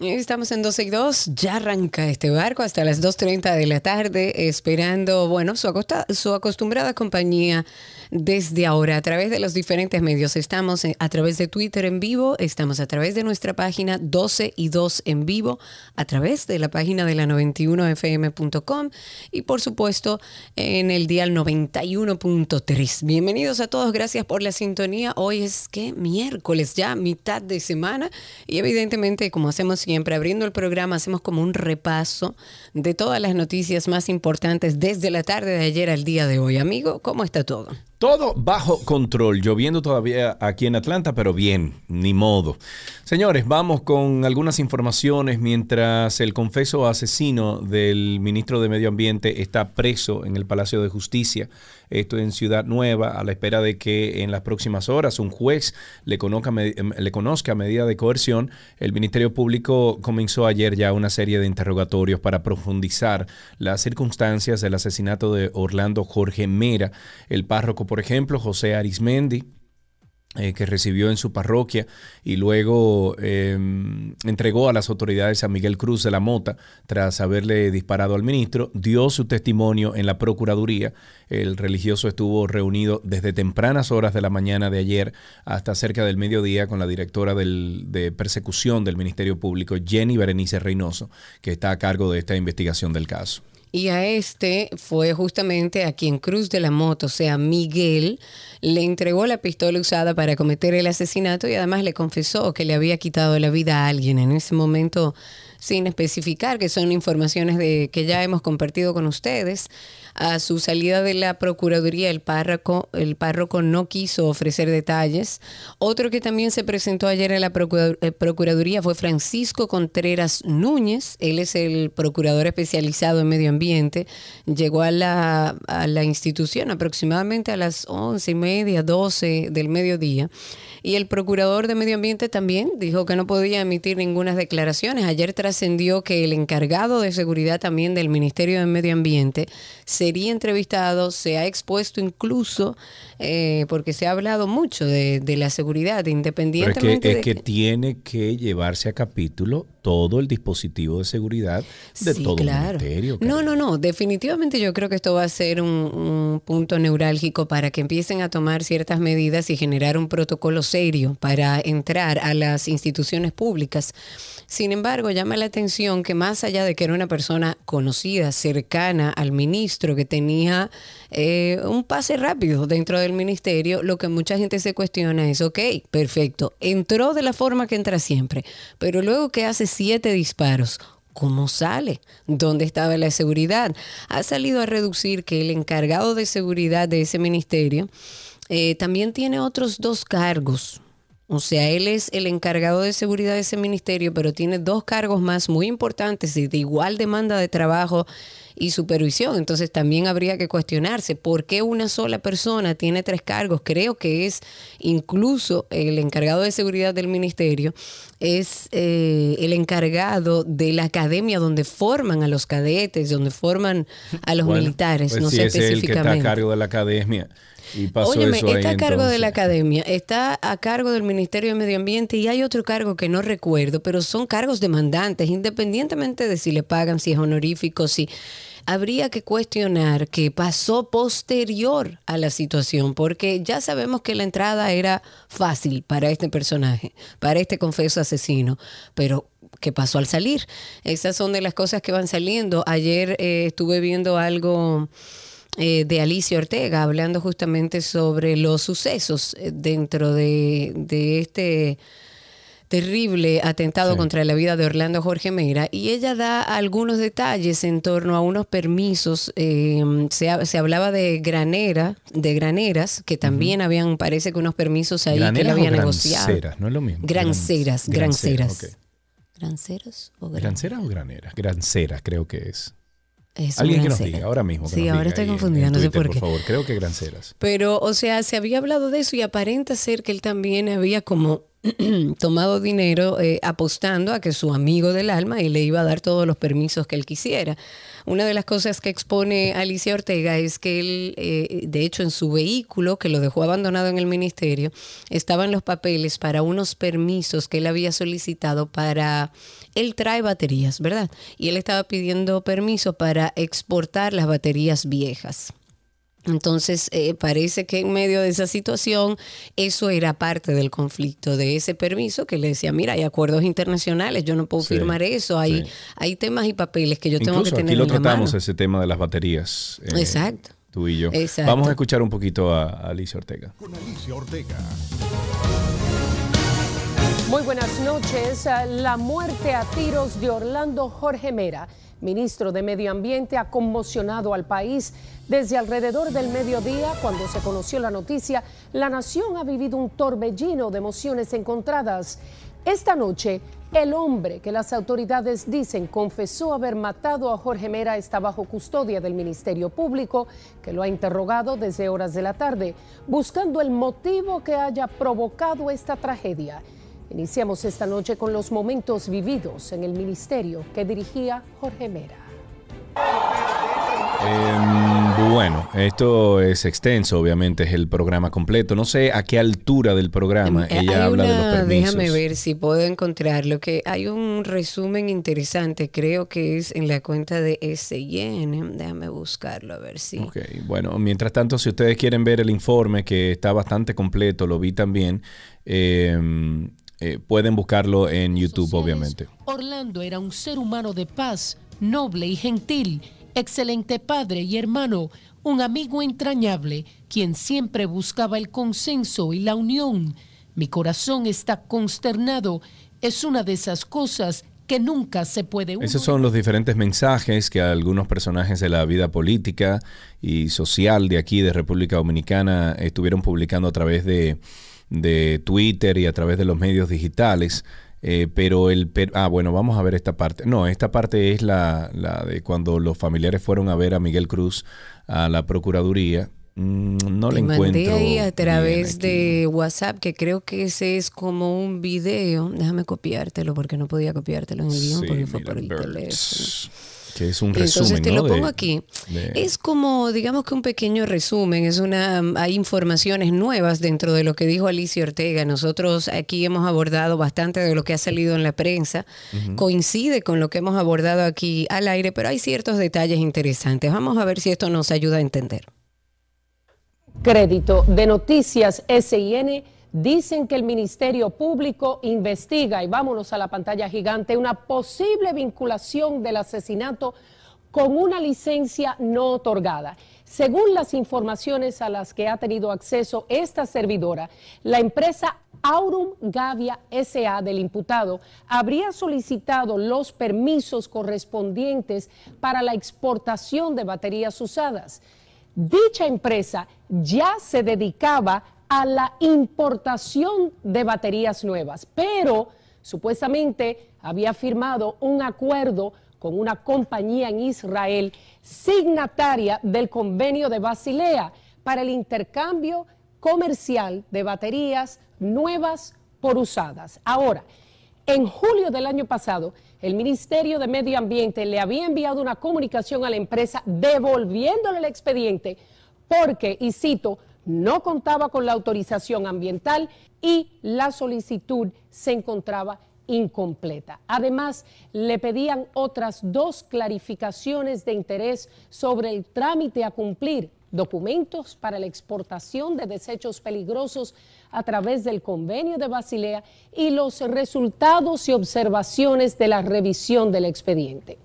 Estamos en 12 y 2, ya arranca este barco hasta las 2.30 de la tarde, esperando, bueno, su, acosta- su acostumbrada compañía desde ahora a través de los diferentes medios. Estamos en- a través de Twitter en vivo, estamos a través de nuestra página 12 y 2 en vivo, a través de la página de la 91fm.com y por supuesto en el dial 91.3. Bienvenidos a todos, gracias por la sintonía. Hoy es que miércoles ya, mitad de semana y evidentemente como hacemos siempre abriendo el programa hacemos como un repaso de todas las noticias más importantes desde la tarde de ayer al día de hoy. Amigo, ¿cómo está todo? Todo bajo control, lloviendo todavía aquí en Atlanta, pero bien, ni modo. Señores, vamos con algunas informaciones mientras el confeso asesino del ministro de Medio Ambiente está preso en el Palacio de Justicia, esto en Ciudad Nueva, a la espera de que en las próximas horas un juez le conozca, me- le medida de coerción. El Ministerio Público comenzó ayer ya una serie de interrogatorios para profundizar las circunstancias del asesinato de Orlando Jorge Mera, el párroco, por ejemplo, José Arismendi, eh, que recibió en su parroquia y luego eh, entregó a las autoridades a Miguel Cruz de la Mota tras haberle disparado al ministro, dio su testimonio en la Procuraduría. El religioso estuvo reunido desde tempranas horas de la mañana de ayer hasta cerca del mediodía con la directora del- de persecución del Ministerio Público, Jenny Berenice Reynoso, que está a cargo de esta investigación del caso. Y a este fue justamente a quien Cruz de la Moto, o sea, Miguel, le entregó la pistola usada para cometer el asesinato y además le confesó que le había quitado la vida a alguien en ese momento sin especificar, que son informaciones de, que ya hemos compartido con ustedes. A su salida de la Procuraduría, el párroco, el párroco no quiso ofrecer detalles. Otro que también se presentó ayer en la eh, Procuraduría fue Francisco Contreras Núñez. Él es el procurador especializado en medio ambiente. Llegó a la, a la institución aproximadamente a las once y media, 12 del mediodía. Y el procurador de medio ambiente también dijo que no podía emitir ninguna declaraciones. Ayer trascendió que el encargado de seguridad también del Ministerio de Medio Ambiente sería entrevistado, se ha expuesto incluso, eh, porque se ha hablado mucho de, de la seguridad, Pero es independientemente que, es de que que- tiene que llevarse a capítulo todo el dispositivo de seguridad de Sí, todo claro. el ministerio. No, Karina. no, no. Definitivamente yo creo que esto va a ser un, un punto neurálgico para que empiecen a tomar ciertas medidas y generar un protocolo serio para entrar a las instituciones públicas. Sin embargo, llama la atención que más allá de que era una persona conocida, cercana al ministro, que tenía eh, un pase rápido dentro del ministerio, lo que mucha gente se cuestiona es, ok, perfecto, entró de la forma que entra siempre, pero luego que hace siete disparos, ¿Cómo sale? ¿Dónde estaba la seguridad? Ha salido a reducir que el encargado de seguridad de ese ministerio eh, también tiene otros dos cargos. O sea, él es el encargado de seguridad de ese ministerio, pero tiene dos cargos más muy importantes y de igual demanda de trabajo y supervisión. Entonces también habría que cuestionarse por qué una sola persona tiene tres cargos. Creo que es incluso el encargado de seguridad del ministerio, es eh, el encargado de la academia donde forman a los cadetes, donde forman a los Bueno, militares, pues no si sé es el que está a específicamente. cargo de la academia y pasó Óyeme, eso ahí está a cargo de la academia, está a cargo del Ministerio de Medio Ambiente y hay otro cargo que no recuerdo, pero son cargos demandantes, independientemente de si le pagan, si es honorífico, si habría que cuestionar qué pasó posterior a la situación, porque ya sabemos que la entrada era fácil para este personaje, para este confeso asesino, pero ¿qué pasó al salir? Esas son de las cosas que van saliendo. Ayer eh, estuve viendo algo eh, de Alicia Ortega, hablando justamente sobre los sucesos eh, dentro de, de este terrible atentado contra la vida de Orlando Jorge Meira y ella da algunos detalles en torno a unos permisos. Eh, se, se, hablaba de granera, de graneras, que también habían, parece que unos permisos ahí que le habían negociado. Granceras, no es lo mismo. Granceras, granceras. ¿Granceros o graneras? ¿Granceras o graneras? Granceras creo que es. Alguien que nos diga ahora mismo. sí, ahora estoy confundida, no sé por qué. Por favor, creo que granceras. Pero, o sea, se había hablado de eso y aparenta ser que él también había como tomado dinero eh, apostando a que su amigo del alma y le iba a dar todos los permisos que él quisiera. Una de las cosas que expone Alicia Ortega es que él, eh, de hecho, en su vehículo, que lo dejó abandonado en el ministerio, estaban los papeles para unos permisos que él había solicitado para... Él trae baterías, ¿verdad? Y él estaba pidiendo permiso para exportar las baterías viejas. Entonces, eh, parece que en medio de esa situación, eso era parte del conflicto, de ese permiso que le decía, mira, hay acuerdos internacionales, yo no puedo firmar eso, hay, hay temas y papeles que yo tengo que tener. Aquí lo tratamos, ese tema de las baterías. Eh, Exacto. Tú y yo. Vamos a escuchar un poquito a, a Alicia Ortega. Con Alicia Ortega. Muy buenas noches. La muerte a tiros de Orlando Jorge Mera ministro de Medio Ambiente, ha conmocionado al país. Desde alrededor del mediodía, cuando se conoció la noticia, la nación ha vivido un torbellino de emociones encontradas. Esta noche, el hombre que las autoridades dicen confesó haber matado a Jorge Mera está bajo custodia del Ministerio Público, que lo ha interrogado desde horas de la tarde, buscando el motivo que haya provocado esta tragedia. Iniciamos esta noche con los momentos vividos en el ministerio que dirigía Jorge Mera. Em, bueno, esto es extenso, obviamente es el programa completo. No sé a qué altura del programa em, ella habla de los permisos. Déjame ver si puedo encontrarlo, que hay un resumen interesante, creo que es en la cuenta de SIN. Déjame buscarlo a ver si. Ok, bueno, mientras tanto, si ustedes quieren ver el informe, que está bastante completo, lo vi también. Eh, eh, pueden buscarlo en YouTube, obviamente. Orlando era un ser humano de paz, noble y gentil, excelente padre y hermano, un amigo entrañable, quien siempre buscaba el consenso y la unión. Mi corazón está consternado. Es una de esas cosas que nunca se puede... Esos son los diferentes mensajes que algunos personajes de la vida política y social de aquí, de República Dominicana, estuvieron publicando a través de de Twitter y a través de los medios digitales. Eh, pero el... Ah, bueno, vamos a ver esta parte. No, esta parte es la, la de cuando los familiares fueron a ver a Miguel Cruz a la Procuraduría mm, no le encuentro. ahí a través de WhatsApp, que creo que ese es como un video. Déjame copiártelo porque no podía copiártelo en el guion porque fue por el teléfono es un resumen. Entonces te lo pongo aquí. Es como, digamos que un pequeño resumen, es una, hay informaciones nuevas dentro de lo que dijo Alicia Ortega. Nosotros aquí hemos abordado bastante de lo que ha salido en la prensa. Coincide con lo que hemos abordado aquí al aire, pero hay ciertos detalles interesantes. Vamos a ver si esto nos ayuda a entender. Crédito de Noticias SIN Dicen que el Ministerio Público investiga, y vámonos a la pantalla gigante, una posible vinculación del asesinato con una licencia no otorgada. Según las informaciones a las que ha tenido acceso esta servidora, la empresa Aurum Gavia SA del imputado habría solicitado los permisos correspondientes para la exportación de baterías usadas. Dicha empresa ya se dedicaba a la importación de baterías nuevas, pero supuestamente había firmado un acuerdo con una compañía en Israel signataria del convenio de Basilea para el intercambio comercial de baterías nuevas por usadas. Ahora, en julio del año pasado, el Ministerio de Medio Ambiente le había enviado una comunicación a la empresa devolviéndole el expediente porque, y cito, no contaba con la autorización ambiental y la solicitud se encontraba incompleta. Además, le pedían otras dos clarificaciones de interés sobre el trámite a cumplir, documentos para la exportación de desechos peligrosos a través del convenio de Basilea y los resultados y observaciones de la revisión del expediente.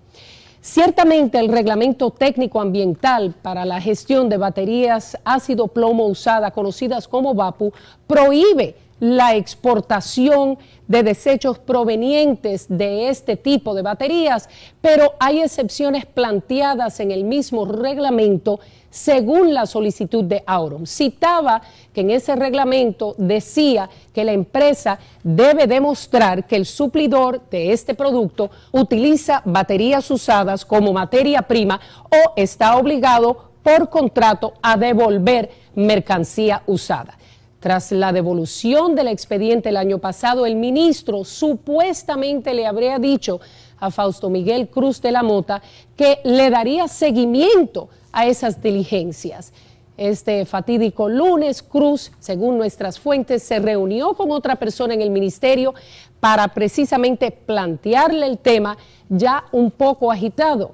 Ciertamente el reglamento técnico ambiental para la gestión de baterías ácido plomo usada, conocidas como VAPU, prohíbe la exportación de desechos provenientes de este tipo de baterías, pero hay excepciones planteadas en el mismo reglamento según la solicitud de Auron. Citaba que en ese reglamento decía que la empresa debe demostrar que el suplidor de este producto utiliza baterías usadas como materia prima o está obligado por contrato a devolver mercancía usada. Tras la devolución del expediente el año pasado, el ministro supuestamente le habría dicho a Fausto Miguel Cruz de la Mota que le daría seguimiento a esas diligencias. Este fatídico lunes, Cruz, según nuestras fuentes, se reunió con otra persona en el ministerio para precisamente plantearle el tema ya un poco agitado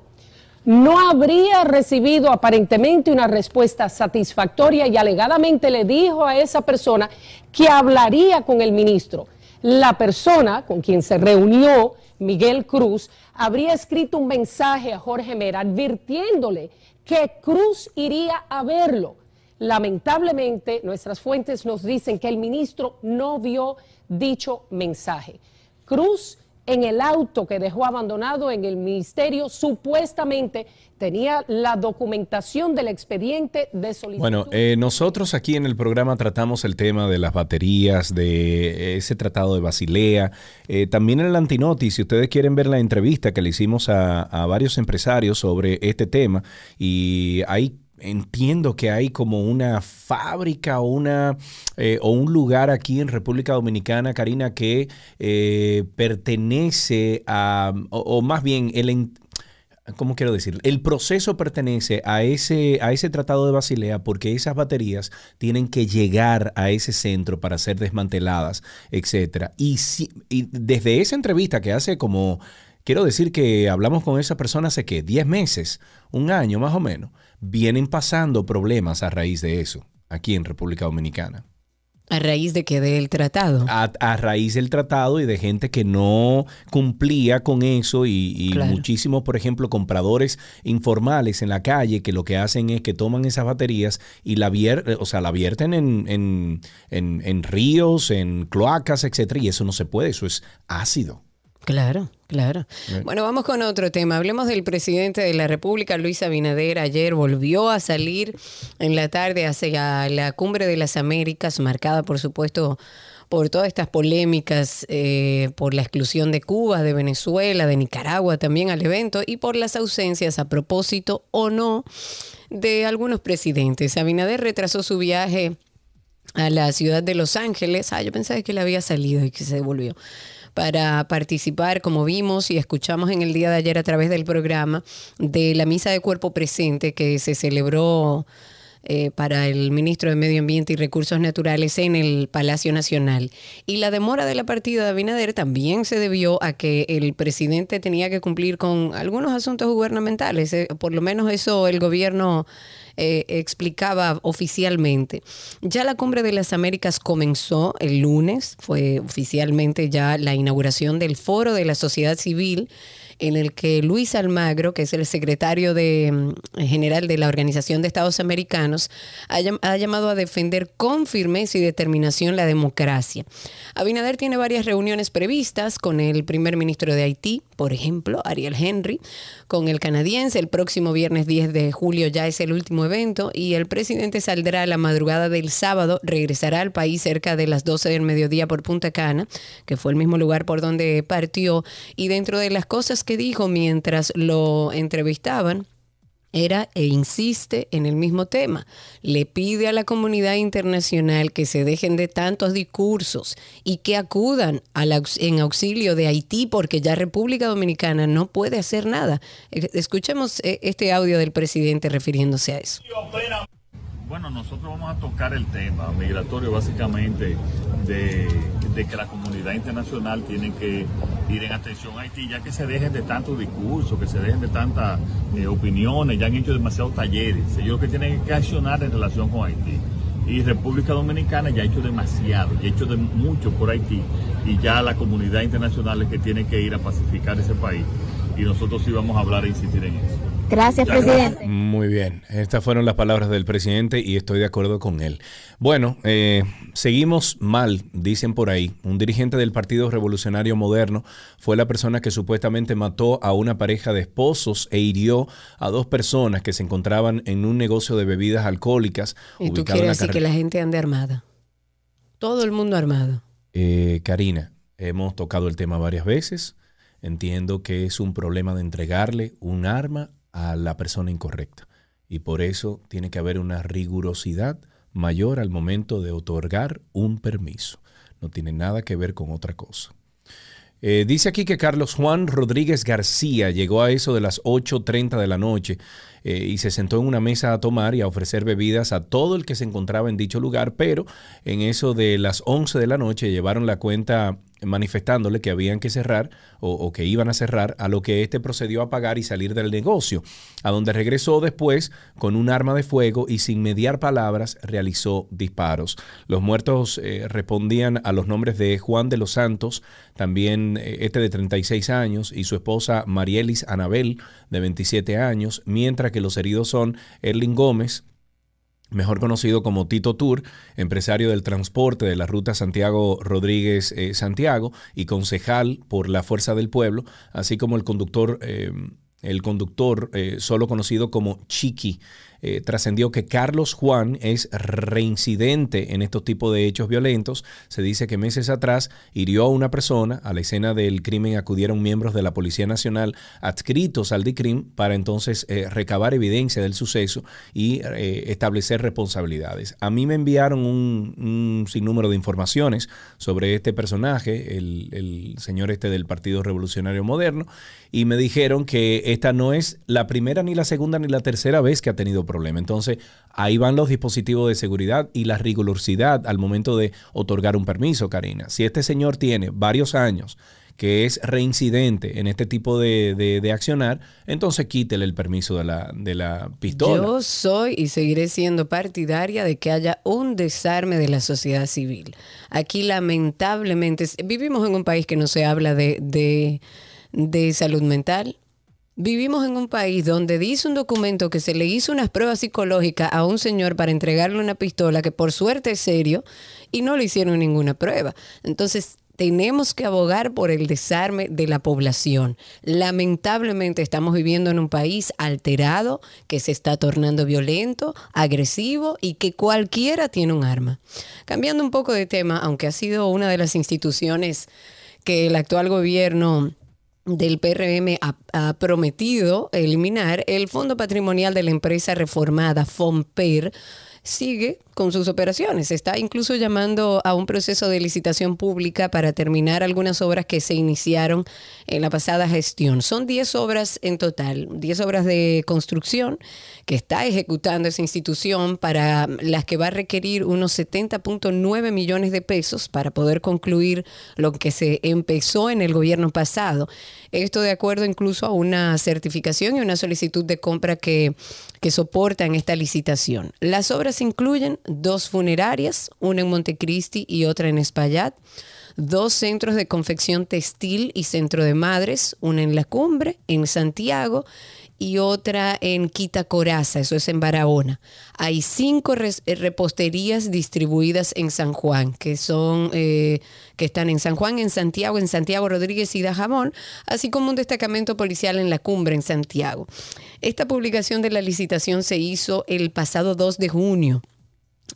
no habría recibido aparentemente una respuesta satisfactoria y alegadamente le dijo a esa persona que hablaría con el ministro. La persona con quien se reunió, Miguel Cruz, habría escrito un mensaje a Jorge Mera advirtiéndole que Cruz iría a verlo. Lamentablemente, nuestras fuentes nos dicen que el ministro no vio dicho mensaje. Cruz en el auto que dejó abandonado en el ministerio, supuestamente tenía la documentación del expediente de solicitud. Bueno, eh, nosotros aquí en el programa tratamos el tema de las baterías, de ese tratado de Basilea, eh, también en el Antinoti, si ustedes quieren ver la entrevista que le hicimos a, a varios empresarios sobre este tema, y hay entiendo que hay como una fábrica una, eh, o un lugar aquí en República Dominicana, Karina, que eh, pertenece a, o, más bien el... ¿Cómo quiero decir? El proceso pertenece a ese, a ese tratado de Basilea porque esas baterías tienen que llegar a ese centro para ser desmanteladas, etc. Y, si, y desde esa entrevista que hace como, quiero decir que hablamos con esa persona hace que 10 meses, un año más o menos, vienen pasando problemas a raíz de eso, aquí en República Dominicana. ¿A raíz de qué? Del tratado. A, raíz del tratado y de gente que no cumplía con eso y, muchísimos, por ejemplo, compradores informales en la calle que lo que hacen es que toman esas baterías y la, vier o sea, la vierten en, en, en ríos, en cloacas, etc. Y eso no se puede, eso es ácido. Claro, claro. Bueno, vamos con otro tema. Hablemos del presidente de la República, Luis Abinader. Ayer volvió a salir en la tarde hacia la cumbre de las Américas, marcada, por supuesto, por todas estas polémicas, eh, por la exclusión de Cuba, de Venezuela, de Nicaragua también al evento y por las ausencias a propósito o no de algunos presidentes. Abinader retrasó su viaje a la ciudad de Los Ángeles. Ah, yo pensaba que le había salido y que se devolvió para participar, como vimos y escuchamos en el día de ayer a través del programa, de la misa de cuerpo presente que se celebró eh, para el ministro de Medio Ambiente y Recursos Naturales en el Palacio Nacional. Y la demora de la partida de Abinader también se debió a que el presidente tenía que cumplir con algunos asuntos gubernamentales. Eh, por lo menos eso el gobierno eh, explicaba oficialmente. Ya la Cumbre de las Américas comenzó el lunes, fue oficialmente ya la inauguración del Foro de la Sociedad Civil en el que Luis Almagro, que es el secretario mm, general de la Organización de Estados Americanos, ha, llamado a defender con firmeza y determinación la democracia. Abinader tiene varias reuniones previstas con el primer ministro de Haití, por ejemplo, Ariel Henry, con el canadiense. El próximo viernes 10 de julio ya es el último evento y el presidente saldrá a la madrugada del sábado, regresará al país cerca de las 12 del mediodía por Punta Cana, que fue el mismo lugar por donde partió. Y dentro de las cosas que dijo mientras lo entrevistaban, era e insiste en el mismo tema. Le pide a la comunidad internacional que se dejen de tantos discursos y que acudan en auxilio de Haití porque ya República Dominicana no puede hacer nada. Escuchemos eh, este audio del presidente refiriéndose a eso. Bueno, nosotros vamos a tocar el tema migratorio básicamente de, que la comunidad internacional tiene que ir en atención a Haití, ya que se dejen de tantos discursos, que se dejen de tantas eh, opiniones, ya han hecho demasiados talleres. Ellos que tienen que accionar en relación con Haití. Y República Dominicana ya ha hecho demasiado, ya ha hecho mucho por Haití y ya la comunidad internacional es que tiene que ir a pacificar ese país y nosotros sí vamos a hablar e insistir en eso. Gracias, presidente. Muy bien, estas fueron las palabras del presidente y estoy de acuerdo con él. Bueno, eh, seguimos mal, dicen por ahí. Un dirigente del Partido Revolucionario Moderno fue la persona que supuestamente mató a una pareja de esposos e hirió a dos personas que se encontraban en un negocio de bebidas alcohólicas. Y tú en quieres la decir que la gente ande armada. Todo el mundo armado. Eh, Karina, hemos tocado el tema varias veces. Entiendo que es un problema de entregarle un arma a la persona incorrecta. Y por eso tiene que haber una rigurosidad mayor al momento de otorgar un permiso. No tiene nada que ver con otra cosa. Eh, dice aquí que Carlos Juan Rodríguez García llegó a eso de las 8.30 de la noche eh, y se sentó en una mesa a tomar y a ofrecer bebidas a todo el que se encontraba en dicho lugar, pero en eso de las 11 de la noche llevaron la cuenta manifestándole que habían que cerrar o, que iban a cerrar, a lo que éste procedió a pagar y salir del negocio, a donde regresó después con un arma de fuego y sin mediar palabras realizó disparos. Los muertos eh, respondían a los nombres de Juan de los Santos, también eh, este de 36 años, y su esposa Marielis Anabel, de 27 años, mientras que los heridos son Erling Gómez, mejor conocido como Tito Tour, empresario del transporte de la ruta Santiago Rodríguez eh, Santiago y concejal por la Fuerza del Pueblo, así como el conductor, eh, el conductor eh, solo conocido como Chiqui. Eh, trascendió que Carlos Juan es reincidente en estos tipos de hechos violentos. Se dice que meses atrás hirió a una persona. A la escena del crimen acudieron miembros de la Policía Nacional adscritos al DICRIM para entonces eh, recabar evidencia del suceso y eh, establecer responsabilidades. A mí me enviaron un, sinnúmero de informaciones sobre este personaje, el, el señor este del Partido Revolucionario Moderno, y me dijeron que esta no es la primera, ni la segunda, ni la tercera vez que ha tenido problema. Entonces, ahí van los dispositivos de seguridad y la rigurosidad al momento de otorgar un permiso, Karina. Si este señor tiene varios años que es reincidente en este tipo de, de- de accionar, entonces quítele el permiso de la, de la pistola. Yo soy y seguiré siendo partidaria de que haya un desarme de la sociedad civil. Aquí lamentablemente vivimos en un país que no se habla de, de, de salud mental. Vivimos en un país donde dice un documento que se le hizo unas pruebas psicológicas a un señor para entregarle una pistola que por suerte es serio y no le hicieron ninguna prueba. Entonces, tenemos que abogar por el desarme de la población. Lamentablemente estamos viviendo en un país alterado que se está tornando violento, agresivo y que cualquiera tiene un arma. Cambiando un poco de tema, aunque ha sido una de las instituciones que el actual gobierno del PRM ha, prometido eliminar, el Fondo Patrimonial de la empresa reformada, FOMPER, sigue con sus operaciones. Está incluso llamando a un proceso de licitación pública para terminar algunas obras que se iniciaron en la pasada gestión. Son 10 obras en total, 10 obras de construcción que está ejecutando esa institución para las que va a requerir unos 70.9 millones de pesos para poder concluir lo que se empezó en el gobierno pasado. Esto de acuerdo incluso a una certificación y una solicitud de compra que, que soportan esta licitación. Las obras incluyen dos funerarias, una en Montecristi y otra en Espaillat, dos centros de confección textil y centro de madres, una en La Cumbre, en Santiago, y otra en Quita Coraza, eso es en Barahona. Hay cinco eh, reposterías distribuidas en San Juan, que son eh, que están en San Juan, en Santiago, en Santiago Rodríguez y Dajamón, así como un destacamento policial en la cumbre en Santiago. Esta publicación de la licitación se hizo el pasado 2 de junio.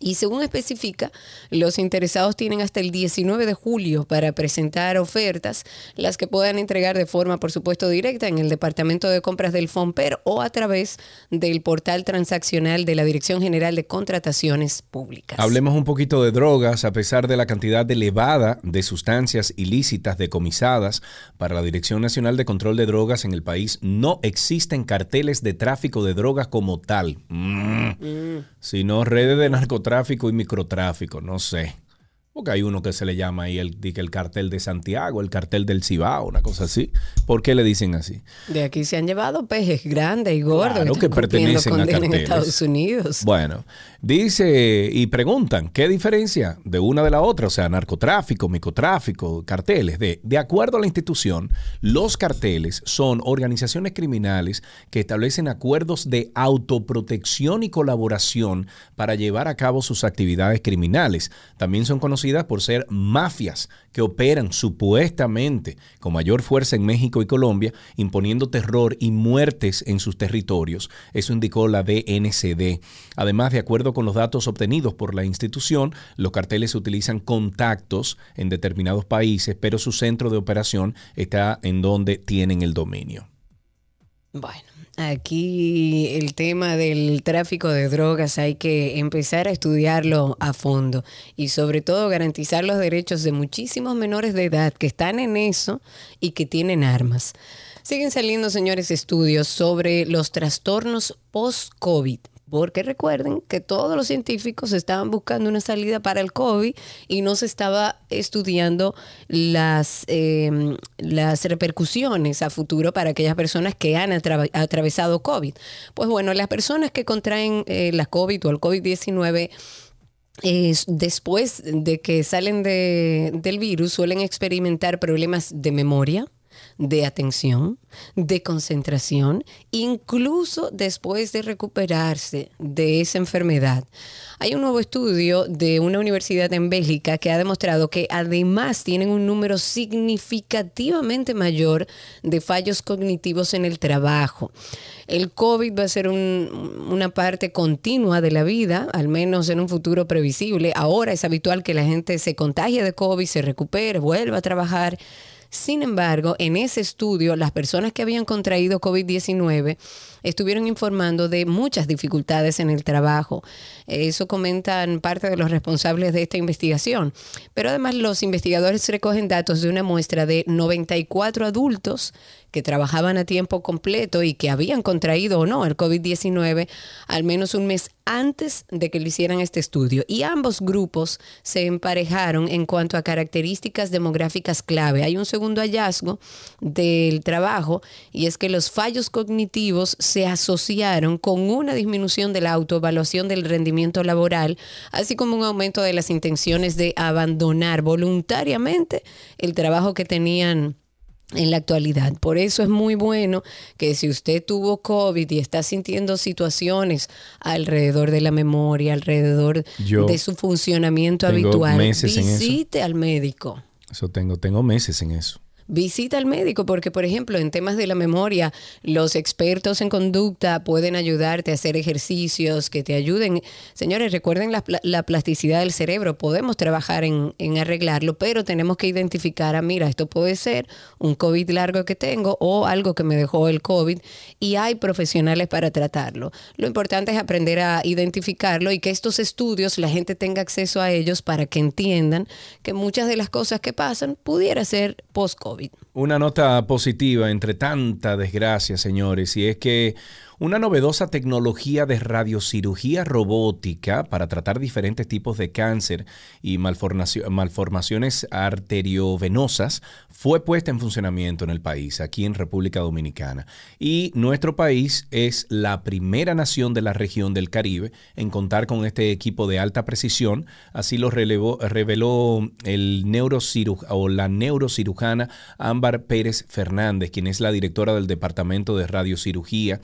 Y según especifica, los interesados tienen hasta el 19 de julio para presentar ofertas, las que puedan entregar de forma, por supuesto, directa en el Departamento de Compras del FOMPER o a través del portal transaccional de la Dirección General de Contrataciones Públicas. Hablemos un poquito de drogas, a pesar de la cantidad elevada de sustancias ilícitas decomisadas para la Dirección Nacional de Control de Drogas en el país, no existen carteles de tráfico de drogas como tal, Mm. sino redes de narcotráfico y microtráfico, no sé. Porque hay uno que se le llama ahí el, el cartel de Santiago, el cartel del Cibao, una cosa así. ¿Por qué le dicen así? De aquí se han llevado pejes grandes y gordos Claro, que pertenecen a en carteles. Estados Unidos. Bueno, dice y preguntan, ¿qué diferencia de una de la otra? O sea, narcotráfico, microtráfico, carteles. De, de acuerdo a la institución, los carteles son organizaciones criminales que establecen acuerdos de autoprotección y colaboración para llevar a cabo sus actividades criminales. También son por ser mafias que operan supuestamente con mayor fuerza en México y Colombia, imponiendo terror y muertes en sus territorios. Eso indicó la DNCD. Además, de acuerdo con los datos obtenidos por la institución, los carteles utilizan contactos en determinados países, pero su centro de operación está en donde tienen el dominio. Bueno, aquí el tema del tráfico de drogas hay que empezar a estudiarlo a fondo y sobre todo garantizar los derechos de muchísimos menores de edad que están en eso y que tienen armas. Siguen saliendo, señores, estudios sobre los trastornos post-COVID. Porque recuerden que todos los científicos estaban buscando una salida para el COVID y no se estaba estudiando las, eh, las repercusiones a futuro para aquellas personas que han atra- atravesado COVID. Pues bueno, las personas que contraen eh, la COVID o el COVID-19 es- después de que salen de- del virus suelen experimentar problemas de memoria, de atención, de concentración, incluso después de recuperarse de esa enfermedad. Hay un nuevo estudio de una universidad en Bélgica que ha demostrado que además tienen un número significativamente mayor de fallos cognitivos en el trabajo. El COVID va a ser un- una parte continua de la vida, al menos en un futuro previsible. Ahora es habitual que la gente se contagie de COVID, se recupere, vuelva a trabajar. Sin embargo, en ese estudio, las personas que habían contraído COVID-19 estuvieron informando de muchas dificultades en el trabajo. Eso comentan parte de los responsables de esta investigación. Pero además los investigadores recogen datos de una muestra de 94 adultos que trabajaban a tiempo completo y que habían contraído o no el COVID-19 al menos un mes antes de que le hicieran este estudio. Y ambos grupos se emparejaron en cuanto a características demográficas clave. Hay un segundo hallazgo del trabajo y es que los fallos cognitivos se asociaron con una disminución de la autoevaluación del rendimiento laboral, así como un aumento de las intenciones de abandonar voluntariamente el trabajo que tenían en la actualidad. Por eso es muy bueno que si usted tuvo COVID y está sintiendo situaciones alrededor de la memoria, alrededor Yo de su funcionamiento habitual, visite al médico. Eso tengo, tengo meses en eso. Visita al médico porque, por ejemplo, en temas de la memoria, los expertos en conducta pueden ayudarte a hacer ejercicios que te ayuden. Señores, recuerden la, la plasticidad del cerebro. Podemos trabajar en, en arreglarlo, pero tenemos que identificar, ah, mira, esto puede ser un COVID largo que tengo o algo que me dejó el COVID y hay profesionales para tratarlo. Lo importante es aprender a identificarlo y que estos estudios la gente tenga acceso a ellos para que entiendan que muchas de las cosas que pasan pudiera ser post-COVID. Una nota positiva entre tanta desgracia, señores, y es que una novedosa tecnología de radiocirugía robótica para tratar diferentes tipos de cáncer y malformacio- malformaciones arteriovenosas fue puesta en funcionamiento en el país, aquí en República Dominicana. Y nuestro país es la primera nación de la región del Caribe en contar con este equipo de alta precisión. Así lo reveló el neurociruj- o la neurocirujana Ámbar Pérez Fernández, quien es la directora del Departamento de Radiocirugía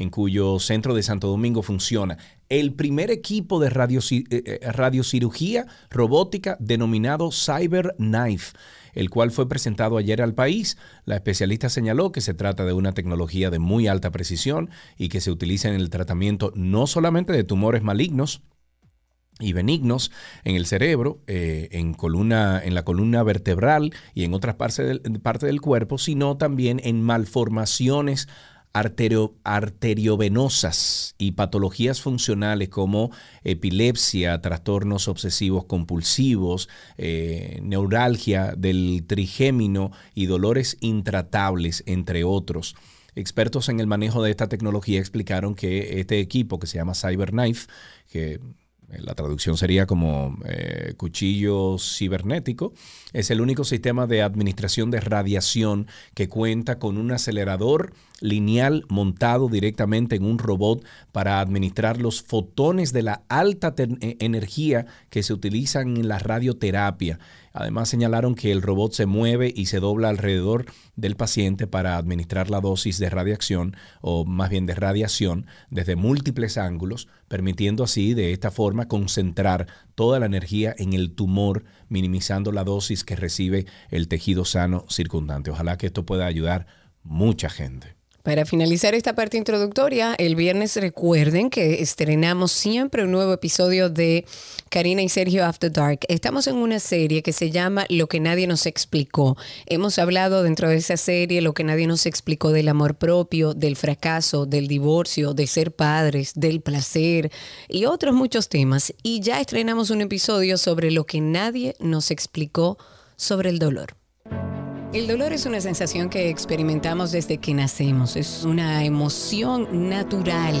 en cuyo centro de Santo Domingo funciona el primer equipo de eh, eh, radiocirugía robótica denominado Cyber Knife, el cual fue presentado ayer al país. La especialista señaló que se trata de una tecnología de muy alta precisión y que se utiliza en el tratamiento no solamente de tumores malignos, y benignos en el cerebro, eh, en, columna, en la columna vertebral y en otras partes parte del cuerpo, sino también en malformaciones arterio- arteriovenosas y patologías funcionales como epilepsia, trastornos obsesivos compulsivos, eh, neuralgia del trigémino y dolores intratables, entre otros. Expertos en el manejo de esta tecnología explicaron que este equipo que se llama CyberKnife, que la traducción sería como eh, cuchillo cibernético, es el único sistema de administración de radiación que cuenta con un acelerador lineal montado directamente en un robot para administrar los fotones de la alta e, energía que se utilizan en la radioterapia. Además señalaron que el robot se mueve y se dobla alrededor del paciente para administrar la dosis de radiación o más bien de radiación desde múltiples ángulos, permitiendo así de esta forma concentrar toda la energía en el tumor, minimizando la dosis que recibe el tejido sano circundante. Ojalá que esto pueda ayudar mucha gente. Para finalizar esta parte introductoria, el viernes recuerden que estrenamos siempre un nuevo episodio de Karina y Sergio After Dark. Estamos en una serie que se llama Lo que nadie nos explicó. Hemos hablado dentro de esa serie lo que nadie nos explicó del amor propio, del fracaso, del divorcio, de ser padres, del placer y otros muchos temas. Y ya estrenamos un episodio sobre lo que nadie nos explicó sobre el dolor. El dolor es una sensación que experimentamos desde que nacemos, es una emoción natural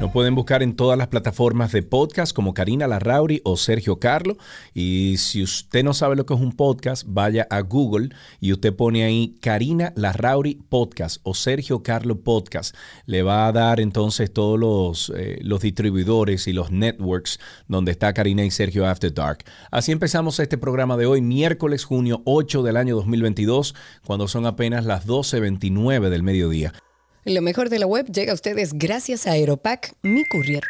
Nos pueden buscar en todas las plataformas de podcast como Karina Larrauri o Sergio Carlo. Y si usted no sabe lo que es un podcast, vaya a Google y usted pone ahí Karina Larrauri Podcast o Sergio Carlo Podcast. Le va a dar entonces todos los, eh, los distribuidores y los networks donde está Karina y Sergio After Dark. Así empezamos este programa de hoy, miércoles, junio 8 del año 2022, cuando son apenas las 12.29 del mediodía. Lo mejor de la web llega a ustedes gracias a Aeropack, mi courier.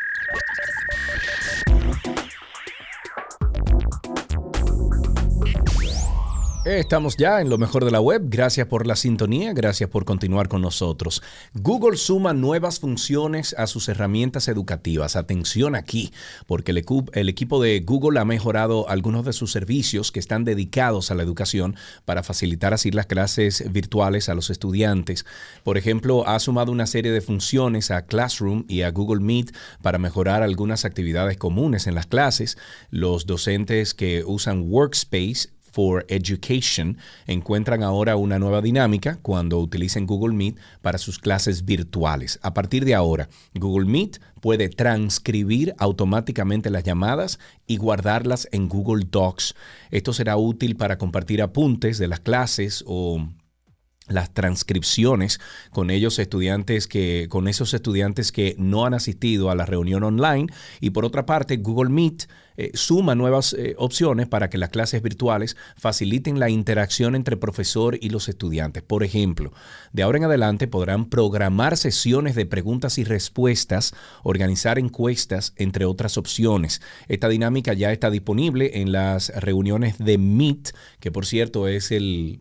Estamos ya en lo mejor de la web. Gracias por la sintonía, gracias por continuar con nosotros. Google suma nuevas funciones a sus herramientas educativas. Atención aquí, porque el, equipo de Google ha mejorado algunos de sus servicios que están dedicados a la educación para facilitar así las clases virtuales a los estudiantes. Por ejemplo, ha sumado una serie de funciones a Classroom y a Google Meet para mejorar algunas actividades comunes en las clases. Los docentes que usan Workspace for Education encuentran ahora una nueva dinámica cuando utilicen Google Meet para sus clases virtuales. A partir de ahora, Google Meet puede transcribir automáticamente las llamadas y guardarlas en Google Docs. Esto será útil para compartir apuntes de las clases o las transcripciones con ellos estudiantes que con esos estudiantes que no han asistido a la reunión online y por otra parte Google Meet eh, suma nuevas eh, opciones para que las clases virtuales faciliten la interacción entre profesor y los estudiantes. Por ejemplo, de ahora en adelante podrán programar sesiones de preguntas y respuestas, organizar encuestas, entre otras opciones. Esta dinámica ya está disponible en las reuniones de Meet, que por cierto es el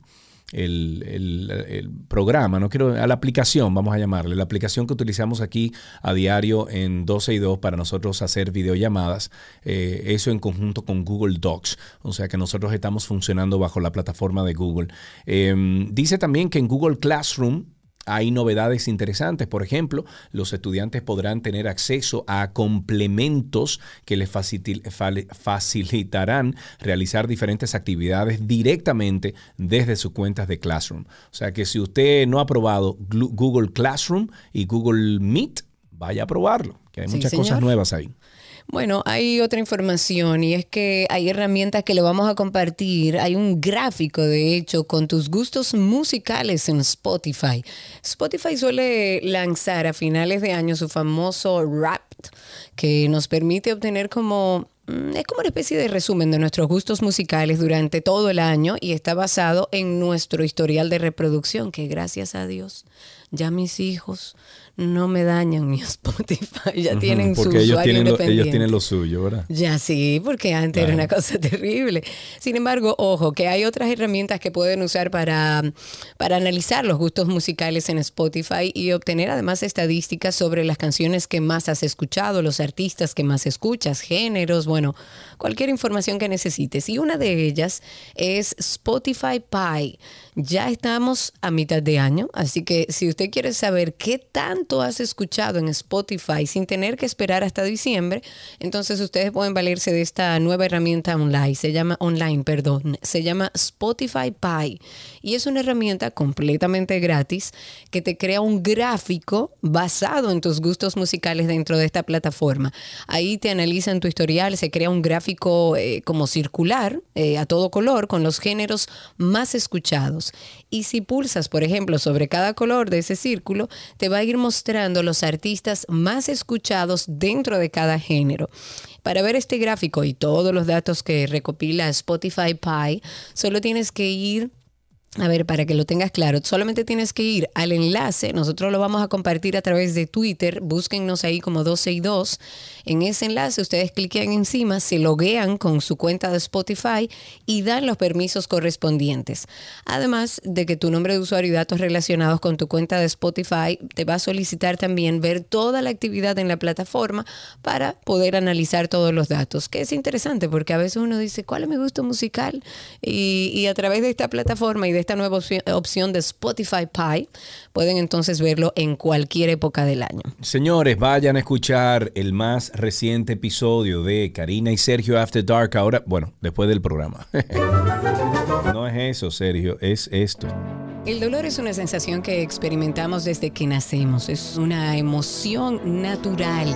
el, programa, no quiero, a la aplicación, vamos a llamarle, la aplicación que utilizamos aquí a diario en 12 y 2 para nosotros hacer videollamadas, eh, eso en conjunto con Google Docs, o sea que nosotros estamos funcionando bajo la plataforma de Google. Em, dice también que en Google Classroom hay novedades interesantes. Por ejemplo, los estudiantes podrán tener acceso a complementos que les facilitarán realizar diferentes actividades directamente desde sus cuentas de Classroom. O sea que si usted no ha probado Google Classroom y Google Meet, vaya a probarlo, que hay muchas cosas nuevas ahí. Bueno, hay otra información y es que hay herramientas que le vamos a compartir. Hay un gráfico, de hecho, con tus gustos musicales en Spotify. Spotify suele lanzar a finales de año su famoso Rap, que nos permite obtener como mm, es como una especie de resumen de nuestros gustos musicales durante todo el año y está basado en nuestro historial de reproducción, que gracias a Dios ya mis hijos no me dañan mi Spotify, ya tienen su ellos usuario tienen, lo, ellos independiente. tienen lo suyo, ¿verdad? Ya sí, porque antes era una cosa terrible. Sin embargo, ojo, que hay otras herramientas que pueden usar para, para analizar los gustos musicales en Spotify y obtener además estadísticas sobre las canciones que más has escuchado, los artistas que más escuchas, géneros, bueno, cualquier información que necesites. Y una de ellas es Spotify Pie. Ya estamos a mitad de año, así que si usted quiere saber qué tanto has escuchado en Spotify sin tener que esperar hasta diciembre, entonces ustedes pueden valerse de esta nueva herramienta online. Se llama online, perdón, se llama Spotify Pie y es una herramienta completamente gratis que te crea un gráfico basado en tus gustos musicales dentro de esta plataforma. Ahí te analizan tu historial, se crea un gráfico eh, como circular eh, a todo color con los géneros más escuchados. Y si pulsas, por ejemplo, sobre cada color de ese círculo, te va a ir mostrando los artistas más escuchados dentro de cada género. Para ver este gráfico y todos los datos que recopila Spotify Pie, solo tienes que ir a ver, para que lo tengas claro, solamente tienes que ir al enlace, nosotros lo vamos a compartir a través de Twitter, búsquennos ahí como 12 y 2. En ese enlace ustedes cliquen encima, se loguean con su cuenta de Spotify y dan los permisos correspondientes. Además de que tu nombre de usuario y datos relacionados con tu cuenta de Spotify te va a solicitar también ver toda la actividad en la plataforma para poder analizar todos los datos, que es interesante porque a veces uno dice, ¿cuál es mi gusto musical? Y, y a través de esta plataforma y de esta nueva opción, de Spotify Pie, pueden entonces verlo en cualquier época del año. Señores, vayan a escuchar el más reciente episodio de Karina y Sergio After Dark ahora, bueno, después del programa. no es eso, Sergio, es esto. El dolor es una sensación que experimentamos desde que nacemos, es una emoción natural.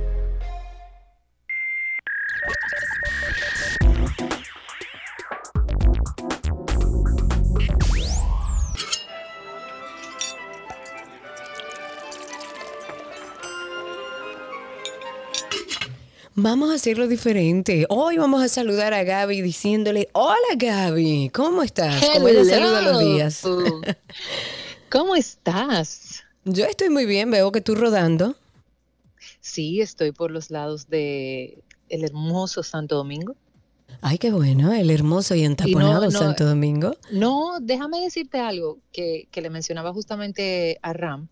Vamos a hacerlo diferente. Hoy vamos a saludar a Gaby diciéndole, hola Gaby, ¿cómo estás? Como ella saluda los días. ¿Cómo estás? Yo estoy muy bien, veo que tú rodando. Sí, estoy por los lados de el hermoso Santo Domingo. Ay, qué bueno, el hermoso y entaponado no- Santo Domingo. No, déjame decirte algo que, que le mencionaba justamente a Ram.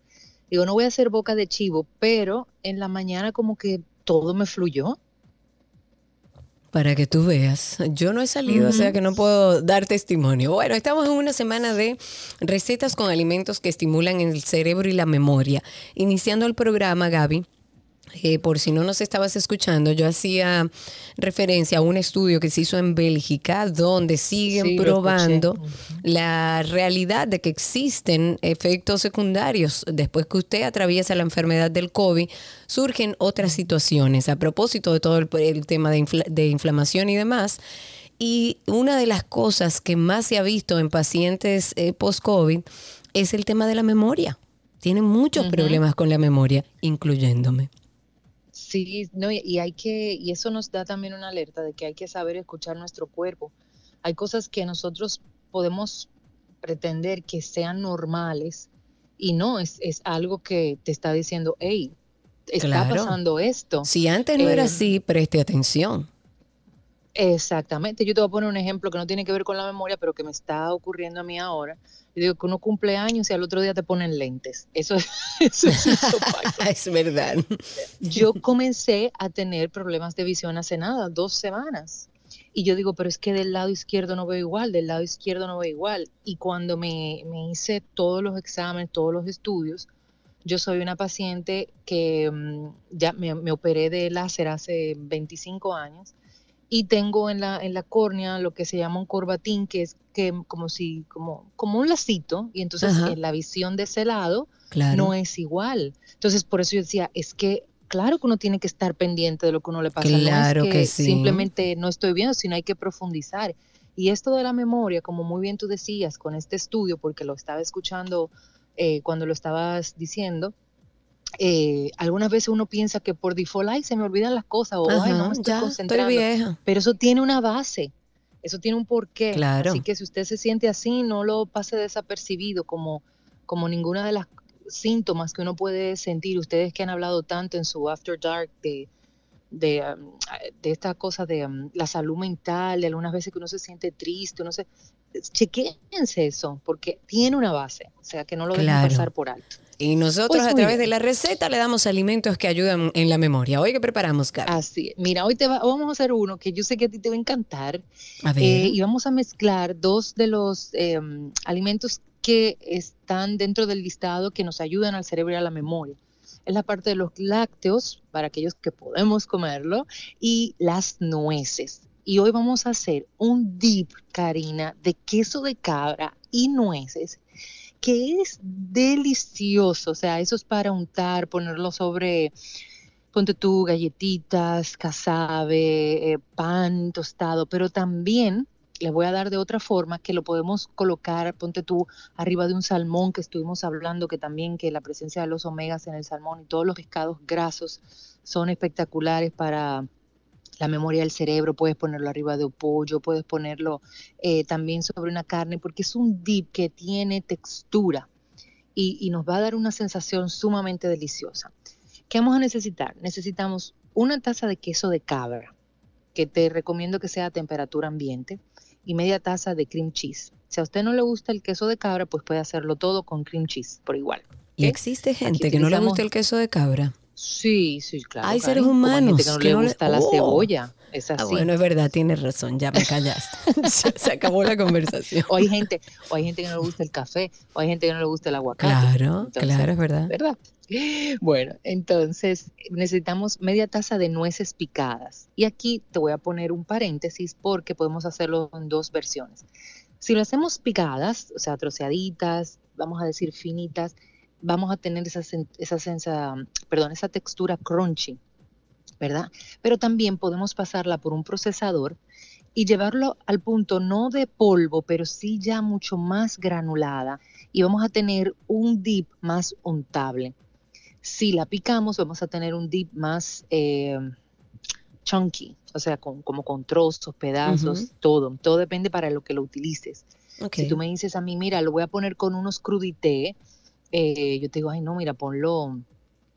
Digo, no voy a hacer boca de chivo, pero en la mañana como que todo me fluyó. Para que tú veas. Yo no he salido, o sea que no puedo dar testimonio. Bueno, estamos en una semana de recetas con alimentos que estimulan el cerebro y la memoria. Iniciando el programa, Gaby. Eh, por si no nos estabas escuchando, yo hacía referencia a un estudio que se hizo en Bélgica donde siguen Sí, probando la realidad de que existen efectos secundarios. Después que usted atraviesa la enfermedad del COVID, surgen otras situaciones. A propósito de todo el, el tema de, infla- de inflamación y demás. Y una de las cosas que más se ha visto en pacientes eh, post-COVID es el tema de la memoria. Tienen muchos problemas con la memoria, incluyéndome. Sí, no, y- hay que, y eso nos da también una alerta de que hay que saber escuchar nuestro cuerpo. Hay cosas que nosotros podemos pretender que sean normales y no, es, es algo que te está diciendo, hey, está Claro. pasando esto. Si antes no era Eh, así, preste atención. Exactamente, yo te voy a poner un ejemplo que no tiene que ver con la memoria, pero que me está ocurriendo a mí ahora. Yo digo que uno cumple años y al otro día te ponen lentes. Eso, eso, eso pasa. es verdad. Yo comencé a tener problemas de visión hace nada, dos semanas. Y yo digo, pero es que del lado izquierdo no veo igual, del lado izquierdo no veo igual. Y cuando me, me hice todos los exámenes, todos los estudios, yo soy una paciente que mm, ya me, me, operé de láser hace 25 años y tengo en la, en la córnea lo que se llama un corbatín, que es que como si, como, como un lacito, y entonces en la visión de ese lado no es igual. Entonces, por eso yo decía, es que claro que uno tiene que estar pendiente de lo que uno le pasa. Claro no es que, sí. simplemente no estoy viendo, sino hay que profundizar. Y esto de la memoria, como muy bien tú decías con este estudio, porque lo estaba escuchando eh, cuando lo estabas diciendo, eh, algunas veces uno piensa que por default, ay, se me olvidan las cosas o ay, no me estoy ya, concentrando. Estoy vieja. Pero eso tiene una base, eso tiene un porqué. Claro. Así que si usted se siente así, no lo pase desapercibido como, como ninguna de las síntomas que uno puede sentir. Ustedes que han hablado tanto en su After Dark de, de, um, de esta cosa de um, la salud mental, de algunas veces que uno se siente triste, uno se... Chequéense eso, porque tiene una base, o sea, que no lo Claro. dejen pasar por alto. Y nosotros Pues a través de la receta le damos alimentos que ayudan en la memoria. Hoy que preparamos, Gaby. Así, es. mira, hoy te va- vamos a hacer uno que yo sé que a ti te va a encantar. A ver. Eh, y vamos a mezclar dos de los eh, alimentos que están dentro del listado que nos ayudan al cerebro y a la memoria. Es la parte de los lácteos, para aquellos que podemos comerlo, y las nueces. Y hoy vamos a hacer un dip, Karina, de queso de cabra y nueces, que es delicioso. O sea, eso es para untar, ponerlo sobre ponte tú galletitas, casabe, eh, pan tostado, pero también les voy a dar de otra forma que lo podemos colocar, ponte tú arriba de un salmón que estuvimos hablando que también que la presencia de los omegas en el salmón y todos los pescados grasos son espectaculares para la memoria del cerebro, puedes ponerlo arriba de un pollo, puedes ponerlo eh, también sobre una carne, porque es un dip que tiene textura y, y nos va a dar una sensación sumamente deliciosa. ¿Qué vamos a necesitar? Necesitamos una taza de queso de cabra, que te recomiendo que sea a temperatura ambiente, y media taza de cream cheese. Si a usted no le gusta el queso de cabra, pues puede hacerlo todo con cream cheese, por igual. y existe gente que no le gusta el queso de cabra. Sí, sí, claro. Hay Karen, seres como hay gente humanos que no que le no le- gusta la Oh. cebolla. Es así. Ah, bueno, es verdad, tienes razón, ya me callaste. se, se acabó la conversación. O hay gente, o hay gente que no le gusta el café, o hay gente que no le gusta el aguacate. Claro, Entonces, claro, es verdad. ¿verdad? Bueno, entonces necesitamos media taza de nueces picadas. Y aquí te voy a poner un paréntesis porque podemos hacerlo en dos versiones. Si lo hacemos picadas, o sea, troceaditas, vamos a decir finitas, vamos a tener esa, esa, sensa- perdón, esa textura crunchy, ¿verdad? Pero también podemos pasarla por un procesador y llevarlo al punto no de polvo, pero sí ya mucho más granulada y vamos a tener un dip más untable. Si la picamos, vamos a tener un dip más eh, chunky, o sea, con, como con trozos, pedazos, todo. Todo depende para lo que lo utilices. Si tú me dices a mí, mira, lo voy a poner con unos crudité, eh, yo te digo, ay, no, mira, ponlo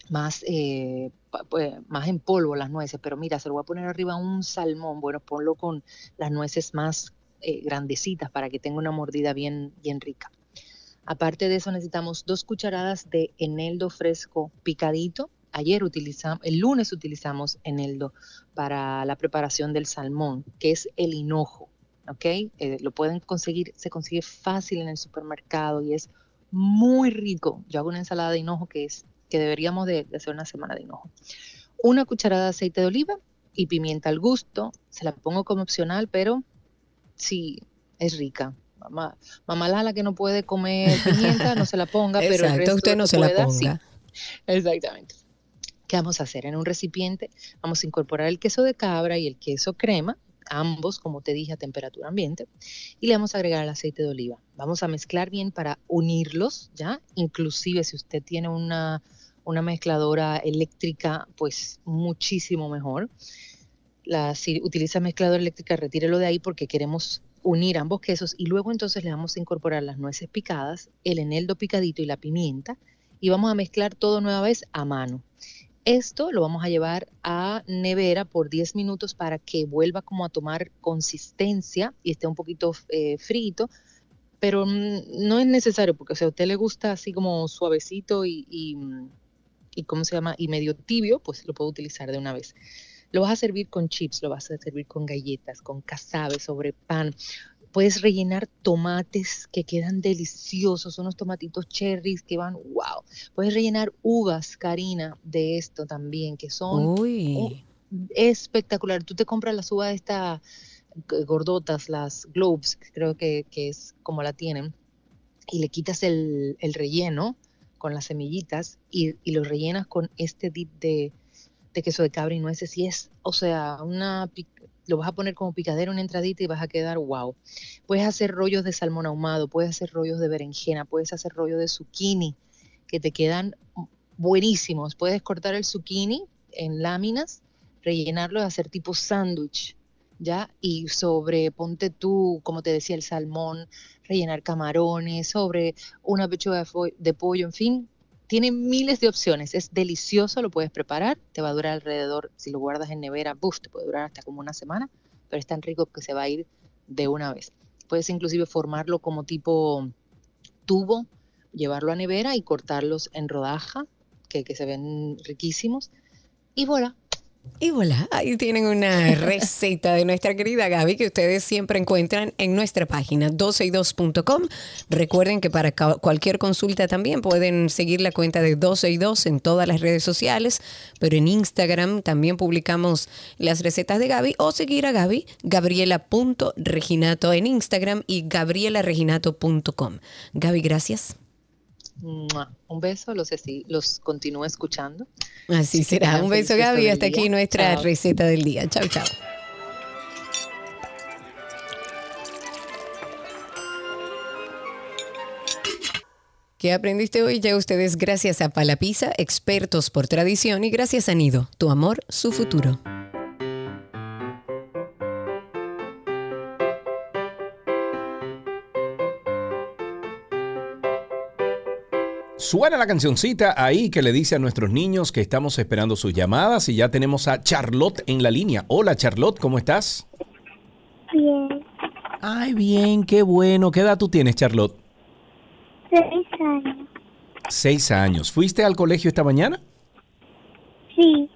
más, eh, pues, más en polvo las nueces, pero mira, se lo voy a poner arriba un salmón, bueno, ponlo con las nueces más eh, grandecitas para que tenga una mordida bien, bien rica. Aparte de eso, necesitamos dos cucharadas de eneldo fresco picadito. Ayer utilizamos, el lunes utilizamos eneldo para la preparación del salmón, que es el hinojo. ¿ok? Eh, lo pueden conseguir, se consigue fácil en el supermercado y es muy rico. Yo hago una ensalada de hinojo que es que deberíamos de, de hacer una semana de hinojo. Una cucharada de aceite de oliva y pimienta al gusto. Se la pongo como opcional, pero sí, es rica. Mamá, mamá Lala que no puede comer pimienta, no se la ponga, pero el resto usted no se la sí. ponga. Exactamente. ¿Qué vamos a hacer? En un recipiente vamos a incorporar el queso de cabra y el queso crema, ambos, como te dije, a temperatura ambiente, y le vamos a agregar el aceite de oliva. Vamos a mezclar bien para unirlos, ¿ya? Inclusive si usted tiene una, una mezcladora eléctrica, pues muchísimo mejor. La, si utiliza mezcladora eléctrica, retírelo de ahí porque queremos unir ambos quesos y luego entonces le vamos a incorporar las nueces picadas, el eneldo picadito y la pimienta y vamos a mezclar todo nueva vez a mano. Esto lo vamos a llevar a nevera por 10 minutos para que vuelva como a tomar consistencia y esté un poquito eh, frito, pero mm, no es necesario porque o sea, a usted le gusta así como suavecito y, mm, ¿cómo se llama? Y medio tibio, pues lo puedo utilizar de una vez. Lo vas a servir con chips, lo vas a servir con galletas, con casabe, sobre pan. Puedes rellenar tomates que quedan deliciosos, unos tomatitos cherries que van, wow. Puedes rellenar uvas, Karina, de esto también, que son Uy. espectacular. Tú te compras las uvas estas gordotas, las globes, creo que, que es como la tienen, y le quitas el, el relleno con las semillitas y, y lo rellenas con este dip de, de queso de cabra y nueces y es, o sea, una lo vas a poner como picadero, una entradita y vas a quedar wow. Puedes hacer rollos de salmón ahumado, puedes hacer rollos de berenjena, puedes hacer rollos de zucchini que te quedan buenísimos. Puedes cortar el zucchini en láminas, rellenarlo y hacer tipo sándwich, ¿ya? Y sobre, ponte tú, como te decía, el salmón, rellenar camarones, sobre una pechuga de, de pollo, en fin. Tiene miles de opciones, es delicioso, lo puedes preparar, te va a durar alrededor, si lo guardas en nevera, buf, te puede durar hasta como una semana, pero es tan rico que se va a ir de una vez. Puedes inclusive formarlo como tipo tubo, llevarlo a nevera y cortarlos en rodaja, que, que se ven riquísimos. Y voilà, Y voilà, ahí tienen una receta de nuestra querida Gaby que ustedes siempre encuentran en nuestra página 12y2.com. Recuerden que para cualquier consulta también pueden seguir la cuenta de 12 y 2 en todas las redes sociales, pero en Instagram también publicamos las recetas de Gaby o seguir a Gaby, gabriela.reginato en Instagram y gabrielareginato.com. Gaby, gracias. Un beso, los, los continúo escuchando. Así será. Un beso, Gaby. Hasta aquí nuestra Chao. receta del día. Chao, chao. ¿Qué aprendiste hoy? Ya ustedes, gracias a Palapisa, expertos por tradición, y gracias a Nido, tu amor, su futuro. Suena la cancioncita ahí que le dice a nuestros niños que estamos esperando sus llamadas y ya tenemos a Charlotte en la línea. Hola Charlotte, ¿cómo estás? Bien, Ay, bien, qué bueno. ¿Qué edad tú tienes, Charlotte? seis años. Seis años. ¿Fuiste al colegio esta mañana? Sí,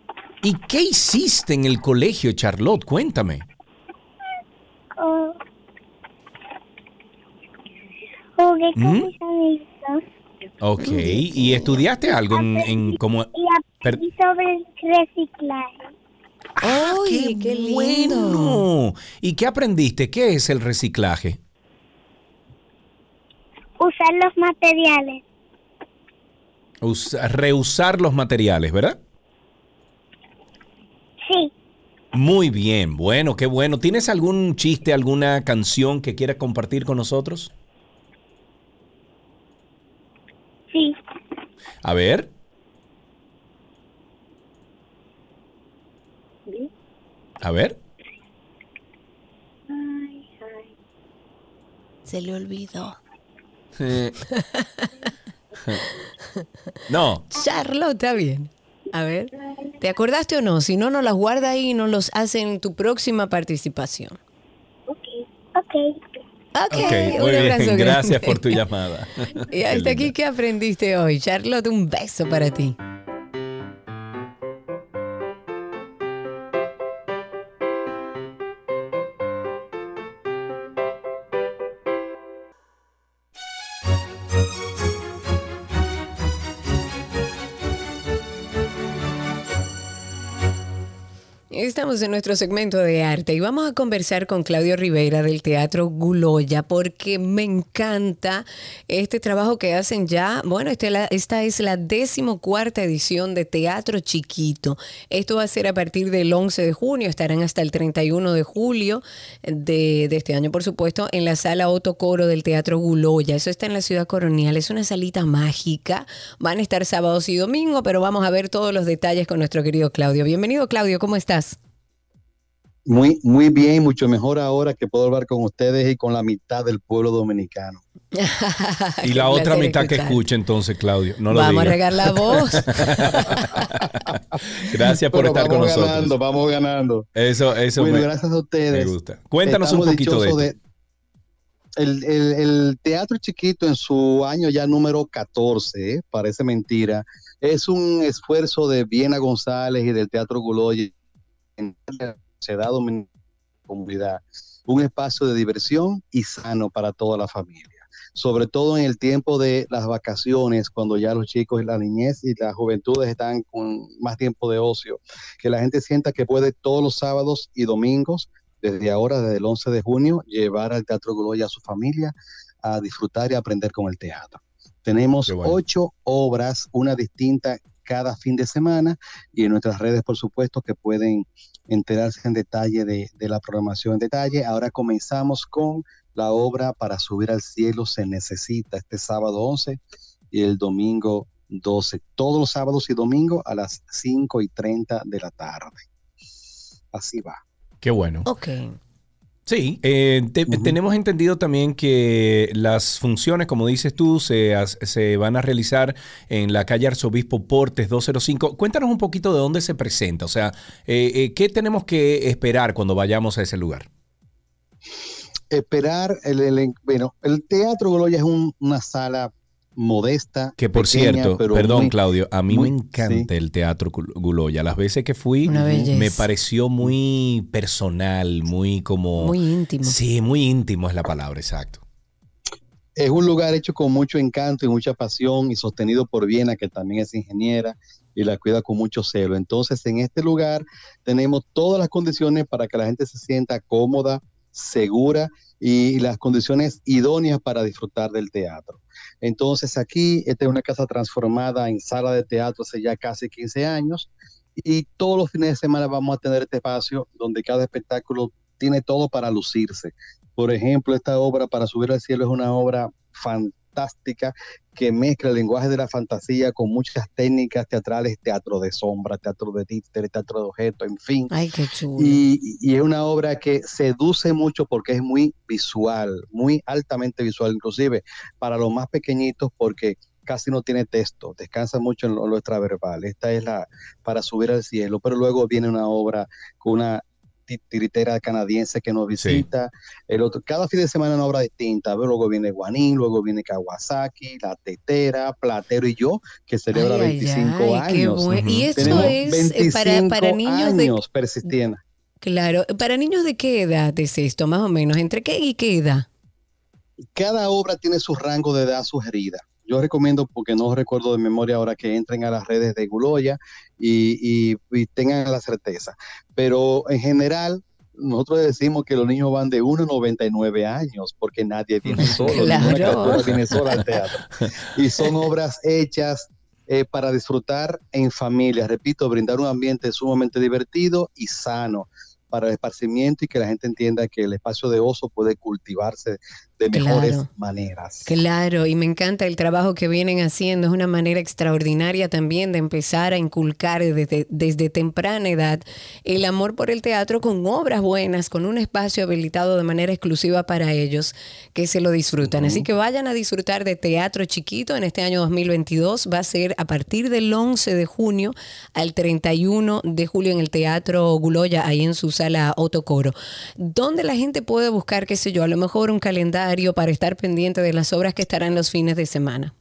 ¿Y qué hiciste en el colegio, Charlotte? Cuéntame. oh, jugué con ¿Mm? mis amigos Ok, ¿y estudiaste algo en, en como... y aprendí sobre el reciclaje. ¡Ay, qué, lindo! bueno! ¿Y qué aprendiste? ¿Qué es el reciclaje? Usar los materiales. Us- reusar los materiales, ¿verdad? Sí, Muy bien, bueno, qué bueno. ¿Tienes algún chiste, alguna canción que quieras compartir con nosotros? Sí. A ver. A ver. Ay, ay. Se le olvidó. No, Charlotte, está bien. A ver, ¿te acordaste o no? Si no, nos las guarda ahí y nos los hace en tu próxima participación. Ok, ok. Ok, ok, un bien. abrazo Gracias por tu llamada. Y hasta aquí. ¿qué aprendiste hoy? Charlotte, un beso para ti. En nuestro segmento de arte y vamos a conversar con Claudio Rivera del Teatro Guloya porque me encanta este trabajo que hacen ya. Bueno, este esta es la decimocuarta edición de Teatro Chiquito. Esto va a ser a partir del 11 de junio, estarán hasta el 31 de julio de, este año, por supuesto, en la sala Otto Coro del Teatro Guloya. Eso está en la ciudad colonial, es una salita mágica. Van a estar sábados y domingos, pero vamos a ver todos los detalles con nuestro querido Claudio. Bienvenido, Claudio, ¿cómo estás? Muy, muy bien, mucho mejor ahora que puedo hablar con ustedes y con la mitad del pueblo dominicano. Y la otra mitad que escuche entonces, Claudio. No lo Vamos a regar la voz. Gracias por Pero estar con vamos nosotros. ganando, vamos ganando. Eso, eso bueno, me, gracias a me ustedes. gusta. Cuéntanos un poquito de esto. dichosos el, el- el teatro chiquito en su año ya número 14, ¿eh? parece mentira, es un esfuerzo de Viena González y del Teatro Guloy la sociedad dominicana, comunidad, un espacio de diversión y sano para toda la familia. Sobre todo en el tiempo de las vacaciones, cuando ya los chicos y la niñez y las juventudes están con más tiempo de ocio, que la gente sienta que puede todos los sábados y domingos, desde ahora, desde el 11 de junio, llevar al Teatro Gloria a su familia a disfrutar y aprender con el teatro. Tenemos bueno. ocho obras, una distinta cada fin de semana y en nuestras redes, por supuesto, que pueden enterarse en detalle de, de la programación en detalle. Ahora comenzamos con la obra Para subir al cielo se necesita este sábado 11 y el domingo 12. Todos los sábados y domingos a las 5 y 30 de la tarde. Así va. Qué bueno. Ok. Sí, eh, te- tenemos entendido también que las funciones, como dices tú, se, as- se van a realizar en la calle Arzobispo Portes 205. Cuéntanos un poquito de dónde se presenta, o sea, eh, eh, ¿qué tenemos que esperar cuando vayamos a ese lugar? Esperar, el, el- bueno, el Teatro Goloya es un- una sala modesta. Que por pequeña, cierto, pero perdón muy- Claudio, a mí muy- me encanta el teatro Gul- Guloya. Las veces que fui me pareció muy personal, muy como... Muy íntimo. Sí, muy íntimo es la palabra, exacto. Es un lugar hecho con mucho encanto y mucha pasión y sostenido por Viena, que también es ingeniera y la cuida con mucho celo. Entonces, en este lugar tenemos todas las condiciones para que la gente se sienta cómoda, segura y las condiciones idóneas para disfrutar del teatro. Entonces, aquí esta es una casa transformada en sala de teatro hace ya casi 15 años y todos los fines de semana vamos a tener este espacio donde cada espectáculo tiene todo para lucirse. Por ejemplo, esta obra Para subir al cielo es una obra fantástica que mezcla el lenguaje de la fantasía con muchas técnicas teatrales, teatro de sombra, teatro de títere, teatro de objeto, en fin. Ay, qué chulo. Y, y es una obra que seduce mucho porque es muy visual, muy altamente visual, inclusive para los más pequeñitos porque casi no tiene texto, descansa mucho en lo, lo extraverbal. Esta es la para subir al cielo, pero luego viene una obra con una ti- tiritera canadiense que nos visita. El otro, cada fin de semana una obra distinta. Luego viene Guanín, luego viene Kawasaki, La Tetera, Platero y yo, que celebra Ay, ay, 25 ay, qué años. Y esto Tenemos es eh, para, para 25 niños de... años persistiendo. Claro, para niños de qué edad es esto, más o menos, ¿entre qué y qué edad? cada obra tiene su rango de edad sugerida. Yo recomiendo, porque no recuerdo de memoria ahora, que entren a las redes de Guloya y, y- y tengan la certeza. Pero en general, nosotros decimos que los niños van de 1 a 99 años, porque nadie viene solo, ninguna Claro. criatura viene sola al teatro. Y son obras hechas eh, para disfrutar en familia. Repito, brindar un ambiente sumamente divertido y sano para el esparcimiento y que la gente entienda que el espacio de oso puede cultivarse de mejores Claro. maneras. Claro, y me encanta el trabajo que vienen haciendo. Es una manera extraordinaria también de empezar a inculcar desde, desde temprana edad el amor por el teatro con obras buenas, con un espacio habilitado de manera exclusiva para ellos que se lo disfrutan. Así que vayan a disfrutar de teatro chiquito en este año 2022. Va a ser a partir del 11 de junio al 31 de julio en el Teatro Guloya, ahí en su sala Otocoro. ¿Dónde la gente puede buscar, qué sé yo, a lo mejor un calendario para estar pendiente de las obras que estarán los fines de semana?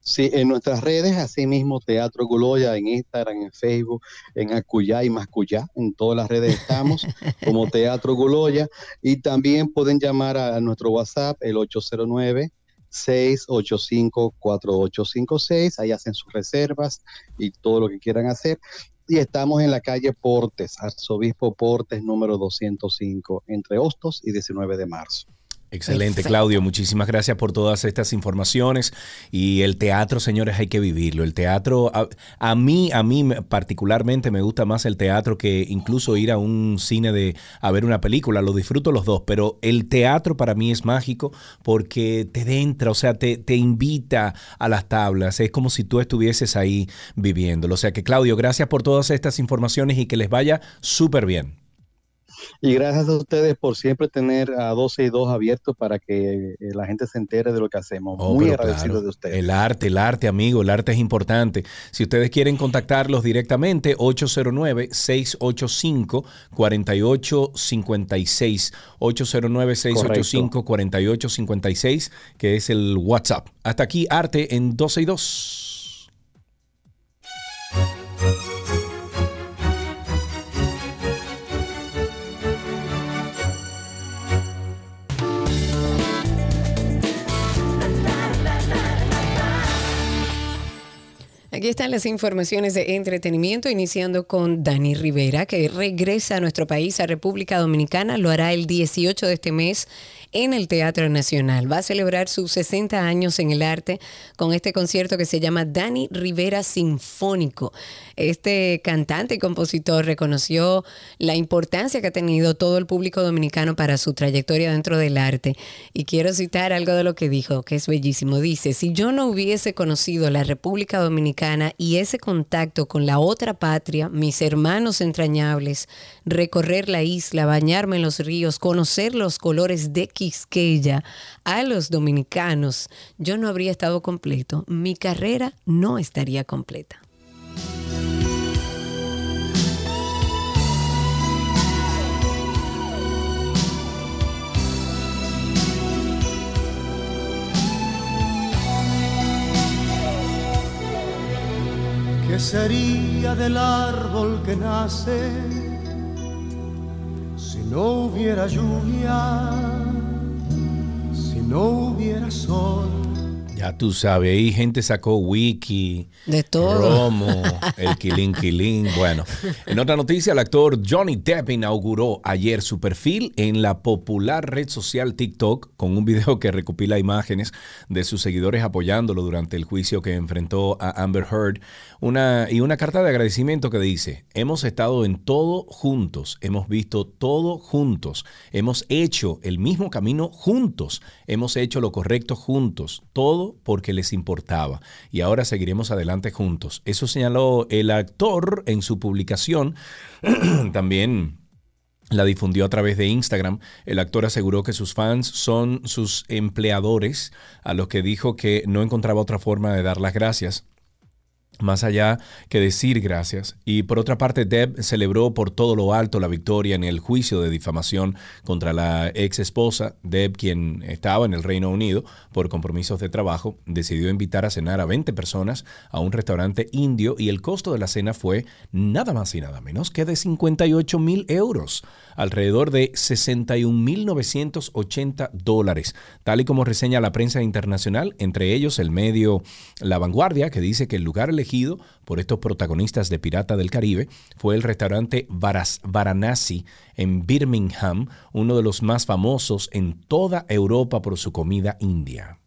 Sí, en nuestras redes, así mismo Teatro Guloya, en Instagram, en Facebook, en Acuyá y Mascuyá, en todas las redes estamos como Teatro Guloya y también pueden llamar a, a nuestro WhatsApp, el 809 685-4856, ahí hacen sus reservas y todo lo que quieran hacer. Y estamos en la calle Portes, Arzobispo Portes número 205, entre Hostos y 19 de marzo. Excelente, Perfecto. Claudio. Muchísimas gracias por todas estas informaciones. Y el teatro, señores, hay que vivirlo. El teatro, a, a mí, a mí me- particularmente me gusta más el teatro que incluso ir a un cine de a ver una película. Lo disfruto los dos, pero el teatro para mí es mágico porque te entra, o sea, te, te invita a las tablas. Es como si tú estuvieses ahí viviéndolo. O sea que, Claudio, gracias por todas estas informaciones y que les vaya súper bien. Y gracias a ustedes por siempre tener a 12 y 2 abiertos para que eh, la gente se entere de lo que hacemos. Oh, Muy agradecido claro, de ustedes. El arte, el arte, amigo, el arte es importante. Si ustedes quieren contactarlos directamente, 809-685-4856. 809-685-4856, que es el WhatsApp. Hasta aquí, arte en 12 y 2. Aquí están las informaciones de entretenimiento, iniciando con Dani Rivera, que regresa a nuestro país, a República Dominicana. Lo hará el 18 de este mes en el Teatro Nacional. Va a celebrar sus 60 años en el arte con este concierto que se llama Dani Rivera Sinfónico. Este cantante y compositor reconoció la importancia que ha tenido todo el público dominicano para su trayectoria dentro del arte. Y quiero citar algo de lo que dijo, que es bellísimo. Dice, si yo no hubiese conocido la República Dominicana y ese contacto con la otra patria, mis hermanos entrañables, recorrer la isla, bañarme en los ríos, conocer los colores de Quisqueya a los dominicanos, yo no habría estado completo. Mi carrera no estaría completa. ¿Qué sería del árbol que nace si no hubiera lluvia, si no hubiera sol? Ya tú sabes, ahí gente sacó wiki, De todo. Romo, el Quilín Quilín. Bueno, en otra noticia, el actor Johnny Depp inauguró ayer su perfil en la popular red social TikTok con un video que recopila imágenes de sus seguidores apoyándolo durante el juicio que enfrentó a Amber Heard una, y una carta de agradecimiento que dice, hemos estado en todo juntos, hemos visto todo juntos, hemos hecho el mismo camino juntos, hemos hecho lo correcto juntos, todo porque les importaba y ahora seguiremos adelante juntos. Eso señaló el actor en su publicación. También la difundió a través de Instagram. El actor aseguró que sus fans son sus empleadores, a los que dijo que no encontraba otra forma de dar las gracias más allá que decir gracias. Y por otra parte, Deb celebró por todo lo alto la victoria en el juicio de difamación contra la ex esposa. Deb, quien estaba en el Reino Unido por compromisos de trabajo, decidió invitar a cenar a 20 personas a un restaurante indio y el costo de la cena fue nada más y nada menos que de 58 mil euros, alrededor de 61.980 dólares, tal y como reseña la prensa internacional, entre ellos el medio La Vanguardia, que dice que el lugar elegido por estos protagonistas de Pirata del Caribe fue el restaurante Varanasi en Birmingham, uno de los más famosos en toda Europa por su comida india.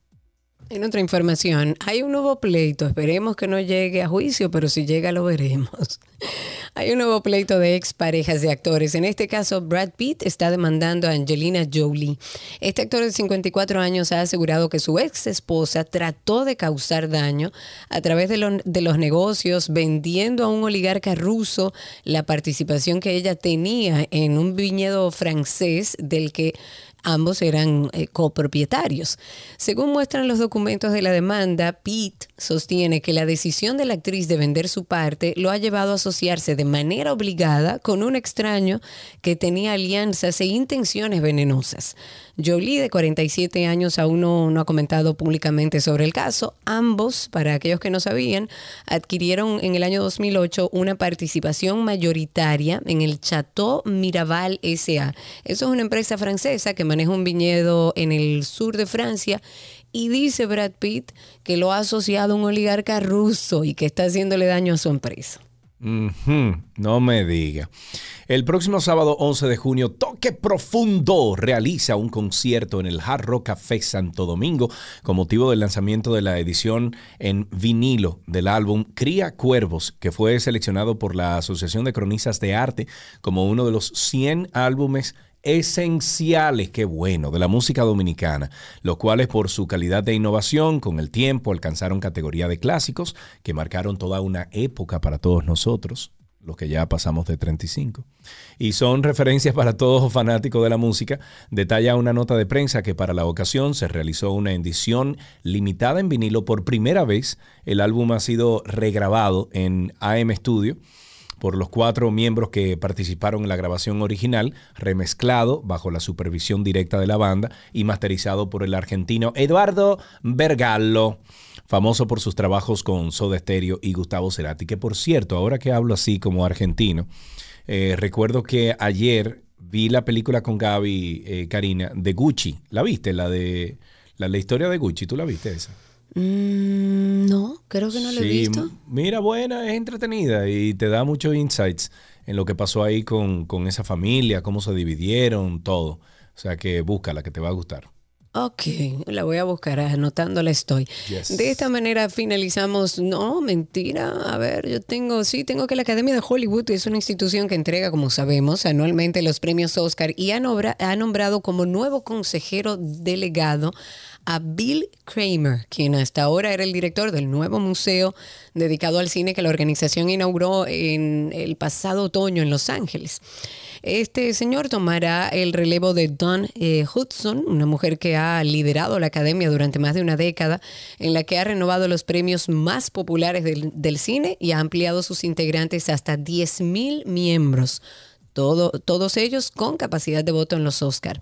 En otra información, hay un nuevo pleito. Esperemos que no llegue a juicio, pero si llega lo veremos. Hay un nuevo pleito de exparejas de actores. En este caso, Brad Pitt está demandando a Angelina Jolie. Este actor de 54 años ha asegurado que su ex esposa trató de causar daño a través de, de los negocios, vendiendo a un oligarca ruso la participación que ella tenía en un viñedo francés del que Ambos eran eh, copropietarios. Según muestran los documentos de la demanda, Pete sostiene que la decisión de la actriz de vender su parte lo ha llevado a asociarse de manera obligada con un extraño que tenía alianzas e intenciones venenosas. Jolie, de 47 años, aún no, ha comentado públicamente sobre el caso. Ambos, para aquellos que no sabían, adquirieron en el año 2008 una participación mayoritaria en el Chateau Miraval SA. Eso es una empresa francesa que maneja un viñedo en el sur de Francia y dice Brad Pitt que lo ha asociado a un oligarca ruso y que está haciéndole daño a su empresa. No me diga. El próximo sábado 11 de junio, Toque Profundo realiza un concierto en el Hard Rock Café Santo Domingo con motivo del lanzamiento de la edición en vinilo del álbum Cría Cuervos, que fue seleccionado por la Asociación de Cronistas de Arte como uno de los 100 álbumes esenciales, qué bueno, de la música dominicana, los cuales por su calidad de innovación con el tiempo alcanzaron categoría de clásicos que marcaron toda una época para todos nosotros, los que ya pasamos de 35. Y son referencias para todos fanáticos de la música. Detalla una nota de prensa que para la ocasión se realizó una edición limitada en vinilo por primera vez. El álbum ha sido regrabado en AM Studio por los cuatro miembros que participaron en la grabación original, remezclado bajo la supervisión directa de la banda y masterizado por el argentino Eduardo Bergallo, famoso por sus trabajos con Soda Stereo y Gustavo Cerati, que por cierto, ahora que hablo así como argentino, eh, recuerdo que ayer vi la película con Gaby, eh, Karina, de Gucci. ¿La viste? La de la, la historia de Gucci, ¿tú la viste esa? Mm, no, creo que no lo he visto. Mira, buena, es entretenida y te da muchos insights en lo que pasó ahí con, con esa familia, cómo se dividieron, todo. O sea que búscala, que te va a gustar. Ok, la voy a buscar, anotándola estoy. Yes. De esta manera finalizamos. No, mentira. A ver, yo tengo, sí, tengo que la Academia de Hollywood es una institución que entrega, como sabemos, anualmente los premios Oscar y ha, nombra- ha nombrado como nuevo consejero delegado a Bill Kramer, quien hasta ahora era el director del nuevo museo dedicado al cine que la organización inauguró en el pasado otoño en Los Ángeles. Este señor tomará el relevo de Dawn eh, Hudson, una mujer que ha liderado la academia durante más de una década, en la que ha renovado los premios más populares del, del cine y ha ampliado sus integrantes hasta 10.000 miembros. Todo- todos ellos con capacidad de voto en los Oscar.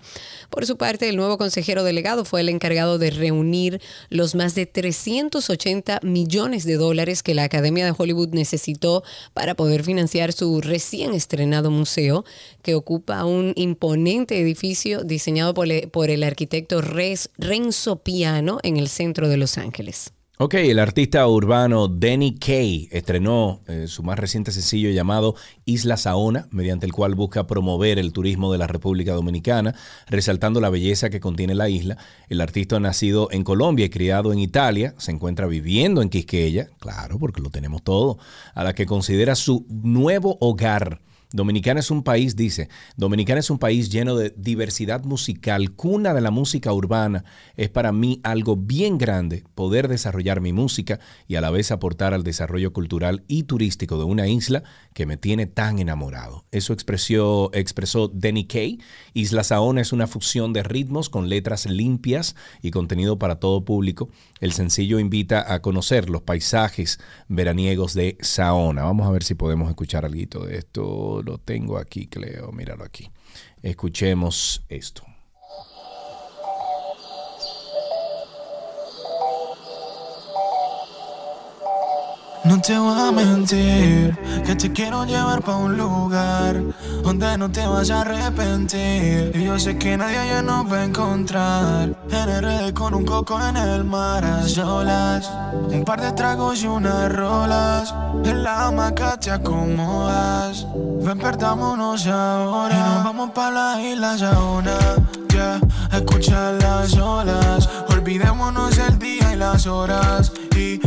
Por su parte, el nuevo consejero delegado fue el encargado de reunir los más de 380 millones de dólares que la Academia de Hollywood necesitó para poder financiar su recién estrenado museo, que ocupa un imponente edificio diseñado por, el- arquitecto Renzo Piano en el centro de Los Ángeles. Ok, el artista urbano Danny Kaye estrenó eh, su más reciente sencillo llamado Isla Saona, mediante el cual busca promover el turismo de la República Dominicana, resaltando la belleza que contiene la isla. El artista nacido en Colombia y criado en Italia, se encuentra viviendo en Quisqueya, claro, porque lo tenemos todo, a la que considera su nuevo hogar. Dominicana es un país, dice, Dominicana es un país lleno de diversidad musical, cuna de la música urbana. Es para mí algo bien grande poder desarrollar mi música y a la vez aportar al desarrollo cultural y turístico de una isla que me tiene tan enamorado. Eso expresó, expresó Danny Kay. Isla Saona es una fusión de ritmos con letras limpias y contenido para todo público. El sencillo invita a conocer los paisajes veraniegos de Saona. Vamos a ver si podemos escuchar algo de esto. Lo tengo aquí, Cleo. Míralo aquí. Escuchemos esto. No te voy a mentir, que te quiero llevar pa' un lugar donde no te vas a arrepentir. Y yo sé que nadie allá nos va a encontrar. En RD con un coco en el mar a solas. Un par de tragos y unas rolas. En la hamaca te acomodas. Ven, perdámonos ahora. Y nos vamos pa' la isla. Ya, a escuchar las olas. Olvidémonos el día y las horas.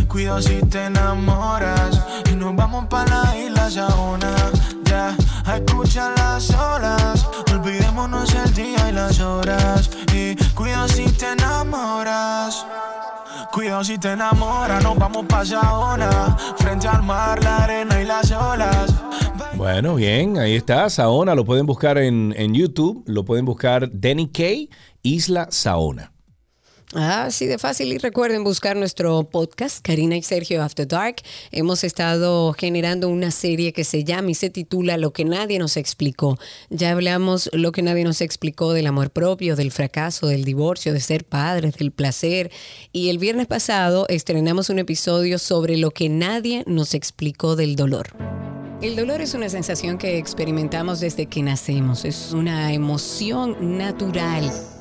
Cuidado si te enamoras. Y nos vamos pa' la isla Saona. Ya, a escuchar las olas. Olvidémonos el día y las horas. Y cuidado si te enamoras. Cuidado si te enamoras, nos vamos pa' Saona. Frente al mar, la arena y las olas. Bueno, bien, ahí está. Saona lo pueden buscar en, en YouTube. Lo pueden buscar Danny Kay, Isla Saona. Ah, así de fácil. Y recuerden buscar nuestro podcast, Karina y Sergio After Dark. Hemos estado generando una serie que se llama y se titula Lo que nadie nos explicó. Ya hablamos lo que nadie nos explicó del amor propio, del fracaso, del divorcio, de ser padres, del placer. Y el viernes pasado estrenamos un episodio sobre lo que nadie nos explicó del dolor. El dolor es una sensación que experimentamos desde que nacemos. Es una emoción natural.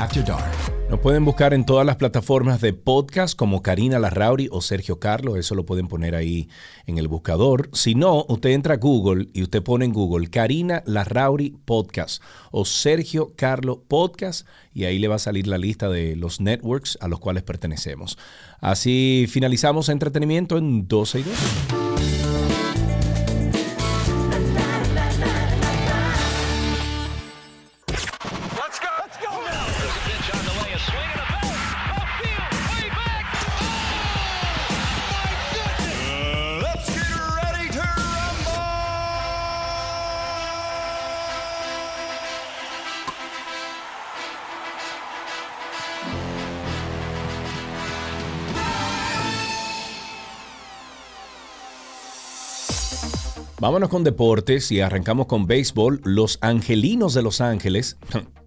After Dark. Nos pueden buscar en todas las plataformas de podcast como Karina Larrauri o Sergio Carlos, eso lo pueden poner ahí en el buscador. Si no, usted entra a Google y usted pone en Google Karina Larrauri Podcast o Sergio Carlos Podcast y ahí le va a salir la lista de los networks a los cuales pertenecemos. Así finalizamos entretenimiento en 12 y 2. Vámonos con deportes y arrancamos con béisbol. Los Angelinos de Los Ángeles.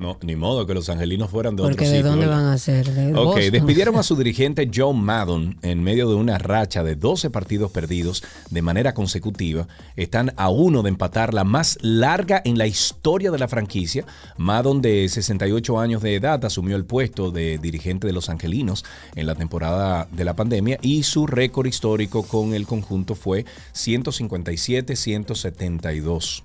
No, ni modo que los angelinos fueran de Porque otro de sitio, dónde van a ser? De Ok, Boston. despidieron a su dirigente Joe Maddon en medio de una racha de 12 partidos perdidos de manera consecutiva. Están a uno de empatar la más larga en la historia de la franquicia. Maddon, de 68 años de edad, asumió el puesto de dirigente de los Angelinos en la temporada de la pandemia y su récord histórico con el conjunto fue 157-172.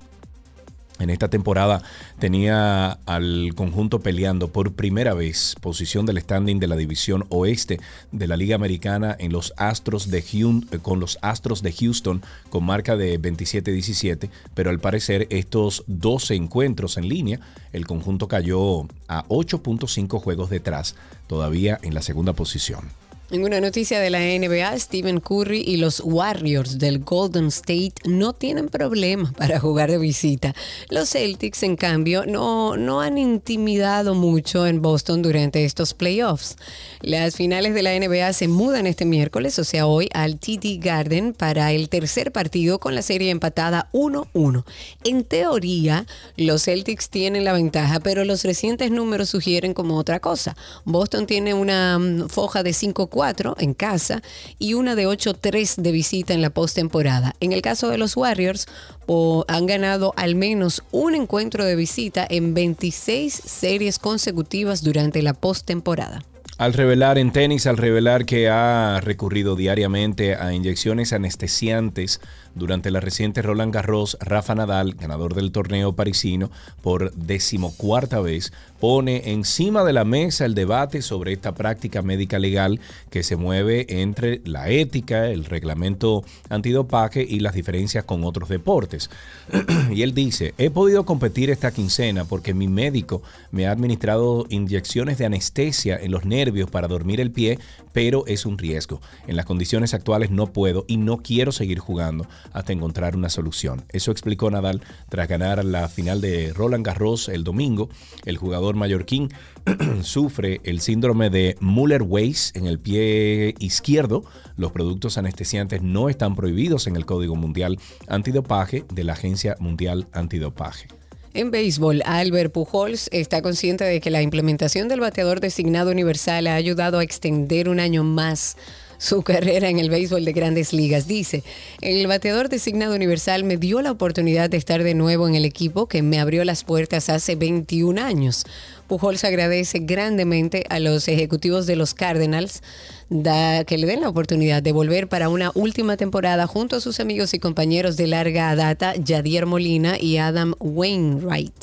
En esta temporada tenía al conjunto peleando por primera vez posición del standing de la división oeste de la Liga Americana en los Astros de Houston, con los Astros de Houston con marca de 27-17, pero al parecer estos 12 encuentros en línea, el conjunto cayó a 8.5 juegos detrás, todavía en la segunda posición. En una noticia de la NBA, Stephen Curry y los Warriors del Golden State no tienen problema para jugar de visita. Los Celtics, en cambio, no, no han intimidado mucho en Boston durante estos playoffs. Las finales de la NBA se mudan este miércoles, o sea, hoy, al TD Garden para el tercer partido con la serie empatada 1-1. En teoría, los Celtics tienen la ventaja, pero los recientes números sugieren como otra cosa. Boston tiene una mm, foja de 5-4 en casa y una de 8-3 de visita en la postemporada. En el caso de los Warriors, o han ganado al menos un encuentro de visita en 26 series consecutivas durante la postemporada. Al revelar en tenis, al revelar que ha recurrido diariamente a inyecciones anestesiantes durante la reciente Roland Garros, Rafa Nadal, ganador del torneo parisino por decimocuarta vez, pone encima de la mesa el debate sobre esta práctica médica legal que se mueve entre la ética, el reglamento antidopaje y las diferencias con otros deportes. y él dice, he podido competir esta quincena porque mi médico me ha administrado inyecciones de anestesia en los nervios para dormir el pie, pero es un riesgo. En las condiciones actuales no puedo y no quiero seguir jugando hasta encontrar una solución. Eso explicó Nadal tras ganar la final de Roland Garros el domingo. El jugador mallorquín sufre el síndrome de Muller-Weiss en el pie izquierdo. Los productos anestesiantes no están prohibidos en el Código Mundial Antidopaje de la Agencia Mundial Antidopaje. En béisbol, Albert Pujols está consciente de que la implementación del bateador designado universal ha ayudado a extender un año más su carrera en el béisbol de grandes ligas. Dice, el bateador designado universal me dio la oportunidad de estar de nuevo en el equipo que me abrió las puertas hace 21 años. Pujols agradece grandemente a los ejecutivos de los Cardinals da, que le den la oportunidad de volver para una última temporada junto a sus amigos y compañeros de larga data, Yadier Molina y Adam Wainwright,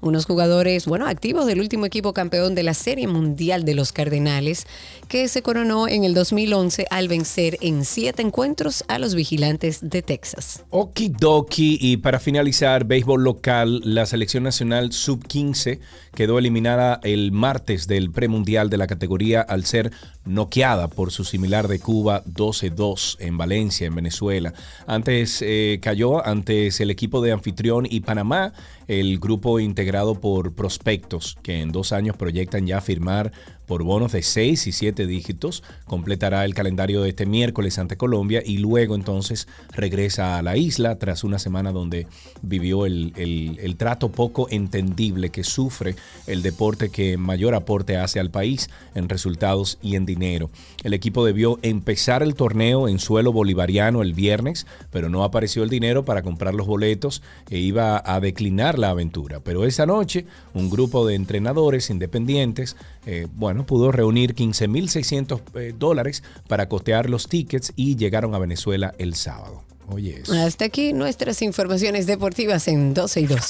unos jugadores, bueno, activos del último equipo campeón de la Serie Mundial de los Cardenales, que se coronó en el 2011 al vencer en siete encuentros a los vigilantes de Texas. Okidoki. Y para finalizar, béisbol local, la selección nacional sub-15 quedó eliminada el martes del premundial de la categoría al ser noqueada por su similar de Cuba 12-2 en Valencia, en Venezuela. Antes eh, cayó antes el equipo de anfitrión y Panamá, el grupo integrado por prospectos que en dos años proyectan ya firmar por bonos de 6 y 7 dígitos. Completará el calendario de este miércoles ante Colombia y luego entonces regresa a la isla tras una semana donde vivió el, el- el trato poco entendible que sufre el deporte que mayor aporte hace al país en resultados y en dinero. El equipo debió empezar el torneo en suelo bolivariano el viernes, pero no apareció el dinero para comprar los boletos e iba a declinar la aventura. Pero esa noche un grupo de entrenadores independientes, eh, bueno, pudo reunir 15.600 eh, dólares para costear los tickets y llegaron a Venezuela el sábado. Oye, eso. Hasta aquí nuestras informaciones deportivas en 12 y 2.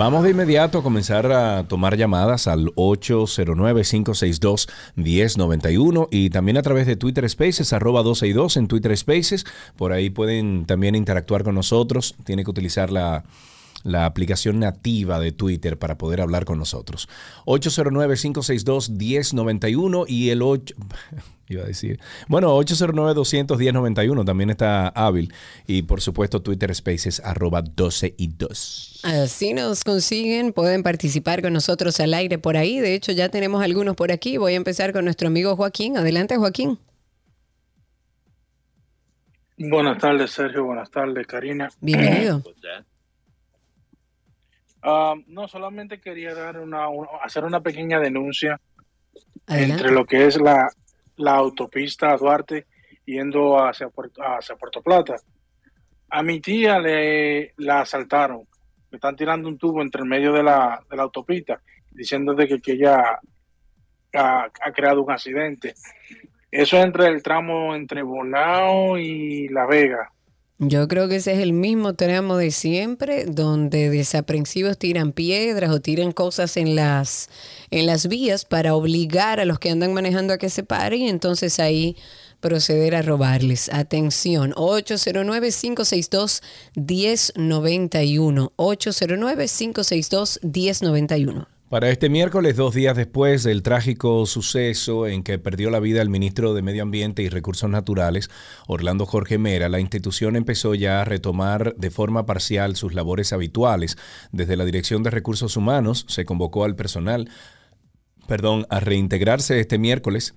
Vamos de inmediato a comenzar a tomar llamadas al 809-562-1091 y también a través de Twitter Spaces, arroba 262 en Twitter Spaces. Por ahí pueden también interactuar con nosotros. Tiene que utilizar la, la aplicación nativa de Twitter para poder hablar con nosotros. 809-562-1091 y el 8... Iba a decir. Bueno, 809-210-91 también está hábil. Y por supuesto, Twitter Spaces arroba 12 y 2. Así nos consiguen, pueden participar con nosotros al aire por ahí. De hecho, ya tenemos algunos por aquí. Voy a empezar con nuestro amigo Joaquín. Adelante, Joaquín. Buenas tardes, Sergio. Buenas tardes, Karina. Bienvenido. Ah, no, solamente quería dar una, una- hacer una pequeña denuncia Adelante. entre lo que es la, la autopista Duarte yendo hacia Puerto, hacia Puerto Plata. A mi tía le la asaltaron. Le están tirando un tubo entre el medio de la, de la autopista, diciendo de que, que ella ha, ha creado un accidente. Eso es entre el tramo entre Bonao y La Vega. Yo creo que ese es el mismo tramo de siempre, donde desaprensivos tiran piedras o tiran cosas en las, en las vías para obligar a los que andan manejando a que se paren y entonces ahí proceder a robarles. Atención, 809-562-1091. 809-562-1091. Para este miércoles, dos días después del trágico suceso en que perdió la vida el ministro de Medio Ambiente y Recursos Naturales, Orlando Jorge Mera, la institución empezó ya a retomar de forma parcial sus labores habituales. Desde la Dirección de Recursos Humanos se convocó al personal, perdón, a reintegrarse este miércoles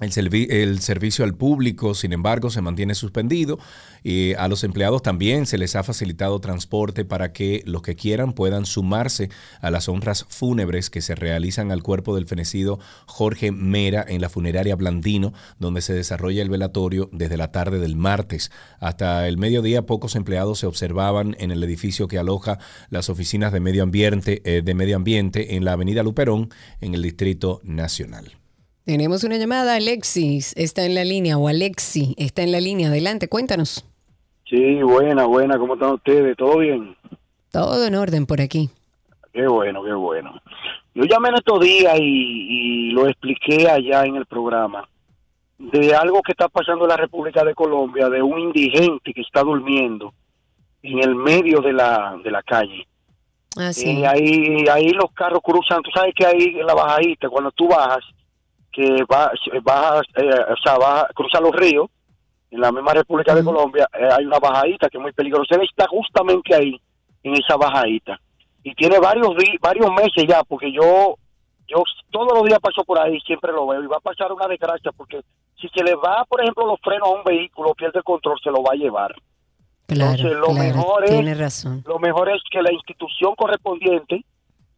el, servi- el servicio al público, sin embargo, se mantiene suspendido y a los empleados también se les ha facilitado transporte para que los que quieran puedan sumarse a las honras fúnebres que se realizan al cuerpo del fenecido Jorge Mera en la funeraria Blandino, donde se desarrolla el velatorio desde la tarde del martes. Hasta el mediodía, pocos empleados se observaban en el edificio que aloja las oficinas de medio ambiente, eh, de medio ambiente en la avenida Luperón, en el Distrito Nacional. Tenemos una llamada, Alexis está en la línea o Alexi está en la línea. Adelante, cuéntanos. Sí, buena, buena, ¿cómo están ustedes? ¿Todo bien? Todo en orden por aquí. Qué bueno, qué bueno. Yo llamé en estos días y, y lo expliqué allá en el programa de algo que está pasando en la República de Colombia, de un indigente que está durmiendo en el medio de la, de la calle. Ah, sí. Y ahí, ahí los carros cruzan, tú sabes que ahí en la bajadita, cuando tú bajas, que va, bajas, eh, o sea, baja, cruza los ríos, en la misma República de Colombia, eh, hay una bajadita que es muy peligrosa. Él está justamente ahí, en esa bajadita. Y tiene varios varios meses ya, porque yo yo todos los días paso por ahí, siempre lo veo, y va a pasar una desgracia, porque si se le va, por ejemplo, los frenos a un vehículo, pierde el control, se lo va a llevar. Claro, Entonces, lo claro, mejor es- tiene razón. Lo mejor es que la institución correspondiente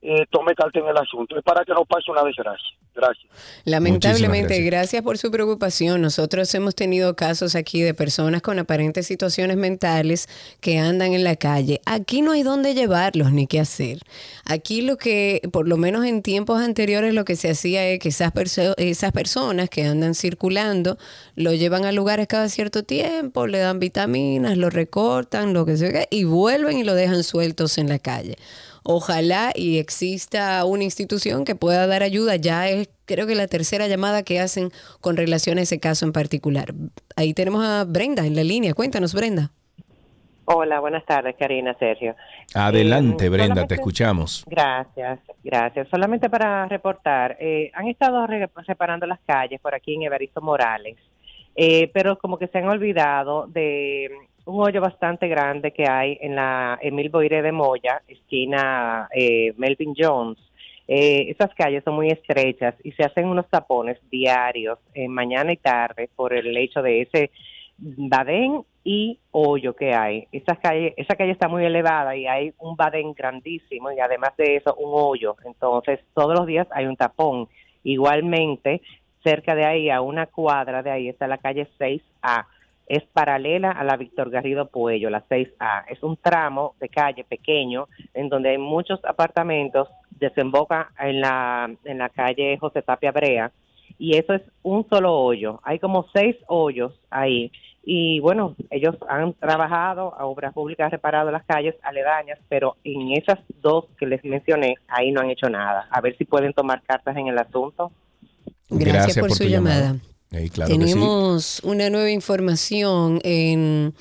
eh, tome carta en el asunto, es para que no pase una desgracia. Gracias. Lamentablemente, gracias. por su preocupación. Nosotros hemos tenido casos aquí de personas con aparentes situaciones mentales que andan en la calle. Aquí no hay dónde llevarlos ni qué hacer. Aquí lo que, por lo menos en tiempos anteriores, lo que se hacía es que esas, perso- esas personas que andan circulando lo llevan a lugares cada cierto tiempo, le dan vitaminas, lo recortan, lo que sea, y vuelven y lo dejan sueltos en la calle. Ojalá y exista una institución que pueda dar ayuda. Ya es creo que la tercera llamada que hacen con relación a ese caso en particular. Ahí tenemos a Brenda en la línea. Cuéntanos, Brenda. Hola, buenas tardes, Karina, Sergio. Adelante, Eh, Brenda, te escuchamos. Gracias, gracias. Solamente para reportar, eh, han estado re- reparando las calles por aquí en Evaristo Morales, eh, pero como que se han olvidado de un hoyo bastante grande que hay en la Emil Boire de Moya, esquina eh, Melvin Jones. Eh, esas calles son muy estrechas y se hacen unos tapones diarios, eh, mañana y tarde, por el hecho de ese badén y hoyo que hay. Esa calle, esa calle está muy elevada y hay un badén grandísimo y además de eso un hoyo. Entonces todos los días hay un tapón. Igualmente, cerca de ahí, a una cuadra de ahí, está la calle 6A. Es paralela a la Víctor Garrido Puello, la 6A. Es un tramo de calle pequeño en donde hay muchos apartamentos, desemboca en la, en la calle José Tapia Brea y eso es un solo hoyo. Hay como seis hoyos ahí. Y bueno, ellos han trabajado, a Obras Públicas ha reparado las calles aledañas, pero en esas dos que les mencioné, ahí no han hecho nada. A ver si pueden tomar cartas en el asunto. Gracias, por, su llamada. Ey, claro. Tenemos una nueva información en...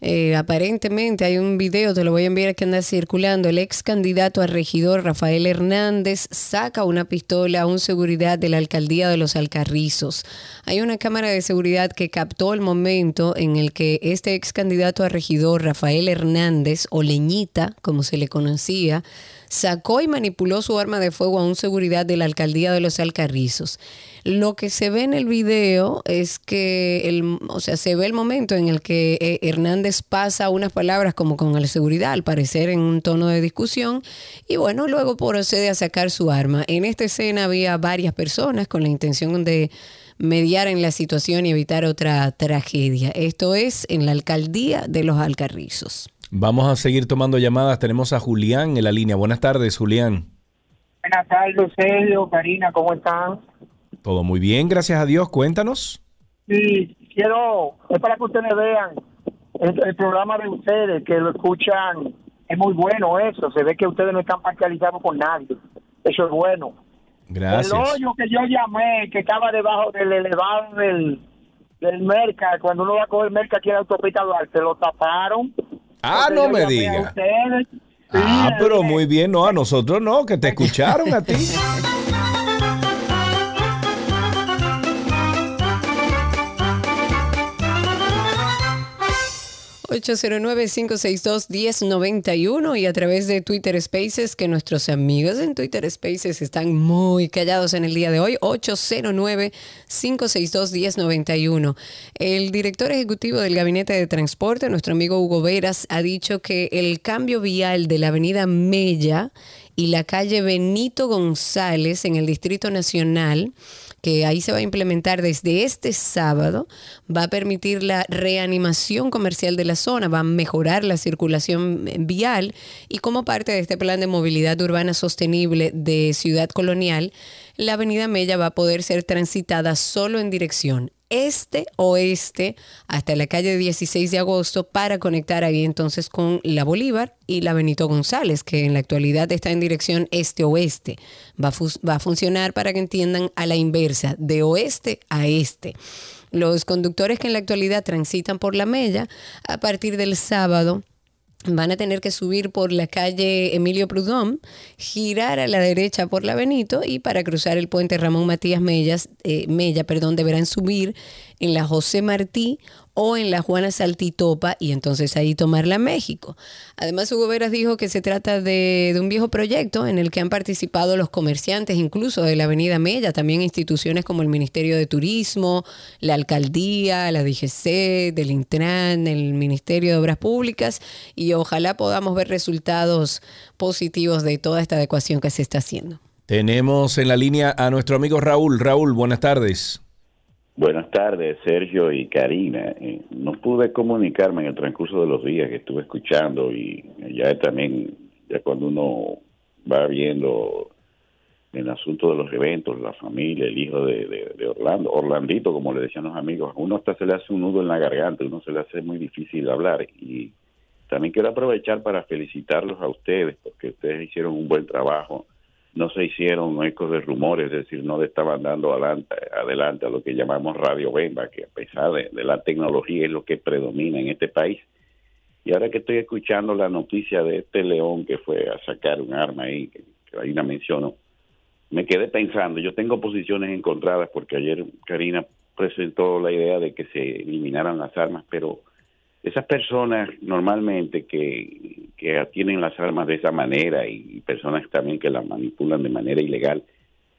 eh, aparentemente hay un video, te lo voy a enviar que anda circulando. El ex candidato a regidor Rafael Hernández saca una pistola a un seguridad de la alcaldía de los Alcarrizos. Hay una cámara de seguridad que captó el momento en el que este ex candidato a regidor Rafael Hernández, o Leñita, como se le conocía, sacó y manipuló su arma de fuego a un seguridad de la alcaldía de los Alcarrizos. Lo que se ve en el video es que, el, o sea, se ve el momento en el que eh, Hernández pasa unas palabras como con el seguridad, al parecer en un tono de discusión, y bueno, luego procede a sacar su arma. En esta escena había varias personas con la intención de mediar en la situación y evitar otra tragedia. Esto es en la alcaldía de los Alcarrizos. Vamos a seguir tomando llamadas. Tenemos a Julián en la línea. Buenas tardes, Julián. Buenas tardes, Sergio, Karina, ¿cómo están? Todo muy bien, gracias a Dios. Cuéntanos. Sí, quiero, es para que ustedes vean el, el programa de ustedes, que lo escuchan, es muy bueno eso, se ve que ustedes no están parcializados con nadie, eso es bueno. Gracias. El hoyo que yo llamé, que estaba debajo del elevado del, del Merca, cuando uno va a coger Merca aquí en la autopista Duarte, lo taparon. Ah, Entonces no me diga. Ah, pero muy bien, no, a nosotros no, que te escucharon a ti. 809-562-1091 y a través de Twitter Spaces, que nuestros amigos en Twitter Spaces están muy callados en el día de hoy, 809-562-1091. El director ejecutivo del Gabinete de Transporte, nuestro amigo Hugo Veras, ha dicho que el cambio vial de la avenida Mella y la calle Benito González en el Distrito Nacional que ahí se va a implementar desde este sábado, va a permitir la reanimación comercial de la zona, va a mejorar la circulación vial y como parte de este plan de movilidad urbana sostenible de Ciudad Colonial, la avenida Mella va a poder ser transitada solo en dirección este-oeste hasta la calle 16 de agosto para conectar ahí entonces con la Bolívar y la Benito González, que en la actualidad está en dirección este-oeste. Va, va a funcionar para que entiendan a la inversa, de oeste a este. Los conductores que en la actualidad transitan por la Mella, a partir del sábado van a tener que subir por la calle Emilio Prudhomme, girar a la derecha por la Benito y para cruzar el puente Ramón Matías Mellas, eh, Mella, perdón, deberán subir en la José Martí o en la Juana Saltitopa y entonces ahí tomarla a México. Además, Hugo Veras dijo que se trata de, de un viejo proyecto en el que han participado los comerciantes, incluso de la Avenida Mella, también instituciones como el Ministerio de Turismo, la Alcaldía, la DGC, del Intran, el Ministerio de Obras Públicas y ojalá podamos ver resultados positivos de toda esta adecuación que se está haciendo. Tenemos en la línea a nuestro amigo Raúl. Raúl, buenas tardes. Buenas tardes, Sergio y Karina. Eh, no pude comunicarme en el transcurso de los días que estuve escuchando y ya también, ya cuando uno va viendo el asunto de los eventos, la familia, el hijo de, de- Orlando, Orlandito, como le decían los amigos, a uno hasta se le hace un nudo en la garganta, uno se le hace muy difícil hablar. Y también quiero aprovechar para felicitarlos a ustedes, porque ustedes hicieron un buen trabajo no se hicieron ecos de rumores, es decir, no le estaban dando adelante, adelante a lo que llamamos Radio Bemba, que a pesar de, la tecnología es lo que predomina en este país. Y ahora que estoy escuchando la noticia de este león que fue a sacar un arma ahí, que, que ahí me quedé pensando, yo tengo posiciones encontradas porque ayer Karina presentó la idea de que se eliminaran las armas, pero esas personas normalmente que, que tienen las armas de esa manera y personas también que las manipulan de manera ilegal,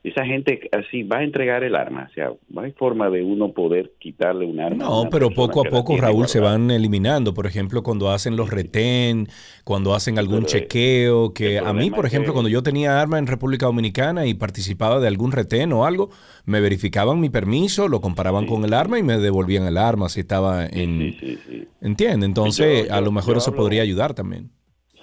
esa gente así va a entregar el arma, o sea, no hay forma de uno poder quitarle un arma. a No, una pero poco a poco, Raúl, se van eliminando. Por ejemplo, cuando hacen los retén, cuando hacen algún Pero, chequeo, que a mí, por ejemplo, que- cuando yo tenía arma en República Dominicana y participaba de algún retén o algo, me verificaban mi permiso, lo comparaban con el arma y me devolvían el arma si estaba en... ¿Entiende? Entonces, Yo- a lo mejor eso hablo- podría ayudar también.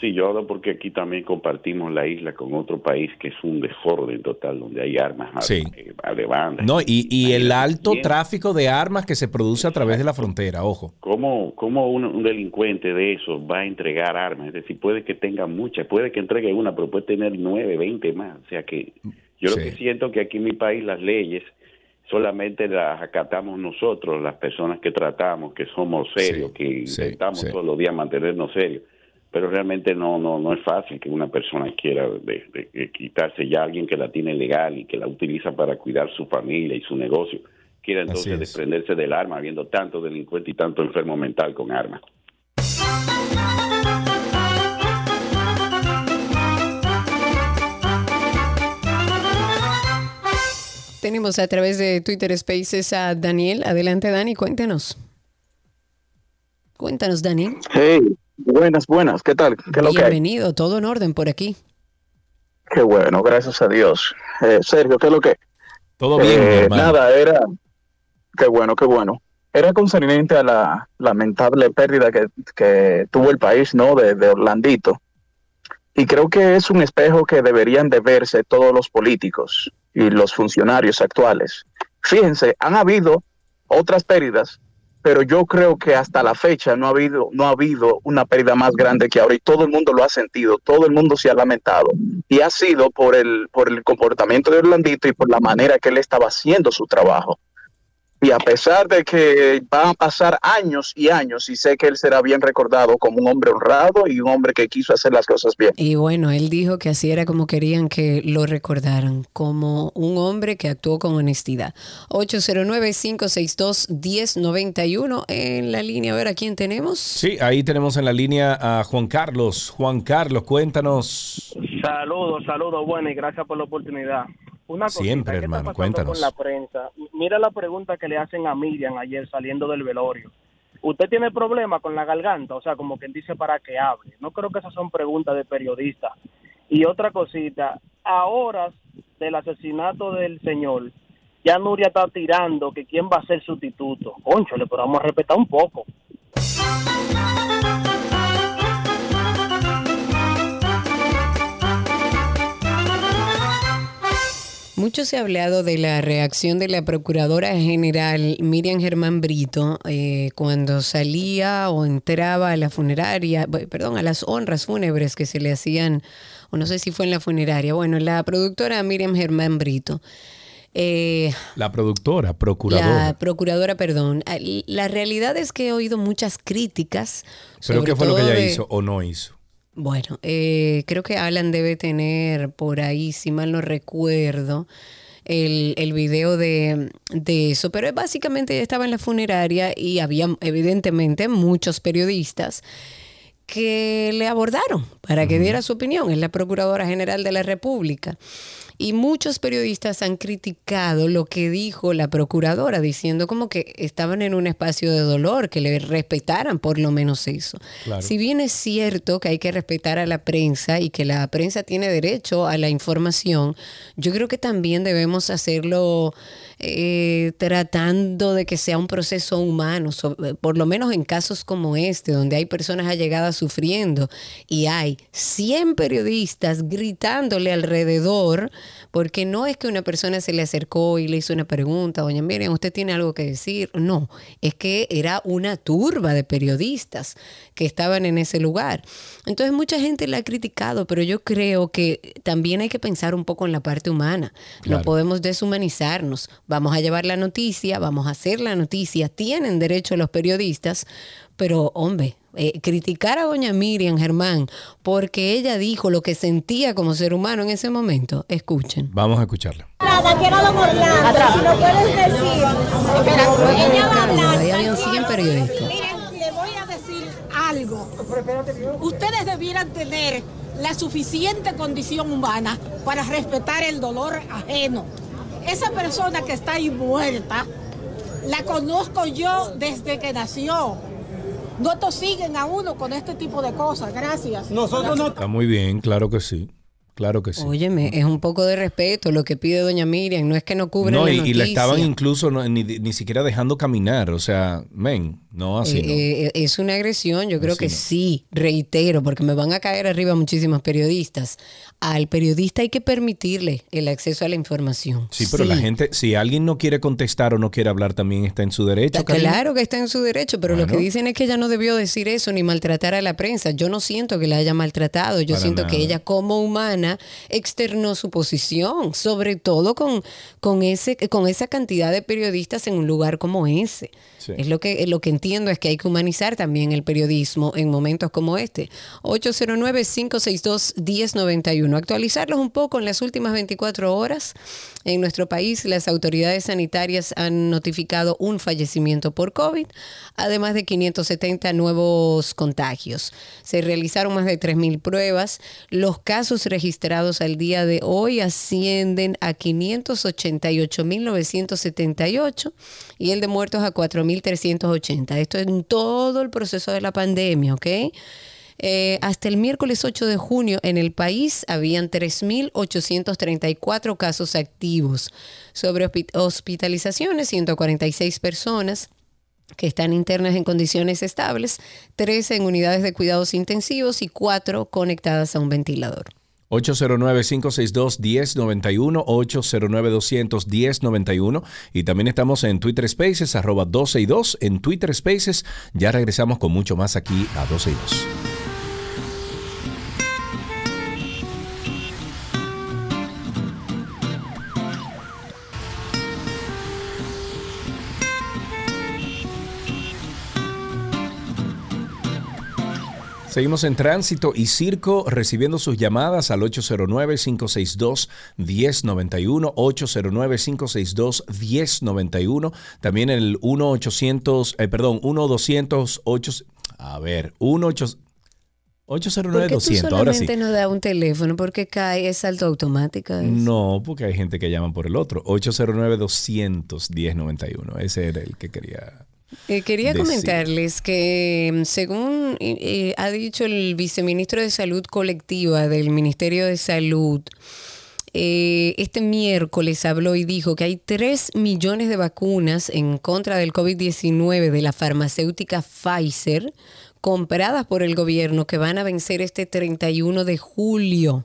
Sí, yo hablo porque aquí también compartimos la isla con otro país que es un desorden total, donde hay armas Sí. eh, a de banda. No, y, y el alto Bien. tráfico de armas que se produce a través de la frontera, ojo. ¿Cómo, cómo un, un delincuente de eso va a entregar armas? Es decir, puede que tenga muchas, puede que entregue una, pero puede tener nueve, veinte más. O sea que yo lo que siento que aquí en mi país las leyes solamente las acatamos nosotros, las personas que tratamos, que somos serios, que intentamos todos los días mantenernos serios. Pero realmente no no no es fácil que una persona quiera de- de- de quitarse ya a alguien que la tiene legal y que la utiliza para cuidar su familia y su negocio, quiera entonces es. desprenderse del arma, habiendo tanto delincuente y tanto enfermo mental con armas. Tenemos a través de Twitter Spaces a Daniel. Adelante, Dani, cuéntanos. Cuéntanos, Dani. Hey, buenas, buenas, ¿qué tal? ¿Qué es lo que hay? Bienvenido, todo en orden por aquí. Qué bueno, gracias a Dios. Eh, Sergio, ¿qué es lo que? Todo bien, Eh, nada, era, qué bueno, qué bueno. Era concerniente a la lamentable pérdida que, que tuvo el país, ¿no? De, de Orlandito. Y creo que es un espejo que deberían de verse todos los políticos y los funcionarios actuales. Fíjense, han habido otras pérdidas, pero yo creo que hasta la fecha no ha habido, no ha habido una pérdida más grande que ahora y todo el mundo lo ha sentido, todo el mundo se ha lamentado y ha sido por el, por el comportamiento de Orlandito y por la manera que él estaba haciendo su trabajo. Y a pesar de que van a pasar años y años, y sé que él será bien recordado como un hombre honrado y un hombre que quiso hacer las cosas bien. Y bueno, él dijo que así era como querían que lo recordaran, como un hombre que actuó con honestidad. 809-562-1091 en la línea. A ver, ¿a quién tenemos? Sí, ahí tenemos en la línea a Juan Carlos. Juan Carlos, cuéntanos. Saludos, saludos, bueno, y gracias por la oportunidad. Una Siempre, ¿qué está hermano, cuéntanos. Con la prensa. Mira la pregunta que le hacen a Miriam ayer saliendo del velorio. ¿Usted tiene problema con la garganta? O sea, como quien dice para que hable. No creo que esas son preguntas de periodista. Y otra cosita, a horas del asesinato del señor, ya Nuria está tirando que quién va a ser sustituto. Conchole, pero vamos a respetar un poco. Mucho se ha hablado de la reacción de la Procuradora General Miriam Germán Brito eh, cuando salía o entraba a la funeraria, perdón, a las honras fúnebres que se le hacían, o no sé si fue en la funeraria. Bueno, la productora Miriam Germán Brito. eh, La productora, procuradora. la procuradora, perdón. La realidad es que he oído muchas críticas. ¿Pero qué fue lo que ella de- hizo o no hizo? Bueno, eh, creo que Alan debe tener por ahí, si mal no recuerdo, el, el video de, de eso. Pero básicamente ella estaba en la funeraria y había evidentemente muchos periodistas que le abordaron para que diera su opinión. Es la Procuradora General de la República. Y muchos periodistas han criticado lo que dijo la procuradora, diciendo como que estaban en un espacio de dolor, que le respetaran por lo menos eso. Claro. Si bien es cierto que hay que respetar a la prensa y que la prensa tiene derecho a la información, yo creo que también debemos hacerlo eh, tratando de que sea un proceso humano, so- por lo menos en casos como este, donde hay personas allegadas sufriendo y hay 100 periodistas gritándole alrededor, porque no es que una persona se le acercó y le hizo una pregunta, doña Miriam, usted tiene algo que decir. No, es que era una turba de periodistas que estaban en ese lugar. Entonces mucha gente la ha criticado, pero yo creo que también hay que pensar un poco en la parte humana. No podemos deshumanizarnos. Vamos a llevar la noticia, vamos a hacer la noticia. Tienen derecho los periodistas, pero hombre, eh, criticar a doña Miriam Germán porque ella dijo lo que sentía como ser humano en ese momento, escuchen. Vamos a escucharla. Nada, quiero lo Orlando. Si lo puedes decir. Espera, ella va a hablar. Ahí habían 100 periodistas. Miren, le voy a decir algo. Ustedes debieran tener la suficiente condición humana para respetar el dolor ajeno. Esa persona que está ahí muerta, la conozco yo desde que nació. No tosiguen a uno con este tipo de cosas. Gracias. Nosotros no. Está muy bien, claro que sí. Claro que sí. Óyeme, es un poco de respeto lo que pide doña Miriam, no es que no cubren No, la y, y la estaban incluso no, ni, ni siquiera dejando caminar. O sea, men, No, así no. Eh, eh, es una agresión, yo creo Así que no. sí, reitero, porque me van a caer arriba muchísimos periodistas. Al periodista hay que permitirle el acceso a la información. Sí, pero la gente, si alguien no quiere contestar o no quiere hablar, también está en su derecho. Claro que está en su derecho, pero lo que dicen es que ella no debió decir eso ni maltratar a la prensa. Yo no siento que la haya maltratado, yo Para siento que ella como humana externó su posición, sobre todo con, con, ese, con esa cantidad de periodistas en un lugar como ese. Sí. Es lo que, lo que entiendo es que hay que humanizar también el periodismo en momentos como este. 809-562-1091. Actualizarlos un poco en las últimas 24 horas. En nuestro país, las autoridades sanitarias han notificado un fallecimiento por COVID, además de 570 nuevos contagios. Se realizaron más de 3.000 pruebas. Los casos registrados al día de hoy ascienden a 588.978 y el de muertos a 4.380. Esto en todo el proceso de la pandemia, ¿ok? Eh, hasta el miércoles 8 de junio en el país habían 3.834 casos activos. Sobre hospi- hospitalizaciones, 146 personas que están internas en condiciones estables, 13 en unidades de cuidados intensivos y 4 conectadas a un ventilador. 809-562-1091, 809-200-1091 y también estamos en Twitter Spaces, arroba 12 y 2 en Twitter Spaces. Ya regresamos con mucho más aquí a 12 y 2. Seguimos en tránsito y circo recibiendo sus llamadas al 809-562-1091, 809-562-1091, también el 1-800, eh, perdón, 1-200-8, a ver, 1-800. ¿Por qué tú 809-200, ahora sí. no da un teléfono? Porque cae, es salto automática. es- No, porque hay gente que llaman por el otro. 809-200-1091. Ese era el que quería. Eh, quería decir. comentarles que mm, según eh, eh, ha dicho el viceministro de Salud Colectiva del Ministerio de Salud, eh, este miércoles habló y dijo que hay 3 millones de vacunas en contra del COVID-19 de la farmacéutica Pfizer compradas por el gobierno que van a vencer este 31 de julio.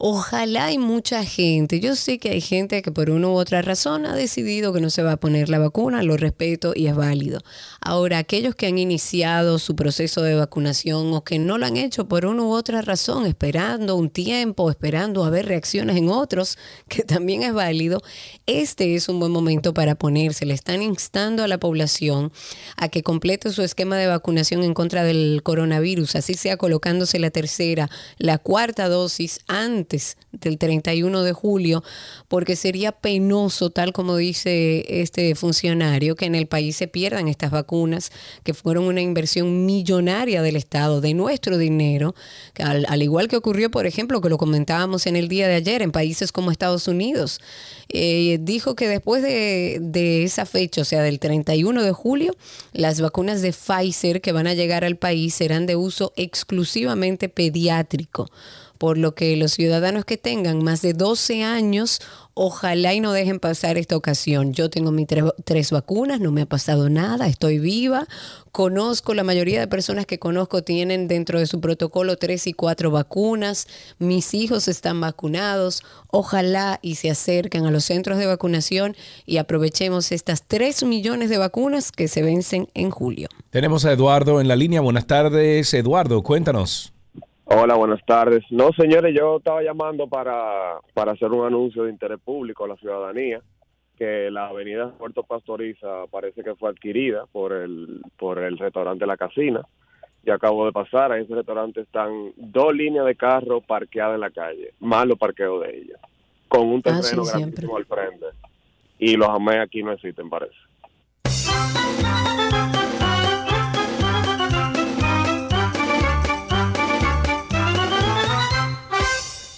Ojalá hay mucha gente. Yo sé que hay gente que por una u otra razón ha decidido que no se va a poner la vacuna, lo respeto y es válido. Ahora, aquellos que han iniciado su proceso de vacunación o que no lo han hecho por una u otra razón, esperando un tiempo, esperando a ver reacciones en otros, que también es válido, este es un buen momento para ponerse. Le están instando a la población a que complete su esquema de vacunación en contra del coronavirus, así sea colocándose la tercera, la cuarta dosis antes del 31 de julio, porque sería penoso, tal como dice este funcionario, que en el país se pierdan estas vacunas, que fueron una inversión millonaria del Estado, de nuestro dinero, al igual que ocurrió, por ejemplo, que lo comentábamos en el día de ayer, en países como Estados Unidos. Eh, dijo que después de, de esa fecha, o sea, del 31 de julio, las vacunas de Pfizer que van a llegar al país serán de uso exclusivamente pediátrico por lo que los ciudadanos que tengan más de 12 años, ojalá y no dejen pasar esta ocasión. Yo tengo mis tres, tres vacunas, no me ha pasado nada, estoy viva, conozco, la mayoría de personas que conozco tienen dentro de su protocolo tres y cuatro vacunas, mis hijos están vacunados, ojalá y se acerquen a los centros de vacunación y aprovechemos estas 3 millones de vacunas que se vencen en julio. Tenemos a Eduardo en la línea. Buenas tardes, Eduardo. Cuéntanos. Hola, buenas tardes. No, señores, yo estaba llamando para, para hacer un anuncio de interés público a la ciudadanía, que la avenida Puerto Pastoriza parece que fue adquirida por el, por el restaurante La Casina. Y acabo de pasar, a ese restaurante están dos líneas de carro parqueadas en la calle, más los parqueos de ellas, con un Ah, terreno sí, siempre. grandísimo al frente. Y los amé aquí no existen, parece.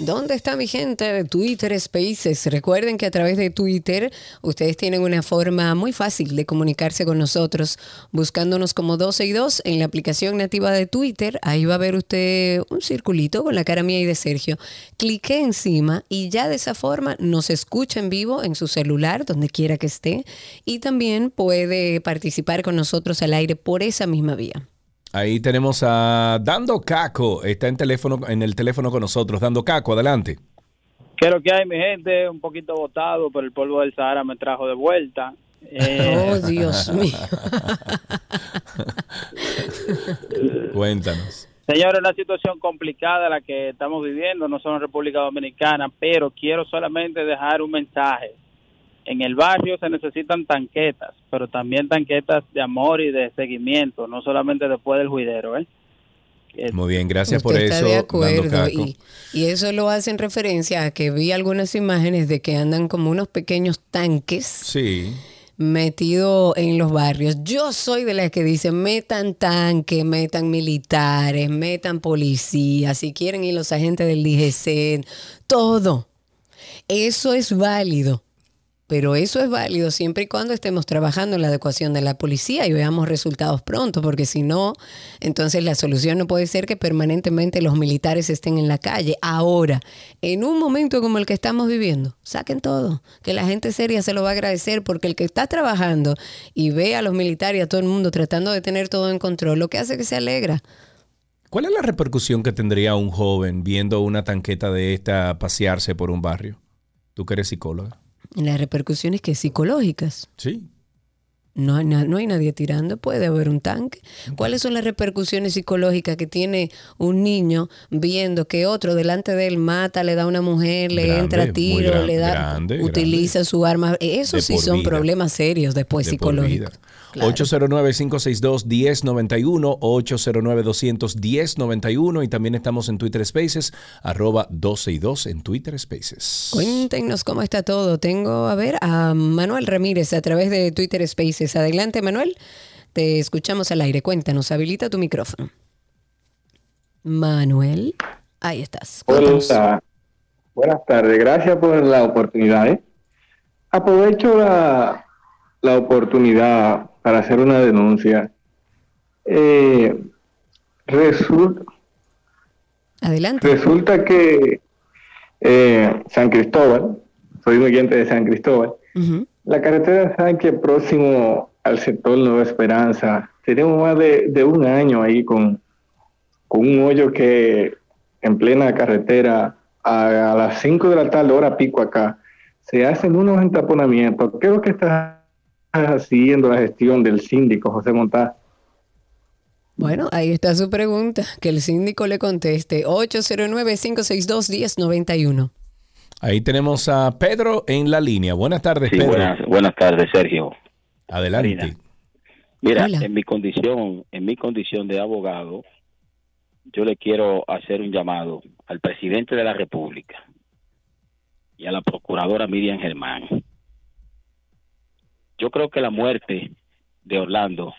¿Dónde está mi gente de Twitter Spaces? Recuerden que a través de Twitter ustedes tienen una forma muy fácil de comunicarse con nosotros buscándonos como 12 y 2 en la aplicación nativa de Twitter. Ahí va a ver usted un circulito con la cara mía y de Sergio. Clique encima y ya de esa forma nos escucha en vivo en su celular, donde quiera que esté, y también puede participar con nosotros al aire por esa misma vía. Ahí tenemos a Dando Caco, está en teléfono, en el teléfono con nosotros. Dando Caco, adelante. ¿Qué es lo que hay, mi gente? Un poquito botado, pero el polvo del Sahara me trajo de vuelta. Eh, Oh, Dios mío. Cuéntanos. Señores, una situación complicada la que estamos viviendo, no solo en República Dominicana, pero quiero solamente dejar un mensaje. En el barrio se necesitan tanquetas, pero también tanquetas de amor y de seguimiento, no solamente después del juidero, ¿eh? Muy bien, gracias por está eso. de acuerdo. Y, y eso lo hace en referencia a que vi algunas imágenes de que andan como unos pequeños tanques Sí. metidos en los barrios. Yo soy de las que dicen, metan tanques, metan militares, metan policías, si quieren ir los agentes del DGC, todo. Eso es válido. Pero eso es válido siempre y cuando estemos trabajando en la adecuación de la policía y veamos resultados pronto, porque si no, entonces la solución no puede ser que permanentemente los militares estén en la calle. Ahora, en un momento como el que estamos viviendo, saquen todo, que la gente seria se lo va a agradecer, porque el que está trabajando y ve a los militares y a todo el mundo tratando de tener todo en control, lo que hace que se alegra. ¿Cuál es la repercusión que tendría un joven viendo una tanqueta de esta pasearse por un barrio? Tú que eres psicóloga. Las repercusiones que psicológicas. Sí. No, hay na- no hay nadie tirando, puede haber un tanque. ¿Cuáles son las repercusiones psicológicas que tiene un niño viendo que otro delante de él mata, le da a una mujer, le Grande, entra a tiro, gran- le da, grande, utiliza su arma? Eso De sí son vida. problemas serios después De psicológicos. Vida. 809-562-1091, 809-210-91 y también estamos en Twitter Spaces, arroba 12 y 2 en Twitter Spaces. Cuéntenos cómo está todo. Tengo, a ver, a Manuel Ramírez a través de Twitter Spaces. Adelante, Manuel. Te escuchamos al aire. Cuéntanos, habilita tu micrófono. Manuel, ahí estás. Cuéntanos. Hola, buenas tardes, gracias por la oportunidad. ¿eh? Aprovecho la, la oportunidad para hacer una denuncia. Eh, Adelante. resulta que eh, San Cristóbal, soy un oyente de San Cristóbal, la carretera Sánchez próximo al sector Nueva Esperanza, tenemos más de, de un año ahí con, con un hoyo que en plena carretera a, a las 5 de la tarde, hora pico acá, se hacen unos entaponamientos. ¿Qué es lo que está haciendo la gestión del síndico José Montá? Bueno, ahí está su pregunta. Que el síndico le conteste. 809-562-1091. Ahí tenemos a Pedro en la línea. Buenas tardes, Sí, Pedro. buenas, buenas tardes, Sergio. Adelante. Mira, Hola. en mi condición, en mi condición de abogado, yo le quiero hacer un llamado al presidente de la República y a la procuradora Miriam Germán. Yo creo que la muerte de Orlando,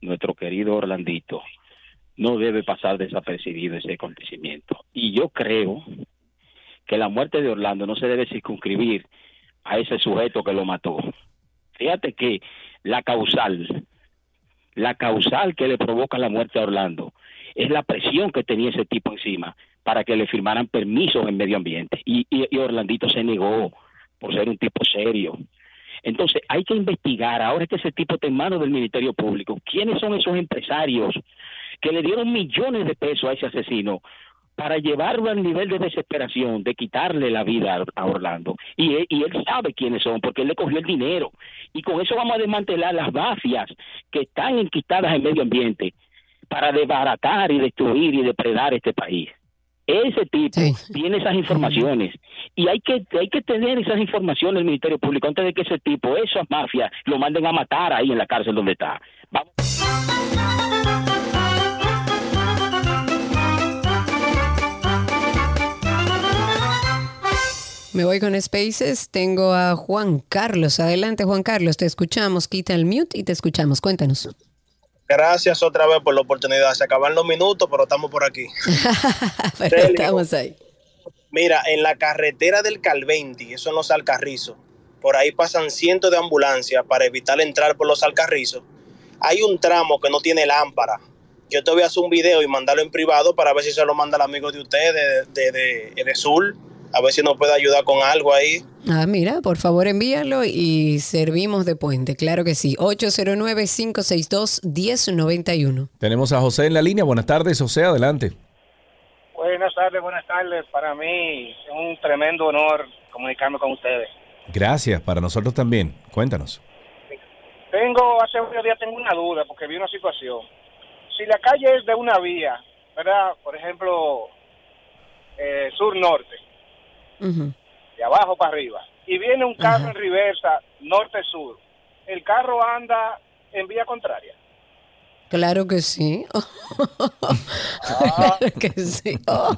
nuestro querido Orlandito, no debe pasar desapercibido ese acontecimiento. Y yo creo que la muerte de Orlando no se debe circunscribir a ese sujeto que lo mató. Fíjate que la causal, la causal que le provoca la muerte a Orlando es la presión que tenía ese tipo encima para que le firmaran permisos en medio ambiente. Y, y, y Orlandito se negó por ser un tipo serio. Entonces hay que investigar, ahora que ese tipo está en manos del Ministerio Público, quiénes son esos empresarios que le dieron millones de pesos a ese asesino para llevarlo al nivel de desesperación, de quitarle la vida a- Orlando. Y él, y él sabe quiénes son, porque él le cogió el dinero. Y con eso vamos a desmantelar las mafias que están enquistadas en medio ambiente para desbaratar y destruir y depredar este país. Ese tipo tiene esas informaciones y hay que hay que tener esas informaciones del Ministerio Público antes de que ese tipo, esas mafias, lo manden a matar ahí en la cárcel donde está. Vamos. Me voy con Spaces. Tengo a Juan Carlos. Adelante, Juan Carlos. Te escuchamos. Quita el mute y te escuchamos. Cuéntanos. Gracias otra vez por la oportunidad. Se acaban los minutos, pero estamos por aquí. Pero estamos ahí. Mira, en la carretera del Calventi, eso en los Alcarrizos, por ahí pasan cientos de ambulancias para evitar entrar por los Alcarrizos. Hay un tramo que no tiene lámpara. Yo te voy a hacer un video y mandarlo en privado para ver si se lo manda el amigo de ustedes de, de, de, de Sur, a ver si nos puede ayudar con algo ahí. Ah, mira, por favor envíalo y servimos de puente, claro que sí. 809-562-1091. Tenemos a José en la línea. Buenas tardes, José, adelante. Buenas tardes, buenas tardes. Para mí es un tremendo honor comunicarme con ustedes. Gracias, para nosotros también. Cuéntanos. Tengo, hace unos días tengo una duda porque vi una situación. Si la calle es de una vía, ¿verdad? Por ejemplo, eh, sur-norte, de abajo para arriba, y viene un carro en reversa, norte-sur, ¿el carro anda en vía contraria? Claro que sí. claro que sí. Oh.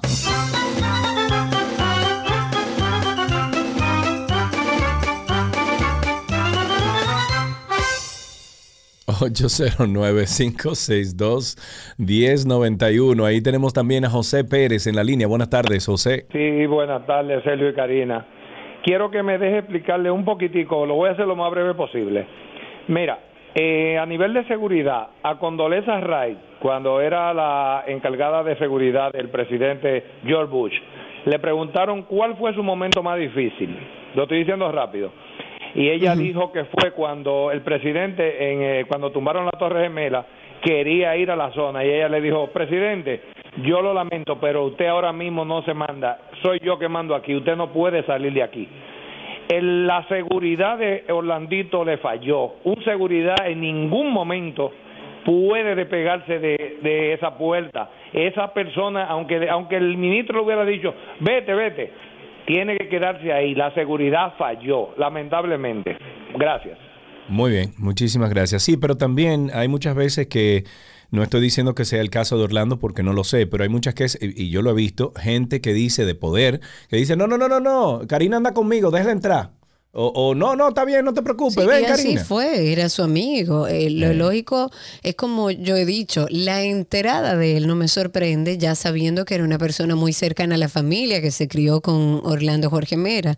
809-562-1091. Ahí tenemos también a José Pérez en la línea. Buenas tardes, José. Sí, buenas tardes, Sergio y Karina. Quiero que me deje explicarle un poquitico, lo voy a hacer lo más breve posible. Mira, eh, a nivel de seguridad, a Condoleza Rice, cuando era la encargada de seguridad del presidente George Bush, le preguntaron cuál fue su momento más difícil. Lo estoy diciendo rápido y ella dijo que fue cuando el presidente, en, eh, cuando tumbaron la Torre Gemela, quería ir a la zona. Y ella le dijo, presidente, yo lo lamento, pero usted ahora mismo no se manda, soy yo que mando aquí, usted no puede salir de aquí. El, la seguridad de Orlandito le falló, un seguridad en ningún momento puede despegarse de, de esa puerta. Esa persona, aunque, aunque el ministro le hubiera dicho, vete, vete, tiene que quedarse ahí. La seguridad falló, lamentablemente. Gracias. Muy bien, muchísimas gracias. Sí, pero también hay muchas veces que no estoy diciendo que sea el caso de Orlando porque no lo sé, pero hay muchas que, y yo lo he visto, gente que dice de poder, que dice, no, no, no, no, no, Karina anda conmigo, déjala entrar. O, o, no, no, está bien, no te preocupes, Sí, ven, y así Karina. fue, era su amigo. Eh, lo Eh. lógico es como yo he dicho, la enterada de él no me sorprende, ya sabiendo que era una persona muy cercana a la familia, que se crió con Orlando Jorge Mera.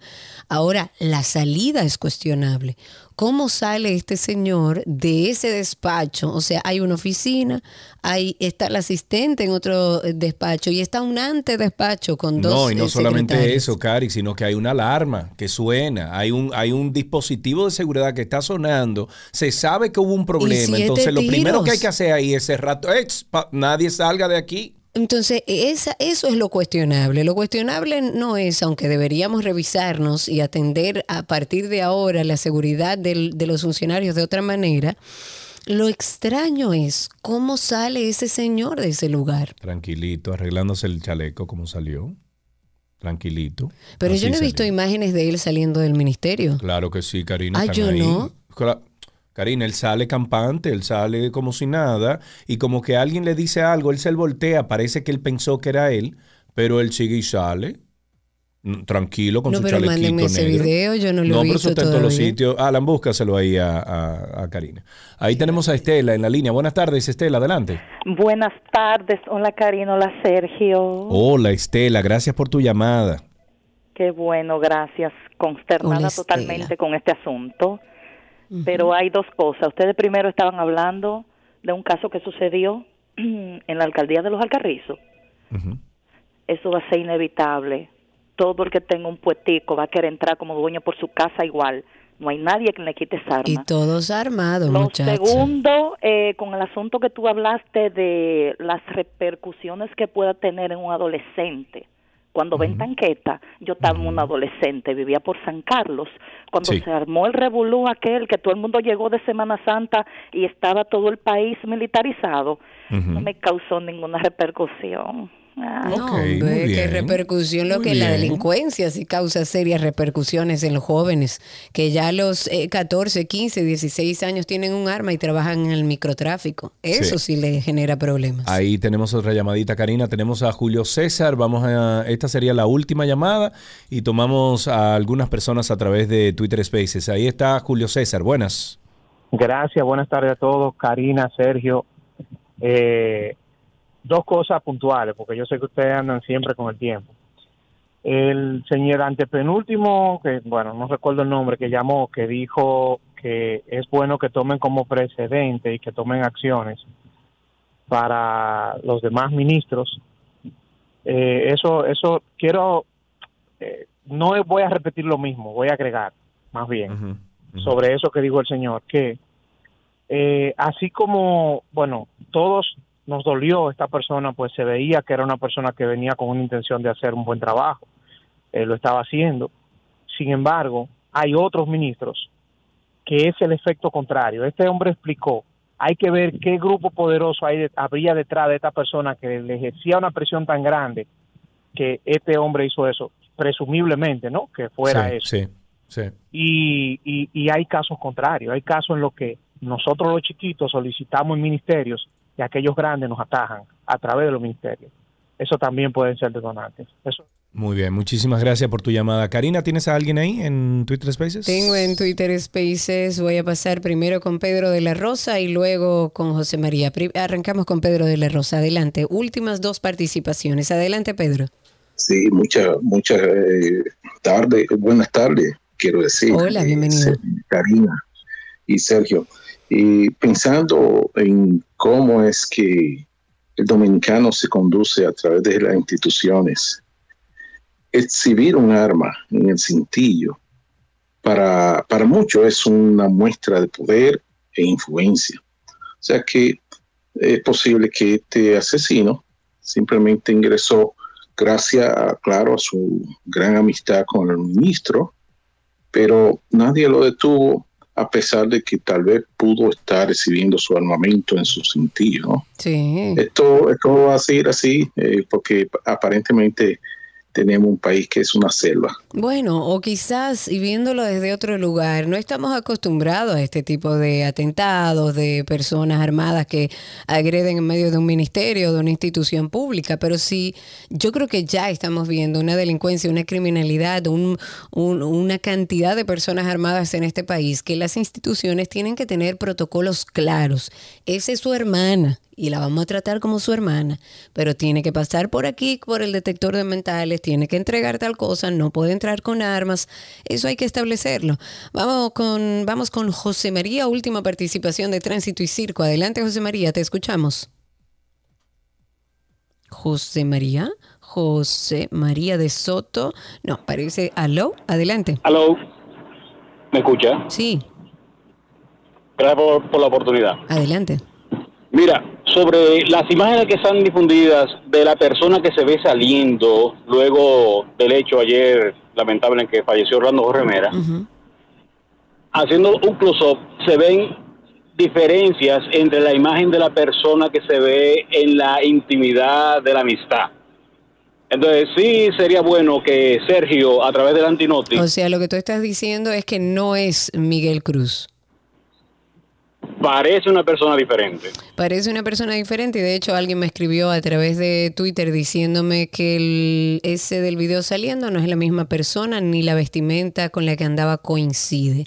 Ahora, la salida es cuestionable. ¿Cómo sale este señor de ese despacho? O sea, hay una oficina, hay, está el asistente en otro eh, despacho y está un antedespacho con dos No, y no eh, solamente secretarios. eso, Cari, sino que hay una alarma que suena, hay un, hay un dispositivo de seguridad que está sonando, se sabe que hubo un problema, entonces lo primero que hay que hacer ahí es cerrar, "Ex, pa- nadie salga de aquí. Entonces, esa, eso es lo cuestionable. Lo cuestionable no es, aunque deberíamos revisarnos y atender a partir de ahora la seguridad del- de los funcionarios de otra manera, lo extraño es cómo sale ese señor de ese lugar. Tranquilito, arreglándose el chaleco como salió. Tranquilito. Pero Así yo no he salió. visto imágenes de él saliendo del ministerio. Claro que sí, Karina. Ah, yo ahí. no. Karina, él sale campante, él sale como si nada, y como que alguien le dice algo, él se voltea, parece que él pensó que era él, pero él sigue y sale. mm, Tranquilo con No, su pero chalequito mándenme ese negro. video, yo no lo he No, pero visto eso está en todos los todavía. sitios. Alan, búscaselo ahí a, a- a Karina. Ahí tenemos a Estela en la línea. Buenas tardes, Estela, adelante. Buenas tardes, hola Karina, hola Sergio. Hola, Estela, gracias por tu llamada. Qué bueno, gracias. Consternada Hola, totalmente con este asunto. Pero hay dos cosas. Ustedes primero estaban hablando de un caso que sucedió en la alcaldía de los Alcarrizos. Eso va a ser inevitable. Todo el que tenga un puestico va a querer entrar como dueño por su casa igual. No hay nadie que le quite esa arma. Y todos armados, Lo muchachos. segundo, eh, con el asunto que tú hablaste de las repercusiones que pueda tener en un adolescente. Cuando ven tanqueta, yo estaba un adolescente, vivía por San Carlos. Cuando Sí. se armó el revolú aquel, que todo el mundo llegó de Semana Santa y estaba todo el país militarizado, no me causó ninguna repercusión. Ah. No, hombre, qué repercusión lo Muy que la bien. delincuencia sí causa serias repercusiones en los jóvenes, que ya a los eh, 14, 15, 16 años tienen un arma y trabajan en el microtráfico. Eso sí, le genera problemas. Ahí tenemos otra llamadita, Karina. Tenemos a Julio César. Vamos a. Esta sería la última llamada y tomamos a algunas personas a través de Twitter Spaces. Ahí está Julio César. Buenas. Gracias, buenas tardes a todos, Karina, Sergio. Eh, dos cosas puntuales, porque yo sé que ustedes andan siempre con el tiempo. el señor antepenúltimo, que bueno, no recuerdo el nombre, que llamó, que dijo que es bueno que tomen como precedente y que tomen acciones para los demás ministros. Eh, eso, eso quiero, eh, no voy a repetir lo mismo, voy a agregar más bien sobre eso que dijo el señor, que eh, así como, bueno, todos nos dolió esta persona, pues se veía que era una persona que venía con una intención de hacer un buen trabajo, lo estaba haciendo. Sin embargo, hay otros ministros que es el efecto contrario. Este hombre explicó hay que ver qué grupo poderoso hay habría detrás de esta persona que le ejercía una presión tan grande que este hombre hizo eso, presumiblemente, ¿no? Que fuera eso. Sí, sí. Y, y, y, hay casos contrarios, hay casos en los que nosotros los chiquitos solicitamos en ministerios y aquellos grandes nos atajan a través de los ministerios. Eso también pueden ser detonantes. Eso muy bien, muchísimas gracias por tu llamada. Karina, ¿tienes a alguien ahí en Twitter Spaces? Tengo en Twitter Spaces. Voy a pasar primero con Pedro de la Rosa y luego con José María. Arrancamos con Pedro de la Rosa. Adelante. Últimas dos participaciones. Adelante, Pedro. Sí, muchas muchas eh, tardes, buenas tardes, quiero decir. Hola, bienvenido. Karina y Sergio. Y pensando en cómo es que el dominicano se conduce a través de las instituciones exhibir un arma en el cintillo para, para muchos es una muestra de poder e influencia. O sea que es posible que este asesino simplemente ingresó gracias, claro, a su gran amistad con el ministro, pero nadie lo detuvo a pesar de que tal vez pudo estar recibiendo su armamento en su cintillo. Sí. Esto, esto va a seguir así eh, porque aparentemente tenemos un país que es una selva. Bueno, o quizás, y viéndolo desde otro lugar, no estamos acostumbrados a este tipo de atentados, de personas armadas que agreden en medio de un ministerio, de una institución pública, pero sí, yo creo que ya estamos viendo una delincuencia, una criminalidad, un, una cantidad de personas armadas en este país, que las instituciones tienen que tener protocolos claros. Esa es su hermana y la vamos a tratar como su hermana, pero tiene que pasar por aquí, por el detector de mentales, tiene que entregar tal cosa, no puede entrar con armas, eso hay que establecerlo. Vamos con, vamos con José María, última participación de Tránsito y Circo. Adelante, José María, te escuchamos. José María, José María de Soto, no, parece, aló, adelante. Aló, ¿me escucha? Sí. Gracias por la oportunidad. Adelante. Mira, sobre las imágenes que están difundidas de la persona que se ve saliendo luego del hecho ayer lamentable en que falleció Orlando Jorge Mera, haciendo un close-up, se ven diferencias entre la imagen de la persona que se ve en la intimidad de la amistad. Entonces sí sería bueno que Sergio, a través del Antinoti... O sea, lo que tú estás diciendo es que no es Miguel Cruz. Parece una persona diferente. Parece una persona diferente y de hecho alguien me escribió a través de Twitter diciéndome que el, ese del video saliendo no es la misma persona ni la vestimenta con la que andaba coincide.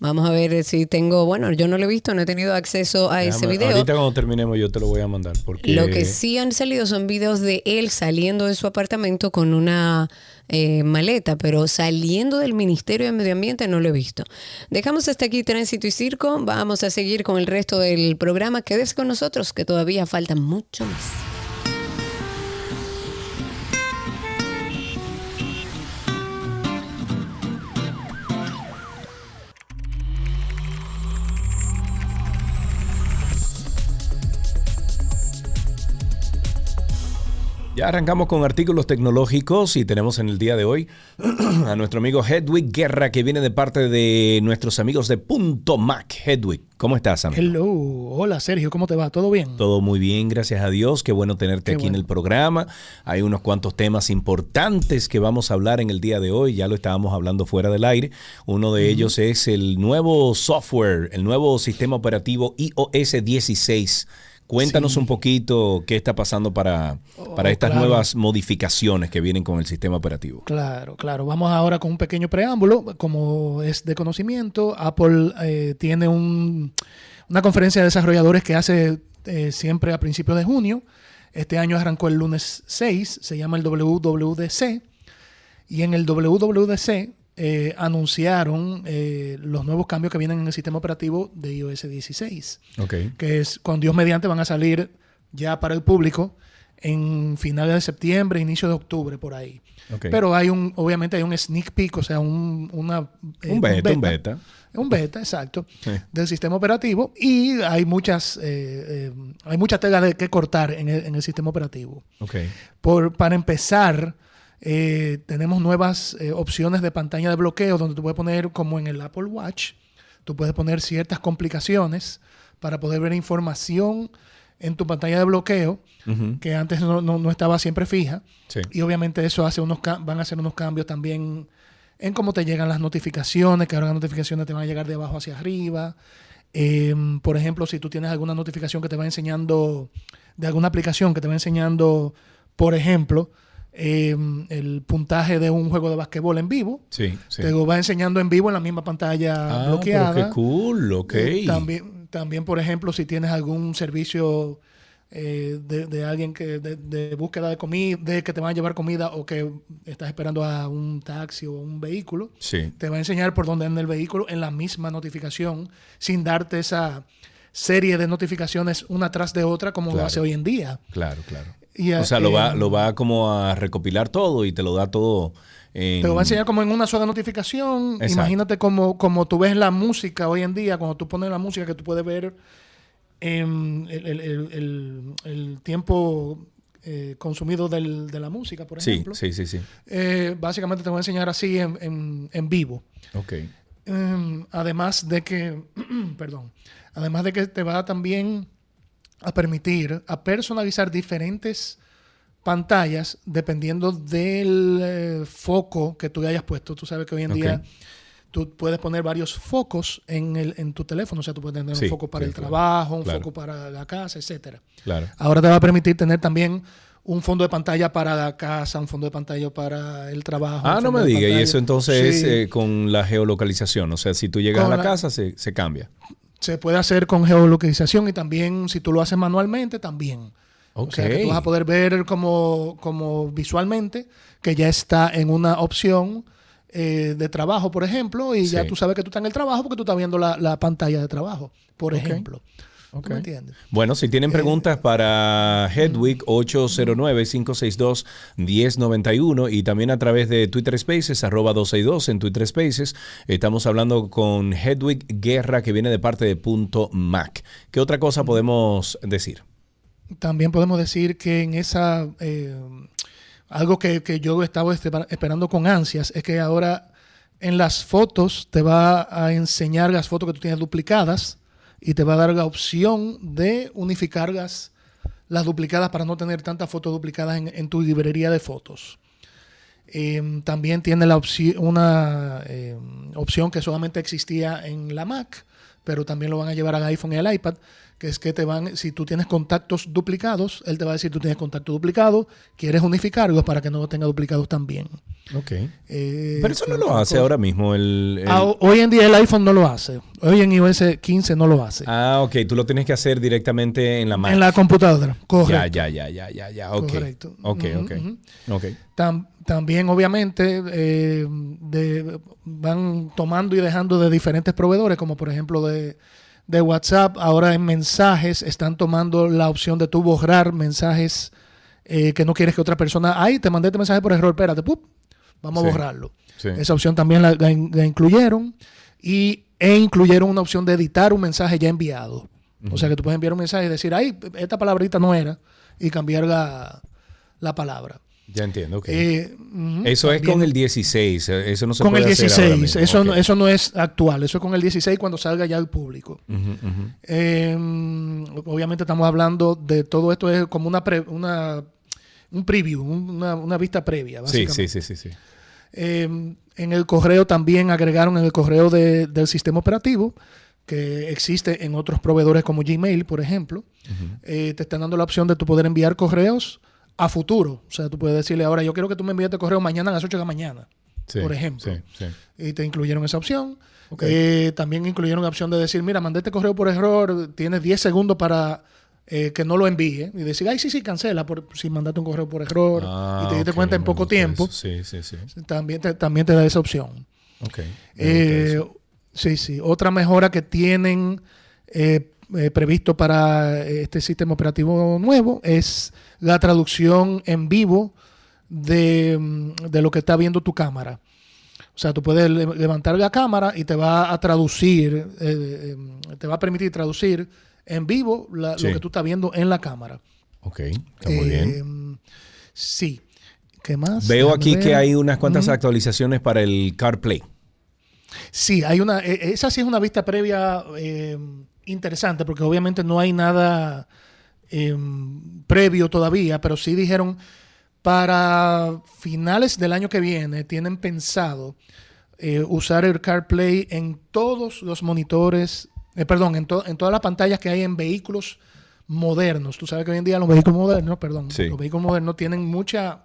Vamos a ver si tengo, bueno, yo no lo he visto, no he tenido acceso a ese video. Ahorita cuando terminemos yo te lo voy a mandar. Porque... Lo que sí han salido son videos de él saliendo de su apartamento con una eh, maleta, pero saliendo del Ministerio de Medio Ambiente no lo he visto. Dejamos hasta aquí Tránsito y Circo, vamos a seguir con el resto del programa. Quédese con nosotros, que todavía falta mucho más. Ya arrancamos con artículos tecnológicos y tenemos en el día de hoy a nuestro amigo Hedwig Guerra que viene de parte de nuestros amigos de Punto Mac. Hedwig, ¿cómo estás, amigo? Hello, hola Sergio, ¿cómo te va? ¿Todo bien? Todo muy bien, gracias a Dios. Qué bueno tenerte aquí en el programa. Hay unos cuantos temas importantes que vamos a hablar en el día de hoy. Ya lo estábamos hablando fuera del aire. Uno de ellos es el nuevo software, el nuevo sistema operativo iOS 16 Cuéntanos un poquito qué está pasando para, para oh, estas nuevas modificaciones que vienen con el sistema operativo. Claro, claro. Vamos ahora con un pequeño preámbulo. Como es de conocimiento, Apple eh, tiene un, una conferencia de desarrolladores que hace eh, siempre a principios de junio. Este año arrancó el lunes 6, se llama el WWDC. Y en el WWDC eh, anunciaron eh, los nuevos cambios que vienen en el sistema operativo de iOS 16. Ok. Que es con Dios mediante van a salir ya para el público en finales de septiembre, inicio de octubre, por ahí. Ok. Pero hay un, obviamente hay un sneak peek, o sea, un, una, eh, Un beta, un beta. Un beta, exacto, del sistema operativo. Y hay muchas, eh, eh, hay mucha tela de que cortar en el, en el sistema operativo. Ok. Por, para empezar, eh, tenemos nuevas eh, opciones de pantalla de bloqueo donde tú puedes poner, como en el Apple Watch, tú puedes poner ciertas complicaciones para poder ver información en tu pantalla de bloqueo que antes no, no- no estaba siempre fija. Sí. Y obviamente eso hace unos van a hacer unos cambios también en cómo te llegan las notificaciones, que ahora las notificaciones te van a llegar de abajo hacia arriba. Em, por ejemplo, si tú tienes alguna notificación que te va enseñando, de alguna aplicación que te va enseñando, por ejemplo, em, el puntaje de un juego de basquetbol en vivo, Sí, sí. te lo va enseñando en vivo en la misma pantalla Ah, bloqueada. pero qué cool, ok. Eh, también, también, por ejemplo, si tienes algún servicio eh, de, de alguien que de, de búsqueda de comida, de que te van a llevar comida o que estás esperando a un taxi o un vehículo, Sí. te va a enseñar por dónde anda el vehículo en la misma notificación, sin darte esa serie de notificaciones una tras de otra como lo hace hoy en día. Claro, claro. Y, o sea, lo va, lo va como a recopilar todo y te lo da todo en... Te lo va a enseñar como en una sola notificación. Exacto. Imagínate como, como tú ves la música hoy en día, cuando tú pones la música que tú puedes ver el, el- el- el- el tiempo eh, consumido del- de la música, por Sí, ejemplo. sí, sí, sí. Eh, básicamente te voy a enseñar así en, en- en vivo. Ok. Em, además de que, perdón, además de que te va también a permitir a personalizar diferentes pantallas dependiendo del eh, foco que tú le hayas puesto. Tú sabes que hoy en día tú puedes poner varios focos en, el, en tu teléfono. O sea, tú puedes tener Sí, un foco para sí, el claro, trabajo, un claro. foco para la casa, etcétera. Claro. Ahora te va a permitir tener también un fondo de pantalla para la casa, un fondo de pantalla para el trabajo. Ah, no me diga. Y eso entonces Sí. es eh, con la geolocalización. O sea, si tú llegas Con a la, la- casa, se, se cambia. Se puede hacer con geolocalización y también si tú lo haces manualmente, también. O sea, que tú vas a poder ver como, como visualmente que ya está en una opción eh, de trabajo, por ejemplo, y ya tú sabes que tú estás en el trabajo porque tú estás viendo la, la pantalla de trabajo, por ejemplo. Bueno, si Eh, tienen preguntas para Hedwig, 809-562-1091 y también a través de Twitter Spaces, arroba 262 en Twitter Spaces, estamos hablando con Hedwig Guerra que viene de parte de Punto Mac. ¿Qué otra cosa podemos decir? También podemos decir que en esa... eh, algo que, que yo estaba este- esperando con ansias es que ahora en las fotos te va a enseñar las fotos que tú tienes duplicadas y te va a dar la opción de unificar las, duplicadas para no tener tantas fotos duplicadas en, tu librería de fotos. Eh, también tiene una eh, opción que solamente existía en la Mac, pero también lo van a llevar al iPhone y al iPad, que es que te van, si tú tienes contactos duplicados, él te va a decir tú tienes contacto duplicado, quieres unificarlos para que no los tenga duplicados también. Ok. Eh, Pero eso ¿qué no lo hace cosa? ahora mismo el... el- Ah, hoy en día el iPhone no lo hace. Hoy en iOS 15 no lo hace. Ah, ok, tú lo tienes que hacer directamente en la Mac. En la computadora, correcto. Ya, ya, ya, ya, ya, ya, ok. Correcto. Ok, ok. ujú. Ok. Tam- también, obviamente, eh, de- van tomando y dejando de diferentes proveedores, como por ejemplo de, de WhatsApp. Ahora en mensajes están tomando la opción de tú borrar mensajes eh, que no quieres que otra persona. Ay, te mandé este mensaje por error, espérate, ¡pup! vamos Sí, a borrarlo. sí. Esa opción también la, la in- la incluyeron. Y, e incluyeron una opción de editar un mensaje ya enviado. O sea que tú puedes enviar un mensaje y decir, ay, esta palabrita no era, y cambiar la, la palabra. Ya entiendo, ok. Eh, eso es con el 16, eh, eso no se con el puede hacer ahora 16. mismo, Eso, no, eso no es actual. Eso es con el 16 cuando salga ya al público. Eh, obviamente estamos hablando de todo esto es como una, pre- una un preview, un- una, una vista previa. Sí, Básicamente. sí, sí, sí, sí. Eh, en el correo también agregaron en el correo de- del sistema operativo que existe en otros proveedores como Gmail, por ejemplo. Eh, te están dando la opción de tu poder enviar correos a futuro. O sea, tú puedes decirle ahora, yo quiero que tú me envíes este correo mañana a las 8 de la mañana, Sí, por ejemplo. sí, sí. Y te incluyeron esa opción. Ok. Eh, también incluyeron la opción de decir, mira, mandé este correo por error, tienes 10 segundos para eh, que no lo envíe y decir, ay, sí, sí, cancela por, si mandaste un correo por error Ah, y te diste cuenta en poco tiempo. Sí, sí, sí. También te, también te da esa opción. Ok. Eh, sí, sí. Otra mejora que tienen eh, eh, previsto para este sistema operativo nuevo es la traducción en vivo de, mm, de lo que está viendo tu cámara. O sea, tú puedes le- levantar la cámara y te va a traducir, eh, eh, te va a permitir traducir en vivo la- Sí. lo que tú estás viendo en la cámara. Ok, está muy bien. Eh, Sí. ¿Qué más? Veo aquí ver. que hay unas cuantas actualizaciones para el CarPlay. Sí, hay una, e- esa sí es una vista previa eh, interesante, porque obviamente no hay nada eh, previo todavía, pero sí dijeron para finales del año que viene tienen pensado eh, usar el CarPlay en todos los monitores, eh, perdón, en, to- en todas las pantallas que hay en vehículos modernos. Tú sabes que hoy en día los vehículos modernos, perdón, Sí. los vehículos modernos tienen mucha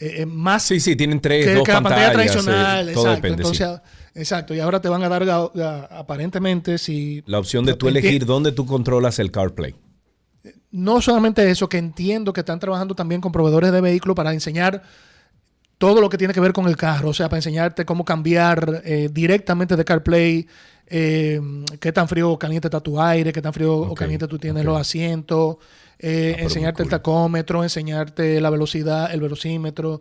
eh, más Sí, sí, tienen tres, que, dos que la pantalla pantallas, tradicional, exacto. depende, sí. Entonces, exacto. Y ahora te van a dar la- la- aparentemente si La opción de tú elegir dónde tú controlas el CarPlay. No solamente eso, que entiendo que están trabajando también con proveedores de vehículos para enseñar todo lo que tiene que ver con el carro, o sea, para enseñarte cómo cambiar eh, directamente de CarPlay, eh, qué tan frío o caliente está tu aire, qué tan frío o caliente tú tienes los asientos, eh, enseñarte el tacómetro, enseñarte la velocidad, el velocímetro,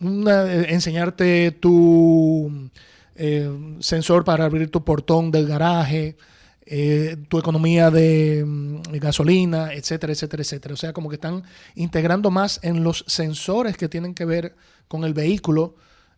una- eh, enseñarte tu sensor para abrir tu portón del garaje, eh, tu economía de mm, gasolina, etcétera, etcétera, etcétera. O sea, como que están integrando más en los sensores que tienen que ver con el vehículo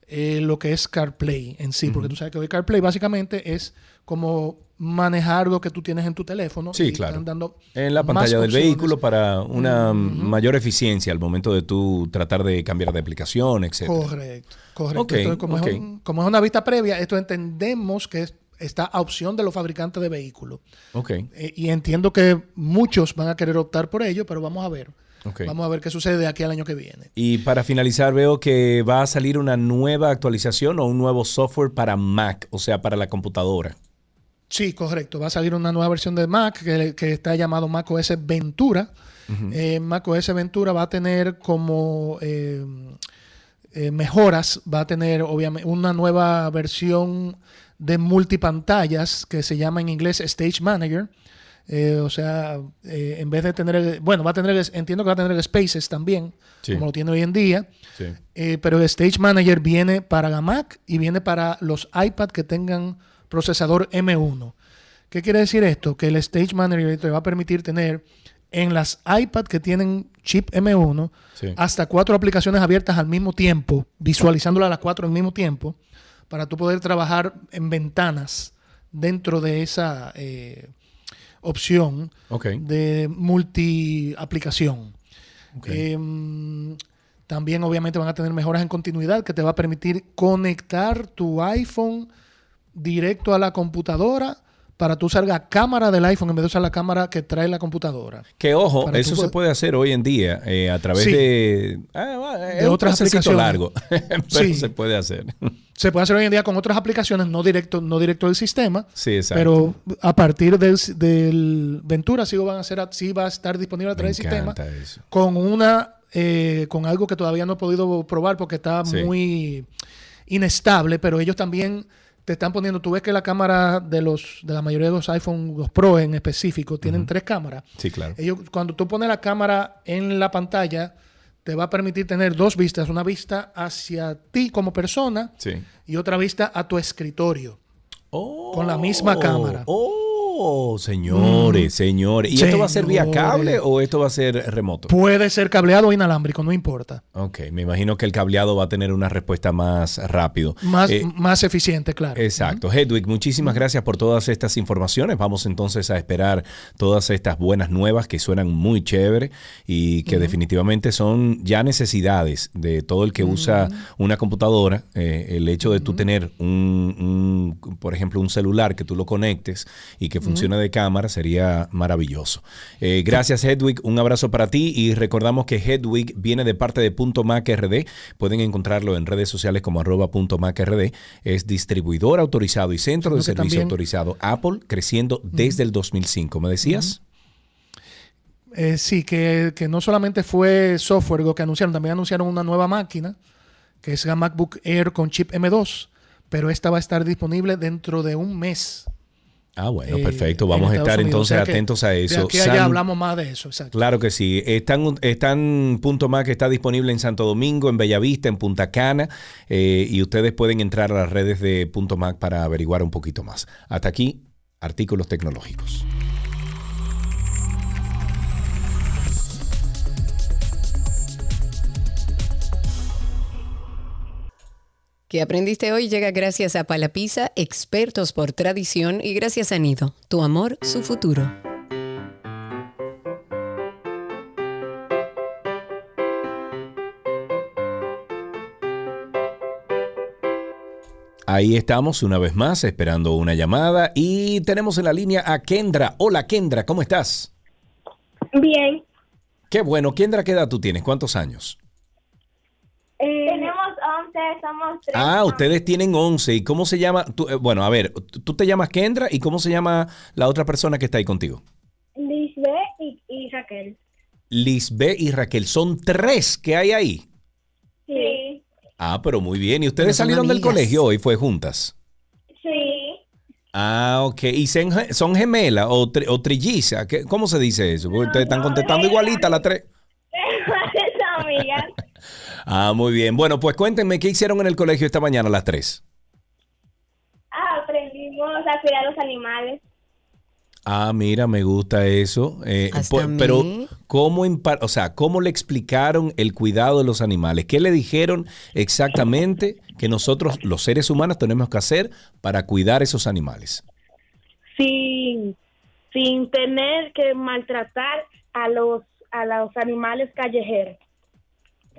eh, lo que es CarPlay en sí, porque tú sabes que hoy CarPlay básicamente es como manejar lo que tú tienes en tu teléfono. Sí, y claro. están dando En la pantalla del opciones. vehículo para una mayor eficiencia al momento de tú tratar de cambiar de aplicación, etc. Correcto, correcto. Ok, Entonces, como, ok. es un- como es una vista previa, esto entendemos que es- está a opción de los fabricantes de vehículos. Ok. Eh, y entiendo que muchos van a querer optar por ello, pero vamos a ver. Ok. Vamos a ver qué sucede de aquí al año que viene. Y para finalizar, veo que va a salir una nueva actualización o un nuevo software para Mac, o sea, para la computadora. Sí, correcto. Va a salir una nueva versión de Mac que, que está llamado Mac OS Ventura. Eh, Mac OS Ventura va a tener como eh, eh, mejoras, va a tener obviamente una nueva versión de multipantallas que se llama en inglés Stage Manager. Eh, o sea, eh, en vez de tener, el- bueno, va a tener, el- entiendo que va a tener el Spaces también, Sí. como lo tiene hoy en día. Sí. Eh, pero el Stage Manager viene para la Mac y viene para los iPad que tengan procesador M1. ¿Qué quiere decir esto? Que el Stage Manager te va a permitir tener en las iPad que tienen chip M1 Sí. hasta cuatro aplicaciones abiertas al mismo tiempo, visualizándolas las cuatro al mismo tiempo, para tú poder trabajar en ventanas dentro de esa eh, opción de multi aplicación. Ok. Em, también obviamente van a tener mejoras en continuidad que te va a permitir conectar tu iPhone directo a la computadora para tú usar la cámara del iPhone en vez de usar la cámara que trae la computadora. Que ojo, Para eso se puede hacer hoy en día eh, a través Sí. de, ah, bueno, es De un otras aplicaciones. largo, pero Sí. se puede hacer. Se puede hacer hoy en día con otras aplicaciones, no directo, no directo del sistema. Sí, exacto. Pero a partir del, del Ventura sí, van a ser, sí va a estar disponible a través del sistema. eso. Con una eh, con algo que todavía no he podido probar porque está muy inestable, pero ellos también te están poniendo, tú ves que la cámara de los de la mayoría de los iPhone, los Pro en específico, tienen tres cámaras. Sí, claro. Ellos, cuando tú pones la cámara en la pantalla, te va a permitir tener dos vistas, una vista hacia ti como persona Sí. y otra vista a tu escritorio. con la misma cámara. Oh, señores, Mm. señores. ¿Y esto va a ser vía Señores. cable o esto va a ser remoto? Puede ser cableado o inalámbrico, no importa. Ok, me imagino que el cableado va a tener una respuesta más rápido. Más, Eh, más eficiente, claro. Exacto. Hedwig, muchísimas gracias por todas estas informaciones. Vamos entonces a esperar todas estas buenas nuevas que suenan muy chévere y que definitivamente son ya necesidades de todo el que usa una computadora. Eh, el hecho de tú tener un, un, por ejemplo, un celular que tú lo conectes y que funcione de cámara sería maravilloso. Eh, gracias, Hedwig. Un abrazo para ti y recordamos que Hedwig viene de parte de Punto Mac RD. Pueden encontrarlo en redes sociales como arroba punto Mac RD. Es distribuidor autorizado y centro de Creo servicio también- autorizado Apple, creciendo desde el 2005. ¿Me decías? Eh, sí, que, que, no solamente fue software lo que anunciaron, también anunciaron una nueva máquina, que es la MacBook Air con chip M2, pero esta va a estar disponible dentro de un mes. Ah, bueno, perfecto. Vamos a estar entonces atentos a eso. aquí allá hablamos más de eso, exacto. Claro que sí. Están, están Punto Mac está disponible en Santo Domingo, en Bellavista, en Punta Cana, eh, y ustedes pueden entrar a las redes de Punto Mac para averiguar un poquito más. Hasta aquí, artículos tecnológicos. Que aprendiste hoy llega gracias a Palapisa, expertos por tradición, y gracias a Nido, tu amor, su futuro. Ahí estamos una vez más esperando una llamada y tenemos en la línea a Kendra. Hola Kendra, ¿cómo estás? Bien. Qué bueno. Kendra, ¿qué edad tú tienes? ¿Cuántos años? Eh, Tenemos 11, somos 3. Ah, ustedes tienen 11. ¿Y cómo se llama? Eh, bueno, a ver, tú te llamas Kendra y ¿cómo se llama la otra persona que está ahí contigo? Lisbeth y, y Raquel. Lisbeth y Raquel. Son tres que hay ahí. Sí. Ah, pero muy bien. ¿Y ustedes salieron del colegio hoy? ¿Fue juntas? Sí. Ah, ok. ¿Y son gemelas o, o trillizas? ¿Cómo se dice eso? Porque ustedes están contestando igualita las tres. amigas. Ah, muy bien. Bueno, pues cuéntenme qué hicieron en el colegio esta mañana a las 3. Ah, aprendimos a cuidar a los animales. Ah, mira, me gusta eso. Eh, pero, ¿cómo, o sea, ¿cómo le explicaron el cuidado de los animales? ¿Qué le dijeron exactamente que nosotros, los seres humanos, tenemos que hacer para cuidar esos animales? Sin, sin tener que maltratar a los, a los animales callejeros.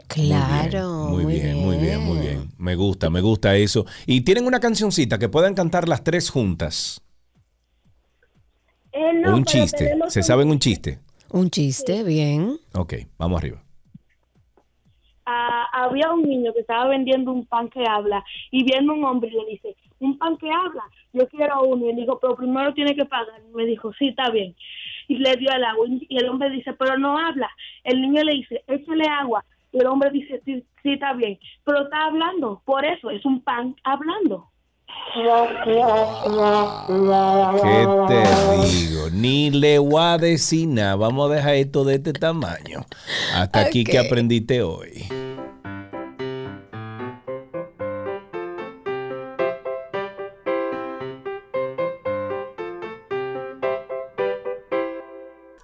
Claro. Muy bien, muy bien, muy bien, Me gusta, me gusta eso. Y tienen una cancioncita que puedan cantar las tres juntas. Eh, un chiste. ¿Se saben un chiste? Un chiste, bien. Ok, vamos arriba. Ah, había un niño que estaba vendiendo un pan que habla y viendo un hombre y le dice, un pan que habla, yo quiero uno. Y le dijo, pero primero tiene que pagar. Y me dijo, sí, está bien. Y le dio el agua. Y el hombre dice, pero no habla. El niño le dice, échale agua el hombre dice, sí, sí, está bien, pero está hablando, por eso es un pan hablando. ¿Qué te digo? Ni le voy a decir nada. Vamos a dejar esto de este tamaño. Hasta aquí que aprendiste hoy.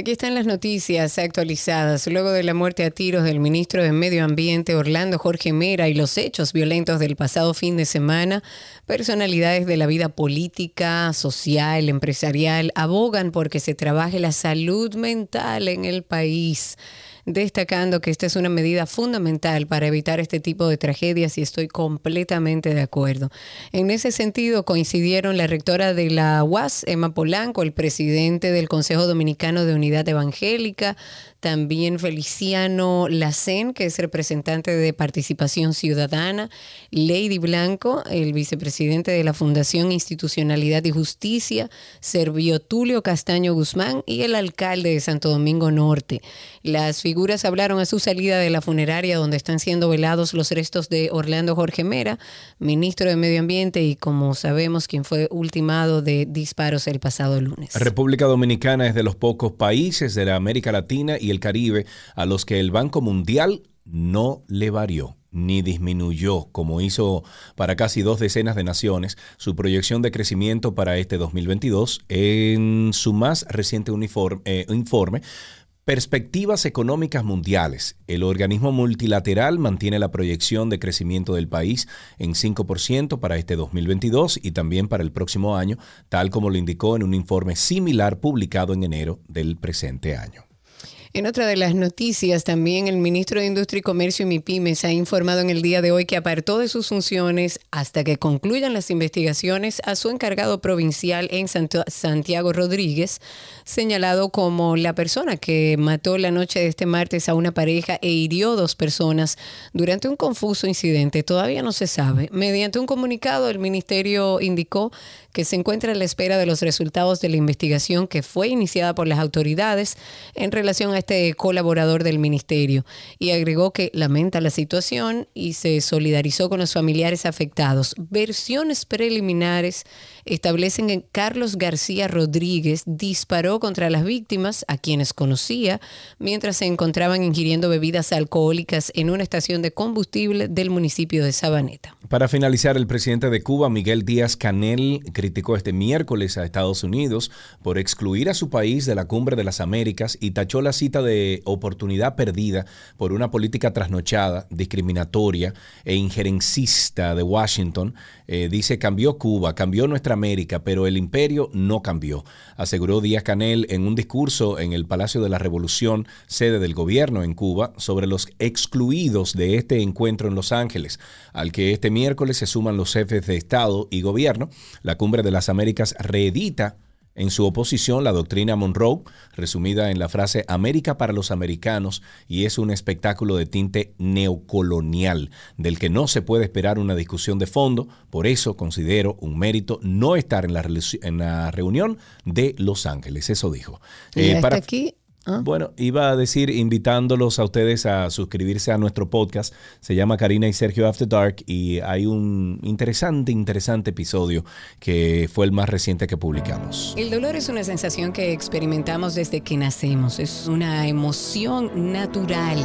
Aquí están las noticias actualizadas. Luego de la muerte a tiros del ministro de Medio Ambiente Orlando Jorge Mera y los hechos violentos del pasado fin de semana, personalidades de la vida política, social, empresarial abogan porque se trabaje la salud mental en el país destacando que esta es una medida fundamental para evitar este tipo de tragedias y estoy completamente de acuerdo. En ese sentido, coincidieron la rectora de la UAS, Emma Polanco, el presidente del Consejo Dominicano de Unidad Evangélica, también Feliciano Lacen, que es representante de Participación Ciudadana, Lady Blanco, el vicepresidente de la Fundación Institucionalidad y Justicia, Servio Tulio Castaño Guzmán y el alcalde de Santo Domingo Norte. Las figuras hablaron a su salida de la funeraria donde están siendo velados los restos de Orlando Jorge Mera, ministro de Medio Ambiente y como sabemos quien fue ultimado de disparos el pasado lunes. República Dominicana es de los pocos países de la América Latina y el Caribe a los que el Banco Mundial no le varió ni disminuyó, como hizo para casi dos decenas de naciones, su proyección de crecimiento para este 2022 en su más reciente eh, informe. Perspectivas económicas mundiales. El organismo multilateral mantiene la proyección de crecimiento del país en 5% para este 2022 y también para el próximo año, tal como lo indicó en un informe similar publicado en enero del presente año. En otra de las noticias, también el ministro de Industria y Comercio y MIPIMES ha informado en el día de hoy que apartó de sus funciones hasta que concluyan las investigaciones a su encargado provincial en Santiago Rodríguez, señalado como la persona que mató la noche de este martes a una pareja e hirió dos personas durante un confuso incidente. Todavía no se sabe. Mediante un comunicado, el ministerio indicó que se encuentra a la espera de los resultados de la investigación que fue iniciada por las autoridades en relación a este colaborador del ministerio y agregó que lamenta la situación y se solidarizó con los familiares afectados. Versiones preliminares establecen que Carlos García Rodríguez disparó contra las víctimas, a quienes conocía, mientras se encontraban ingiriendo bebidas alcohólicas en una estación de combustible del municipio de Sabaneta. Para finalizar, el presidente de Cuba, Miguel Díaz Canel, criticó este miércoles a Estados Unidos por excluir a su país de la Cumbre de las Américas y tachó la cita de oportunidad perdida por una política trasnochada, discriminatoria e injerencista de Washington. Eh, dice, cambió Cuba, cambió nuestra América, pero el imperio no cambió, aseguró Díaz Canel en un discurso en el Palacio de la Revolución, sede del gobierno en Cuba, sobre los excluidos de este encuentro en Los Ángeles, al que este miércoles se suman los jefes de Estado y gobierno. La Cumbre de las Américas reedita en su oposición la doctrina Monroe, resumida en la frase América para los americanos, y es un espectáculo de tinte neocolonial, del que no se puede esperar una discusión de fondo, por eso considero un mérito no estar en la, en la reunión de Los Ángeles, eso dijo. Eh, para, aquí Ah. Bueno, iba a decir invitándolos a ustedes a suscribirse a nuestro podcast. Se llama Karina y Sergio After Dark y hay un interesante, interesante episodio que fue el más reciente que publicamos. El dolor es una sensación que experimentamos desde que nacemos. Es una emoción natural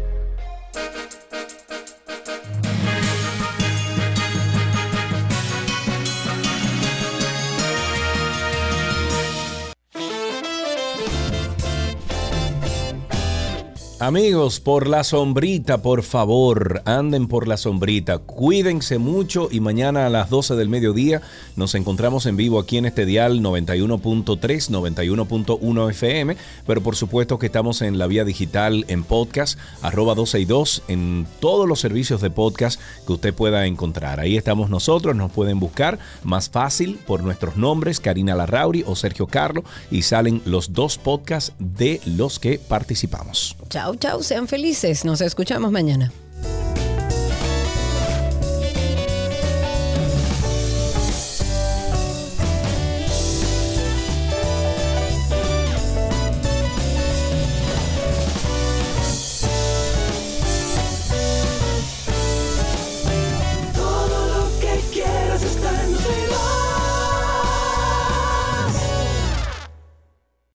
Amigos, por la sombrita, por favor, anden por la sombrita, cuídense mucho y mañana a las 12 del mediodía nos encontramos en vivo aquí en este dial 91.3, 91.1 FM, pero por supuesto que estamos en la vía digital en podcast, arroba 12 y 2, en todos los servicios de podcast que usted pueda encontrar. Ahí estamos nosotros, nos pueden buscar más fácil por nuestros nombres, Karina Larrauri o Sergio Carlo, y salen los dos podcasts de los que participamos. Chao, Chau, chau, sean felices. Nos escuchamos mañana.